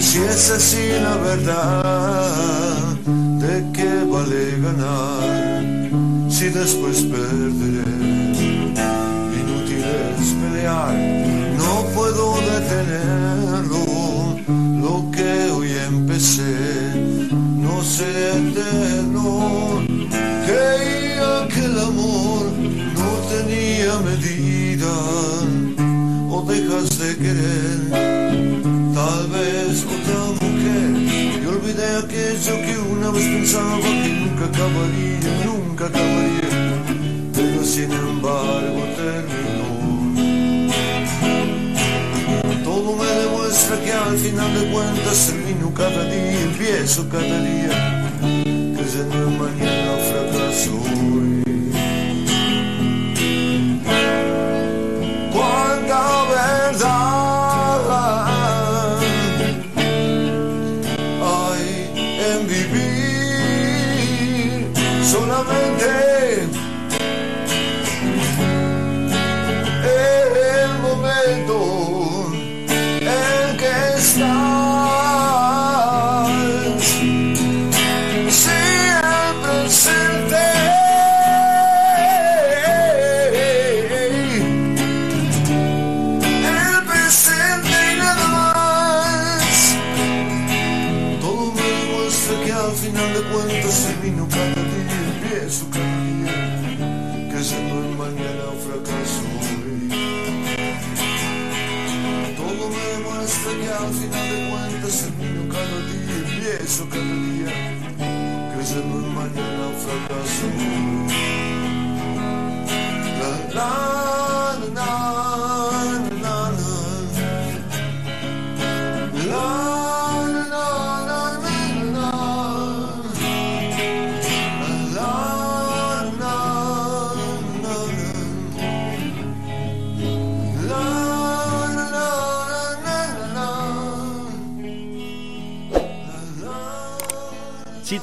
S32: Si es así la verdad, de qué vale ganar si después perderé inútil es pelear, no puedo detenerlo, lo que hoy empecé, no sé eterno, creía que el amor no tenía medida, o dejas de querer, tal vez otra mujer, y olvidé aquello que una vez pensaba que nunca acabaría, nunca acabaría pero sin embargo terminó. Todo me demuestra que al final de cuentas termino cada día, empiezo cada día, creyendo en mañana fracaso.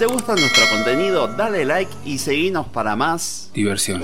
S4: Te gusta nuestro contenido, dale like y seguinos para más
S5: Diversión.